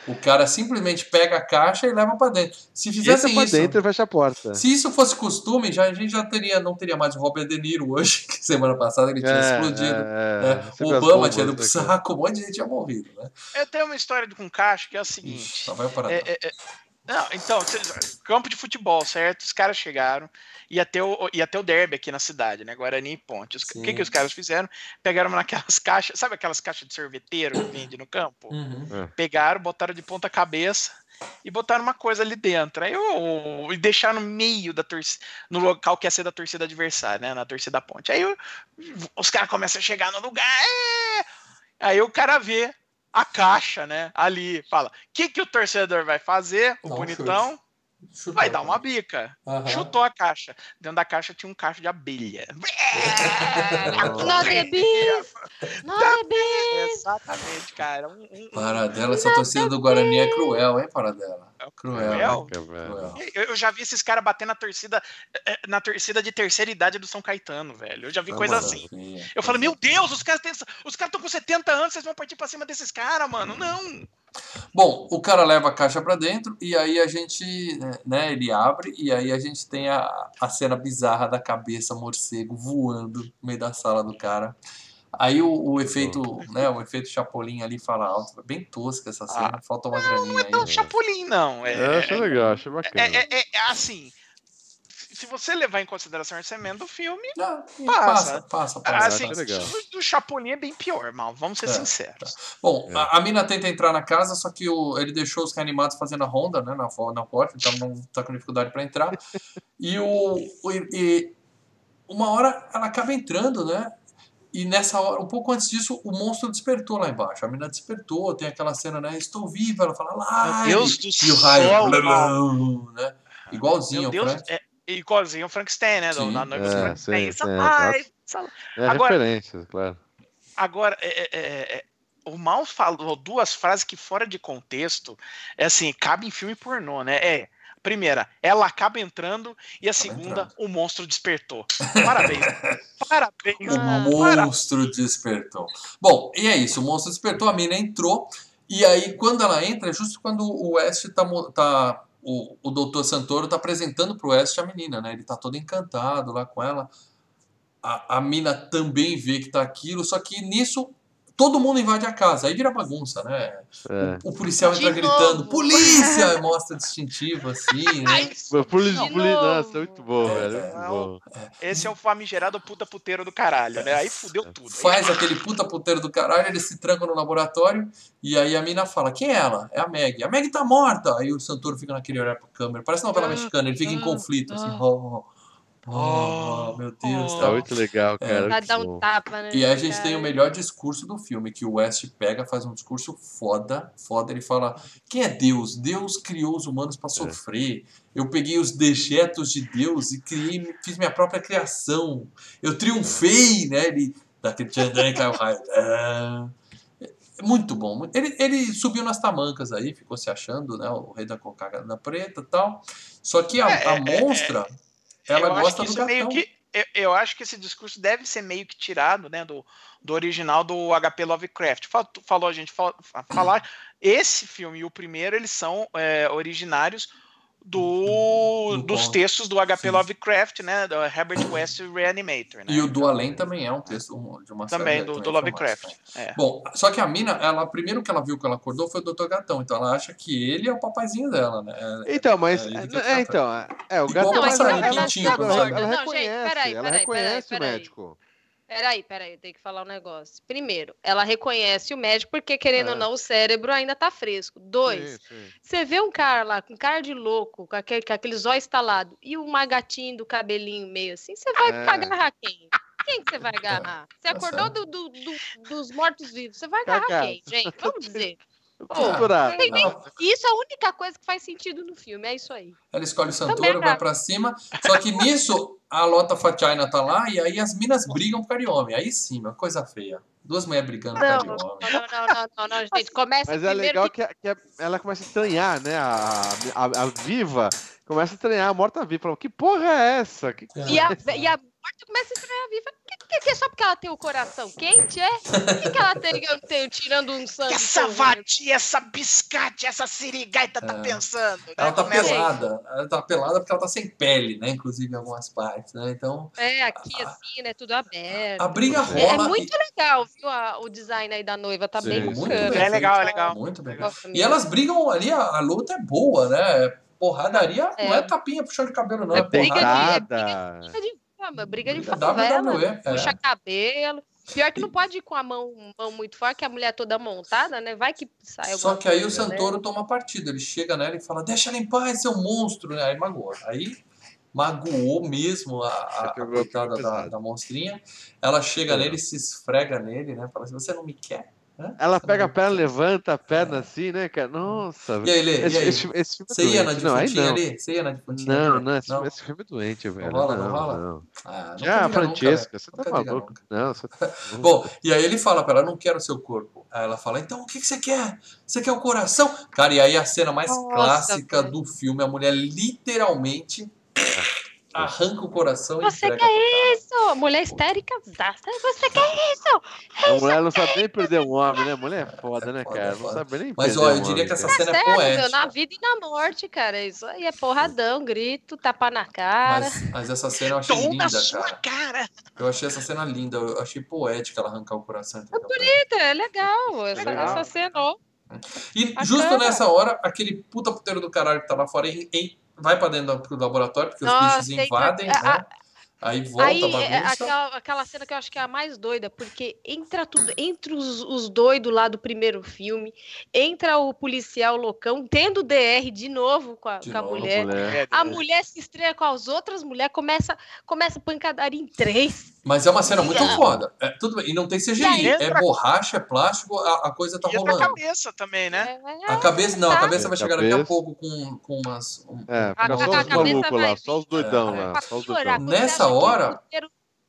O cara simplesmente pega a caixa e leva pra dentro. Se Entra fizessem pra isso, dentro e fecha a porta. se isso fosse costume, já, a gente já teria, não teria mais o Robert De Niro hoje, *laughs* que semana passada ele tinha É, explodido. é, né? é. O Sempre as Obama tinha ido pro né, saco, um monte de gente tinha morrido, né? Eu tenho uma história com caixa que é o Ixi, seguinte. só vai parar. É, é, é, não, então, campo de futebol, certo? Os caras chegaram, ia ter o, ia ter o derby aqui na cidade, né? Guarani e Ponte. Os- O que, que os caras fizeram? Pegaram naquelas *laughs* caixas, sabe aquelas caixas de sorveteiro que vende no campo? Uhum. Pegaram, botaram de ponta cabeça e botaram uma coisa ali dentro. Aí eu, e deixaram no meio da torcida, no local que ia ser da torcida adversária, né? Na torcida da ponte. Aí eu- os caras começam a chegar no lugar. é! Aí o cara vê a caixa, né? Ali, fala: o que, que o torcedor vai fazer? O um bonitão Chutou, vai dar uma cara. bica. Aham. Chutou a caixa. Dentro da caixa tinha um cacho de abelha. Not beef! Not beef! Exatamente, cara. Um, um- Paradela, essa torcida do Guarani é cruel, hein, Paradela? Cruel. Cruel? né? Cruel. Eu, eu já vi esses caras bater na torcida eh, na torcida de terceira idade do São Caetano, velho. Eu já vi Tá coisa maluco, assim. sim. Eu falo, meu Deus, os caras têm, os caras estão com 70 anos, vocês vão partir pra cima desses caras, mano. Não. Bom, o cara leva a caixa pra dentro e aí a gente, né, ele abre e aí a gente tem a, a cena bizarra da cabeça morcego voando no meio da sala do cara. Aí o, o efeito, né, o efeito Chapolin ali fala alto, bem tosca essa cena, falta uma graninha aí. Não, Chapolin não. É, acho legal, acho é, bacana. é, é- é assim. Se você levar em consideração o orçamento do filme, Ah, Passa. passa, passa, passa. assim, acho legal. do, do Chapolin é bem pior, mal. Vamos ser É, sinceros. Bom, É. a, a mina tenta entrar na casa, só que o, ele deixou os reanimados fazendo a ronda né, na, na porta, então não tá com dificuldade para entrar. *laughs* E, o, o- e uma hora ela acaba entrando, né? E nessa hora, um pouco antes disso, o monstro despertou lá embaixo. A mina despertou, tem aquela cena, né? Estou viva, ela fala lá. Meu Deus do E o raio, céu, blá, *laughs* blá, mal. né? Igualzinho Meu Deus, é igualzinho o Frankenstein, né? Sim. Na noiva do É, Frankenstein. sim, Isso, sim, ai, sal- É Agora- referência, claro. Agora, é- é- é- é- o Mal falou duas frases que, fora de contexto, é assim, cabe em filme pornô, né? É. Primeira, ela acaba entrando e a segunda, entrando. o monstro despertou. Parabéns. *laughs* Parabéns, O Mal. Um Parabéns. monstro despertou. Bom, e é isso. O monstro despertou, a mina entrou. E aí, quando ela entra, é justo quando o West tá. tá o, o doutor Santoro tá apresentando pro West a menina, né? Ele tá todo encantado lá com ela. A, a mina também vê que tá aquilo, só que nisso todo mundo invade a casa. Aí vira bagunça, né? É. O, o policial De entra gritando. Polícia! *laughs* Mostra distintivo assim, né? Não. poli, nossa, muito bom, É, velho. é. Muito bom. Esse é o famigerado puta puteiro do caralho, né? Aí fudeu tudo. faz aquele puta puteiro do caralho, eles se trancam no laboratório, e aí a mina fala, quem é ela? É a Meg. A Meg tá morta! Aí o Santoro fica naquele olhar pra câmera, parece novela mexicana, ele fica em conflito, assim, oh, oh, oh, meu Deus, oh. Tá tá. muito legal, cara. Pra muito dar um tapa, né? E aí a gente cara? tem o melhor discurso do filme, que o West pega, faz um discurso foda, foda, ele fala, quem é Deus? Deus criou os humanos pra sofrer, eu peguei os dejetos de Deus e criei, fiz minha própria criação, eu triunfei, né, ele dá aquele tchandã cai o raio. É Muito bom. Ele, ele subiu nas tamancas aí, ficou se achando, né? O rei da cocada preta e tal. Só que a, É, a é, monstra, ela eu acho gosta que do gatão. que eu, eu acho que esse discurso deve ser meio que tirado, né, do, do original do HP Lovecraft. Fal- Falou a gente fal- falar esse filme e o primeiro eles são é, originários do, Do dos textos do HP Sim. Lovecraft, né, do Herbert West Reanimator, né? E o do Além também é um texto um- de uma também série do, também do Lovecraft. né? É. Bom, só que a mina, ela, primeiro que ela viu que ela acordou foi o Dr. Gatão, então ela acha que ele é o papaizinho dela, né? É- Então, mas. É, É, é, então. É, é, o o passarinho ela, ela, ela, ela, ela Não, gente, reconhece, peraí, ela peraí, reconhece peraí, o peraí. médico. Peraí, peraí, eu tenho que falar um negócio. Primeiro, ela reconhece o médico porque, querendo É. ou não, o cérebro ainda tá fresco. Dois, você vê um cara lá com cara de louco, com aquele, com aquele zóio estalado, e uma gatinha do cabelinho meio assim, você vai É. agarrar quem? Quem que você vai *laughs* agarrar? Você Tá acordou do, do- do- dos mortos-vivos, você vai agarrar Cagado. quem, gente? Vamos dizer. *laughs* Não. Isso é a única coisa que faz sentido no filme, é isso aí. Ela escolhe o Também Santoro, vai acho. pra cima. Só que nisso, a Lota Fatiaina tá lá e aí as minas brigam por causa de homem. Aí sim, uma coisa feia. Duas mulheres brigando por Não, causa não, de não, homem. não, não, não, não, gente. Começa Mas é legal que que, a- que a- ela começa a estranhar, né? A, a, a viva começa a estranhar, a morta viva. Fala, que porra é essa? Que... E a, e a morta começa a estranhar viva. Que, que, que é só porque ela tem o coração quente, é? O que, que ela tem, eu tenho tirando um sangue? Essa vadia, essa biscate, essa sirigaita tá É. pensando. né? Ela tá Começa- pelada. Ela tá pelada porque ela tá sem pele, né? Inclusive em algumas partes, né? Então, É, aqui assim, né? Tudo aberto. a briga É, É, é rola. muito legal, viu? a- o design aí da noiva tá Sim, bem muito bacana. bem É legal, é legal. Muito bem. E elas brigam ali, a, a luta é boa, né? Porradaria É. não é tapinha puxão de cabelo, não. É É, briga de- porrada. é. Briga de fama, briga de favela, WWE, é. puxa cabelo. Pior que não pode ir com a mão, mão muito forte, que a mulher é toda montada, né? Vai que sai Só que aí o né? Santoro toma partido. Ele chega nela e fala: Deixa ela em paz, seu monstro. né? Aí magoou. Aí magoou mesmo a, a, a coitada da, da monstrinha. Ela chega É. nele, se esfrega nele, né? Fala assim: Você não me quer? Ela pega a não perna, quer?" levanta a perna assim, né, cara? Nossa, E aí, Lê? esse, E aí? esse, esse filme é Você ia na doente. Não, não. ali? Você ia na defuntinha Não, ali? não, esse, Não? esse filme é doente, velho. rola, não não, rola? não. Ah, nunca Já, a diga nunca, Francesca, você tá maluco. Não, você *laughs* tá... Bom, e aí ele fala pra ela, não quero seu corpo. Aí ela fala, então o que, que você quer? Você quer o coração? Cara, e aí a cena mais Nossa, clássica velho. do filme, a mulher literalmente arranca o coração e Você quer isso? Mulher histérica. Você quer isso? A mulher não sabe nem perder um homem, né? Mulher é foda, né, Foda, cara? Não foda. sabe nem Mas, perder ó, um eu diria homem, que essa cena é meu, poética. na vida e na morte, cara. Isso aí é porradão, grito, tapa na cara. Mas, mas essa cena eu achei Tom linda, sua cara. cara. Eu achei essa cena linda. Eu achei poética ela arrancar o coração. ele. Eita, é legal essa, legal. essa cena. ó. E Bacana. justo nessa hora, aquele puta puteiro do caralho que tá lá fora em- em- vai pra dentro do laboratório, porque os Nossa, bichos entra- invadem, a- né? Aí volta Aí, a é, bagunça. aquela, aquela cena que eu acho que é a mais doida, porque entra tudo, entre os, os doidos lá do primeiro filme, entra o policial loucão, tendo DR de novo com a, com a novo, mulher. Mulher. A mulher se estreia com as outras mulheres, começa, começa a pancadaria em três. Mas é uma cena muito foda. É, tudo bem. E não tem CGI. aí É entra- borracha, é plástico, a, a coisa tá E entra a rolando. cabeça também, né? É, A cabeça, não, a cabeça vai chegar daqui a pouco com, com umas. um- É, A- fica a- só a os malucos lá, só os doidão É. lá, só os doidão. Nessa o hora,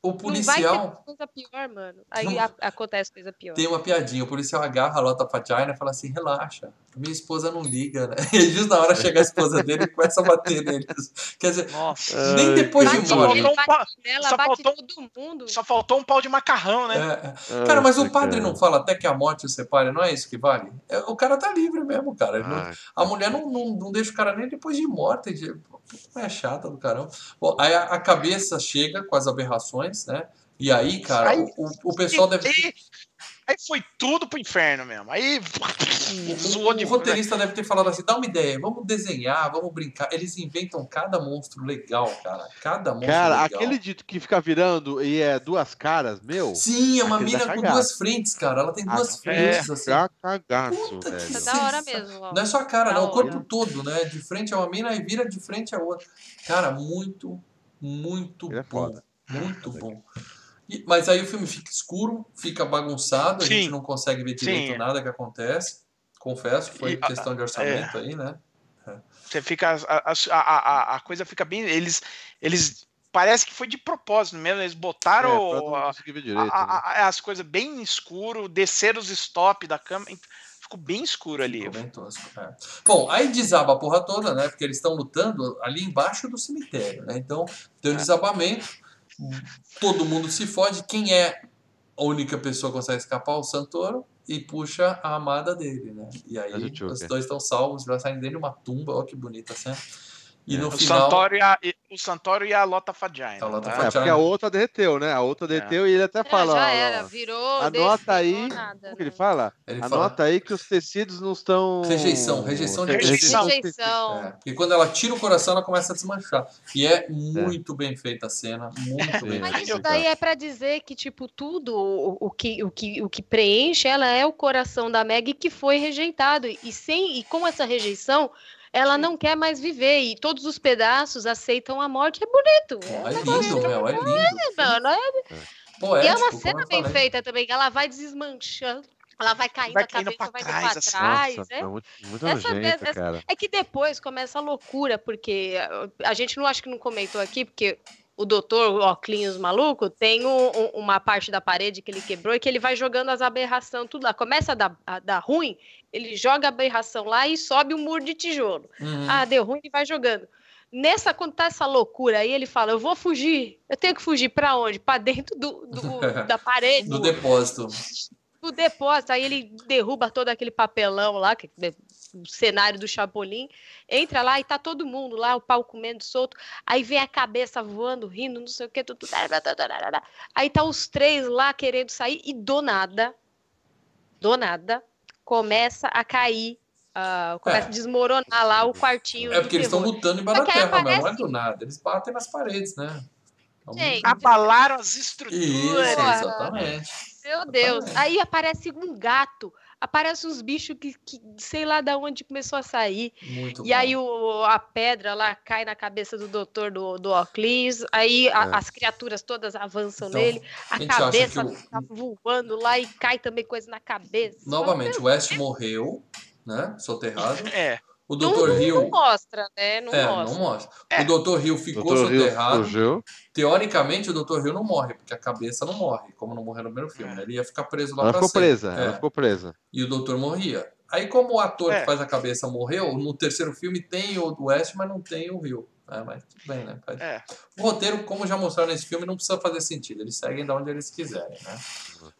o Não vai policial. ter coisa pior, mano. Aí Não- a- acontece coisa pior. Tem uma piadinha, o policial agarra a Lota Vagina e fala assim: relaxa, minha esposa não liga, né? *laughs* E justo na hora chega a esposa dele e começa a bater neles. Quer dizer, Nossa. nem depois de Só morte. faltou um só bate faltou- todo mundo. Só faltou um pau de macarrão, né? É, é. Cara, mas o padre cara. não fala até que a morte o separe, não é isso que vale? É, o cara tá livre mesmo, cara. Não- Ai, a mulher não, não, não deixa o cara nem depois de morta. de- É chata do caramba. Bom, aí a, a cabeça chega com as aberrações, né? E aí, cara, o, o pessoal deve. Aí, foi tudo pro inferno mesmo. Aí zoou O, de o roteirista deve ter falado assim: dá uma ideia, vamos desenhar, vamos brincar. Eles inventam cada monstro legal, cara. Cada monstro Cara, legal. aquele dito que fica virando e é duas caras, meu. Sim, é uma mina com duas frentes, cara. Ela tem duas Ah, frentes, assim. Fica cagaço, Puta que velho. Tá da hora mesmo. ó. Não é só a cara, Da não, o hora. corpo todo, né? De frente é uma mina e vira de frente a outra. Cara, muito, muito Ele é bom. foda. Muito bom. E- mas aí o filme fica escuro, fica bagunçado, a Sim. gente não consegue ver direito Sim. nada que acontece. Confesso que foi E, a- questão de orçamento aí, né? Você fica. A, a, a, a coisa fica bem. Eles. Eles. Parece que foi de propósito mesmo. Eles É, botaram a- a- direito. né? a- a- as coisas bem escuro, desceram os stop da câmera. Ficou bem escuro ali. Ficou bem tosco, é. Bom, aí desaba a porra toda, né? Porque eles estão lutando ali embaixo do cemitério, né? Então, tem um desabamento, todo mundo se fode. Quem é a única pessoa que consegue escapar? O Santoro. E puxa a amada dele, né? E aí o os dois estão salvos, já saem dele uma tumba, olha que bonita cena. E É. no O final. Santoro, e a, e- o Santoro e a Lota Fagina. A Lota tá? Fagina. É, porque a outra derreteu, né? A outra derreteu e ele até É, fala. já ó, era, virou. Anota aí. nada, Como que ele né? fala? Ele fala, Anota aí que os tecidos não estão. Rejeição, rejeição de Rejeição. Rejeição. É, porque quando ela tira o coração, ela começa a desmanchar. E é muito bem feita a cena, muito bem Mas feita. isso daí é pra dizer que, tipo, tudo o, o, que, o, que, o que preenche ela é o coração da Meg que foi rejeitado. E, sem, e com essa rejeição, ela não quer mais viver. E todos os pedaços aceitam a morte. É bonito. É, é lindo, meu, é lindo. mano, é- Poético, e é uma cena bem feita também, que ela vai desmanchando, ela vai caindo, Vai a cabeça pra vai trás, indo pra assim. trás. Nossa, é. é muito, muito Essa essa- cara. É que depois começa a loucura, porque a- a gente não acho que não comentou aqui, porque o doutor, o Oclinhos maluco, tem um- um- uma parte da parede que ele quebrou e que ele vai jogando as aberrações tudo lá. Começa a dar, a dar ruim, ele joga a aberração lá e sobe o muro de tijolo. Uhum. Ah, deu ruim, ele vai jogando. Nessa, quando tá essa loucura aí, ele fala: Eu vou fugir. Eu tenho que fugir pra onde? Pra dentro do, do- *laughs* da parede Do depósito. do depósito, aí ele derruba todo aquele papelão lá, que o cenário do Chapolin, entra lá e tá todo mundo lá, o pau comendo solto, aí vem a cabeça voando, rindo, não sei o que, tudo, aí tá os três lá querendo sair e do nada, do nada, começa a cair, ah, começa É. a desmoronar lá o quartinho É porque eles estão lutando embaixo Só da terra, meu, não é aparece- do nada. Eles batem nas paredes, né? Então, Gente, Abalaram as Isso, estruturas. exatamente. Meu Deus. Exatamente. Aí aparece um gato. Aparece uns bichos que, que sei lá da onde começou a sair. Muito E bom. aí o, a pedra lá cai na cabeça do doutor do, do Oclis. Aí a- É. as criaturas todas avançam Então, nele. A cabeça o- tá voando lá e cai também coisa na cabeça. Novamente, o West morreu, né? Soterrado. É. O Dr. não, Hill. não mostra, né? Não é, mostra. não mostra. É. O Dr. Hill ficou Doutor Hill soterrado. fugiu. Teoricamente, o Dr. Hill não morre, porque a cabeça não morre, como não morreu no primeiro filme. né? Ele ia ficar preso lá Ela pra ficou sempre. presa, É. ela ficou presa. E o doutor morria. Aí, como o ator É. que faz a cabeça morreu, no terceiro filme tem o West, mas não tem o Rio. É, mas tudo bem, né? É. O roteiro, como já mostraram nesse filme, não precisa fazer sentido. Eles seguem de onde eles quiserem, né?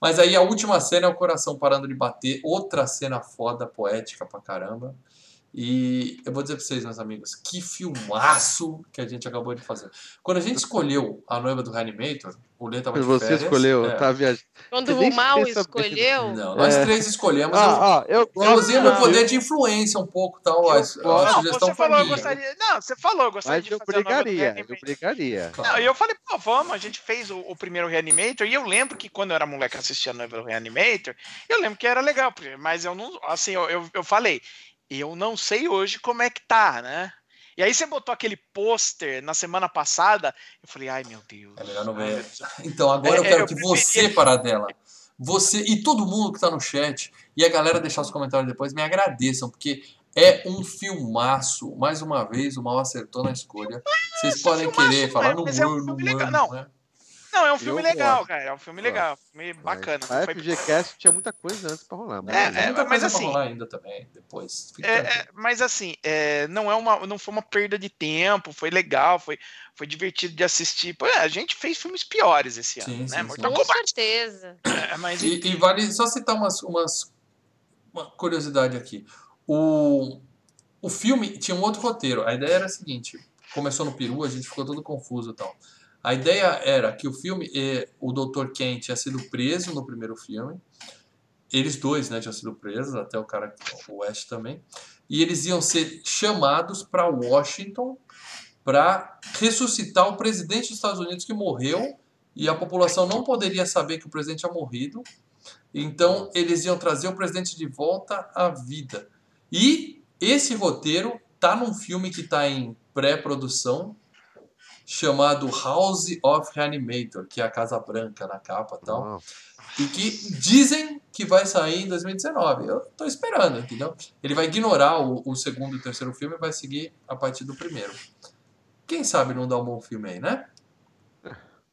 Mas aí a última cena é o coração parando de bater. Outra cena foda, poética pra caramba. E eu vou dizer pra vocês, meus amigos, que filmaço que a gente acabou de fazer. Quando a gente escolheu a noiva do Reanimator, o Lê tava de Você férias. escolheu, é. tá viajando. Quando o mal escolheu. Não, nós É. três escolhemos. eu, Ah, ah, eu eu usei meu de- poder de influência um pouco, tal. a, a Eu- sugestão não, você falou, eu minha. gostaria. Não, você falou, eu gostaria Mas de eu fazer a nova do brigaria, eu brigaria. Claro. Não, e eu falei, pô, vamos, a gente fez o, o primeiro Reanimator, e eu lembro que quando eu era moleque assistia a noiva do Reanimator, eu lembro que era legal, mas eu não, assim, eu, eu, eu falei, eu não sei hoje como é que tá, né? E aí você botou aquele pôster na semana passada, eu falei, ai meu Deus. É melhor não ver. *laughs* Então, agora eu É, quero eu que preferia- você, Paradela, você e todo mundo que tá no chat e a galera deixar os comentários depois me agradeçam, porque é um filmaço. Mais uma vez, o mal acertou na escolha. Vocês podem filmaço, querer falar no mas é um muro, no muro, Não. né? Não, é um filme Eu legal, gosto. cara, é um filme legal, um filme bacana. A não foi- FGCast tinha muita coisa antes pra rolar. mas- É, Tem muita mas coisa assim- pra rolar ainda também, depois. É, é, mas assim, é, não é uma, não foi uma perda de tempo, foi legal, foi, foi divertido de assistir. Pô, é, a gente fez filmes piores esse ano, Sim, né? sim, sim. Mortal Com Kombat. certeza. É, mas E, e vale só citar umas, umas uma curiosidade aqui. O, o filme tinha um outro roteiro. A ideia era a seguinte: começou no Peru, a gente ficou todo confuso e tal. A ideia era que o filme, eh, o Dr. Ken tinha sido preso no primeiro filme. Eles dois, né, tinham sido presos, até o cara, o West também. E eles iam ser chamados para Washington para ressuscitar o presidente dos Estados Unidos que morreu e a população não poderia saber que o presidente tinha morrido. Então eles iam trazer o presidente de volta à vida. E esse roteiro tá num filme que está em pré-produção chamado House of Reanimator, que é a Casa Branca na capa e tal. E que dizem que vai sair em 2019. Eu tô esperando, entendeu? Ele vai ignorar o, o segundo e o terceiro filme e vai seguir a partir do primeiro. Quem sabe não dá um bom filme aí, né?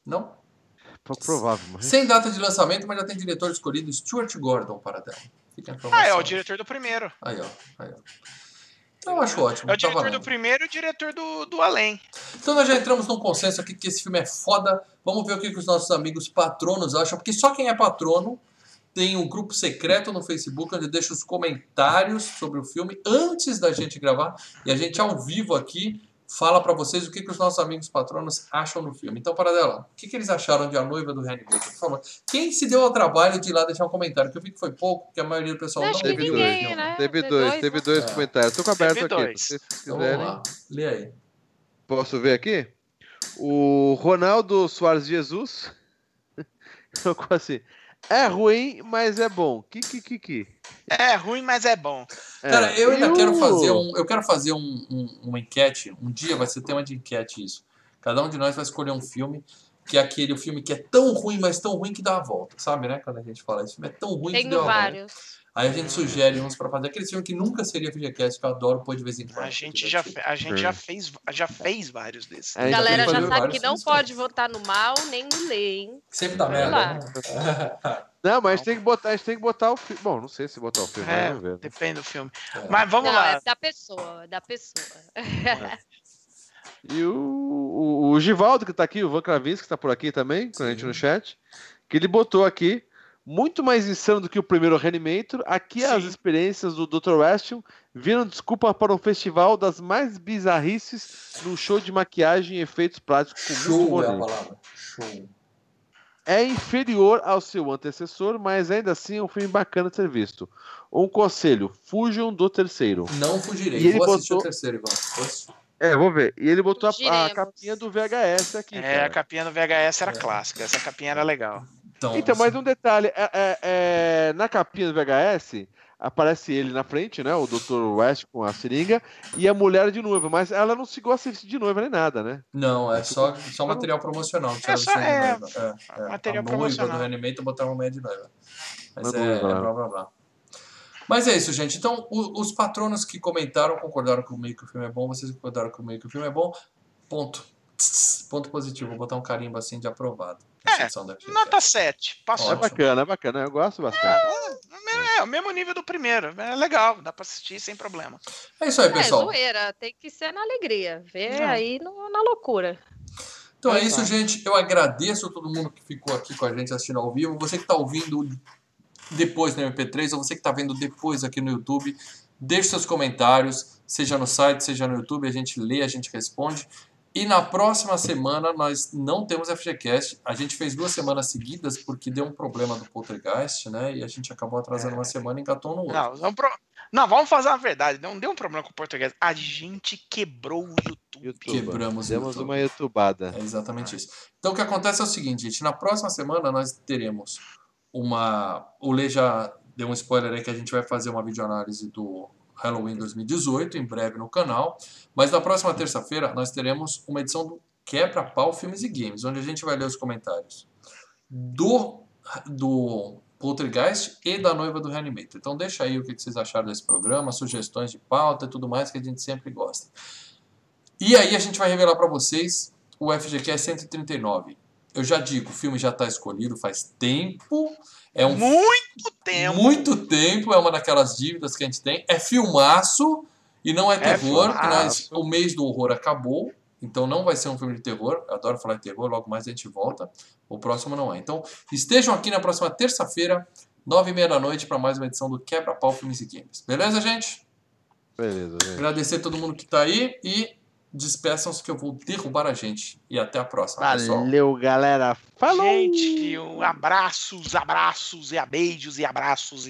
Não? Pouco provável. Mas... Sem data de lançamento, mas já tem diretor escolhido, Stuart Gordon, para dela. Fica a informação. Ah, é o diretor do primeiro. Aí, ó. Aí, ó. Eu acho ótimo. É o tá diretor valendo. do primeiro e o diretor do, do Além. Então nós já entramos num consenso aqui que esse filme é foda. Vamos ver o que, que os nossos amigos patronos acham, porque só quem é patrono tem um grupo secreto no Facebook onde deixa os comentários sobre o filme antes da gente gravar e a gente ao vivo aqui fala pra vocês o que, que os nossos amigos patronos acham do filme. Então, Paradela, o que, que eles acharam de A Noiva do Reanimator? Por favor, quem se deu ao trabalho de ir lá deixar um que eu vi que foi pouco, porque a maioria do pessoal não que Teve viu. dois, ninguém, né? Teve dois, dois, teve né? dois É. comentários. Tô com aberto Teve aqui. dois. Se vocês Então vamos quiserem. lá, lê aí. Posso ver aqui? O Ronaldo Soares Jesus *laughs* colocou assim: é ruim, mas é bom. Que, que, que, que. É ruim, mas é bom. É. Cara, eu ainda E quero fazer um. Eu quero fazer um, um- uma enquete. Um dia vai ser tema de enquete isso. Cada um de nós vai escolher um filme que é aquele filme que é tão ruim, mas tão ruim que dá a volta. Sabe, né? Quando a gente fala filme é tão ruim que deu Tenho a volta. vários. Aí a gente sugere uns pra fazer. Aquele filme que nunca seria FGCast, que eu adoro pôr de vez em quando. A gente já, fe- a gente já fez, já fez vários desses. É, A galera já sabe que não pode votar no mal nem no lei, hein? Sempre dá merda. né? Não, mas a gente tem que botar, a gente tem que botar o filme. Bom, não sei se botar o filme, É, vamos ver. depende do filme. É. Mas vamos não, lá. é da pessoa, da pessoa. *laughs* E o, o, o Givaldo, que tá aqui, o Van Kravinski, que tá por aqui também, com a gente no chat, que ele botou aqui, muito mais insano do que o primeiro Reanimator, aqui as Sim. experiências do Dr. Weston viram desculpa para um festival das mais bizarrices num show de maquiagem e efeitos práticos com muito Show é a palavra. Show. É inferior ao seu antecessor, mas ainda assim é um filme bacana de ser visto. Um conselho, fujam do terceiro. Não fugirei. E ele Vou assistir botou- o terceiro, Ivan. Assistir. É, vou ver. E ele botou a, a capinha do VHS aqui. É, cara. a capinha do VHS era É. clássica. Essa capinha era legal. Então, Então, mas um detalhe, é, é- é, na capinha do VHS aparece ele na frente, né? O Dr. West com a seringa e a mulher de noiva, mas ela não se vestir de noiva nem nada, né? Não, é só, só material promocional. que É só- é, é, é. material a noiva promocional. do Reanimator botaram uma meia de noiva. Mas é, é lá. blá blá blá. Mas é isso, gente. Então, o- os patronos que comentaram concordaram comigo que o filme é bom, vocês concordaram comigo que o filme é bom. Ponto. Ponto positivo. Vou botar um carimbo assim de aprovado. É, da. Nota 7. É Passou. Ótimo. bacana, é bacana, eu gosto bastante. É, É, o mesmo nível do primeiro. É legal, dá pra assistir sem problema. É isso aí, É, pessoal. zoeira, tem que ser na alegria. Ver É. aí no- na loucura. Então é isso, gente. Eu agradeço a todo mundo que ficou aqui com a gente assistindo ao vivo. Você que está ouvindo depois no MP3 ou você que está vendo depois aqui no YouTube, deixe seus comentários, seja no site, seja no YouTube, a gente lê, a gente responde. E na próxima semana nós não temos FGCast. A gente fez duas semanas seguidas porque deu um problema do Poltergeist, né? E a gente acabou atrasando É. uma semana e engatou no outro. Não, vamos, pro- não, vamos fazer a verdade. Não deu um problema com o português. A gente quebrou o YouTube. YouTube. Quebramos o Demos YouTube. uma youtubada. É exatamente isso. Então o que acontece é o seguinte, gente. Na próxima semana nós teremos uma. O Lê já deu um spoiler aí que a gente vai fazer uma videoanálise do Halloween 2018, em breve no canal. Mas na próxima terça-feira nós teremos uma edição do Quebra-Pau Filmes e Games, onde a gente vai ler os comentários do, do Poltergeist e da noiva do Reanimator. Então deixa aí o que vocês acharam desse programa, sugestões de pauta e tudo mais que a gente sempre gosta. E aí a gente vai revelar para vocês o FGCast 139. Eu já digo, o filme já está escolhido faz tempo. É um Muito tempo. muito tempo, é uma daquelas dívidas que a gente tem. É filmaço e não é terror, porque nós, o mês do horror acabou. Então não vai ser um filme de terror. Eu adoro falar de terror, logo mais a gente volta. O próximo não é. Então estejam aqui na próxima terça-feira, nove e meia da noite, para mais uma edição do Quebra-Pau Filmes e Games. Beleza, gente? Beleza, gente. Agradecer a todo mundo que está aí e despeçam-se que eu vou derrubar a gente. E até a próxima, pessoal. Valeu, galera. Falou! Gente, um abraços, abraços e beijos e abraços e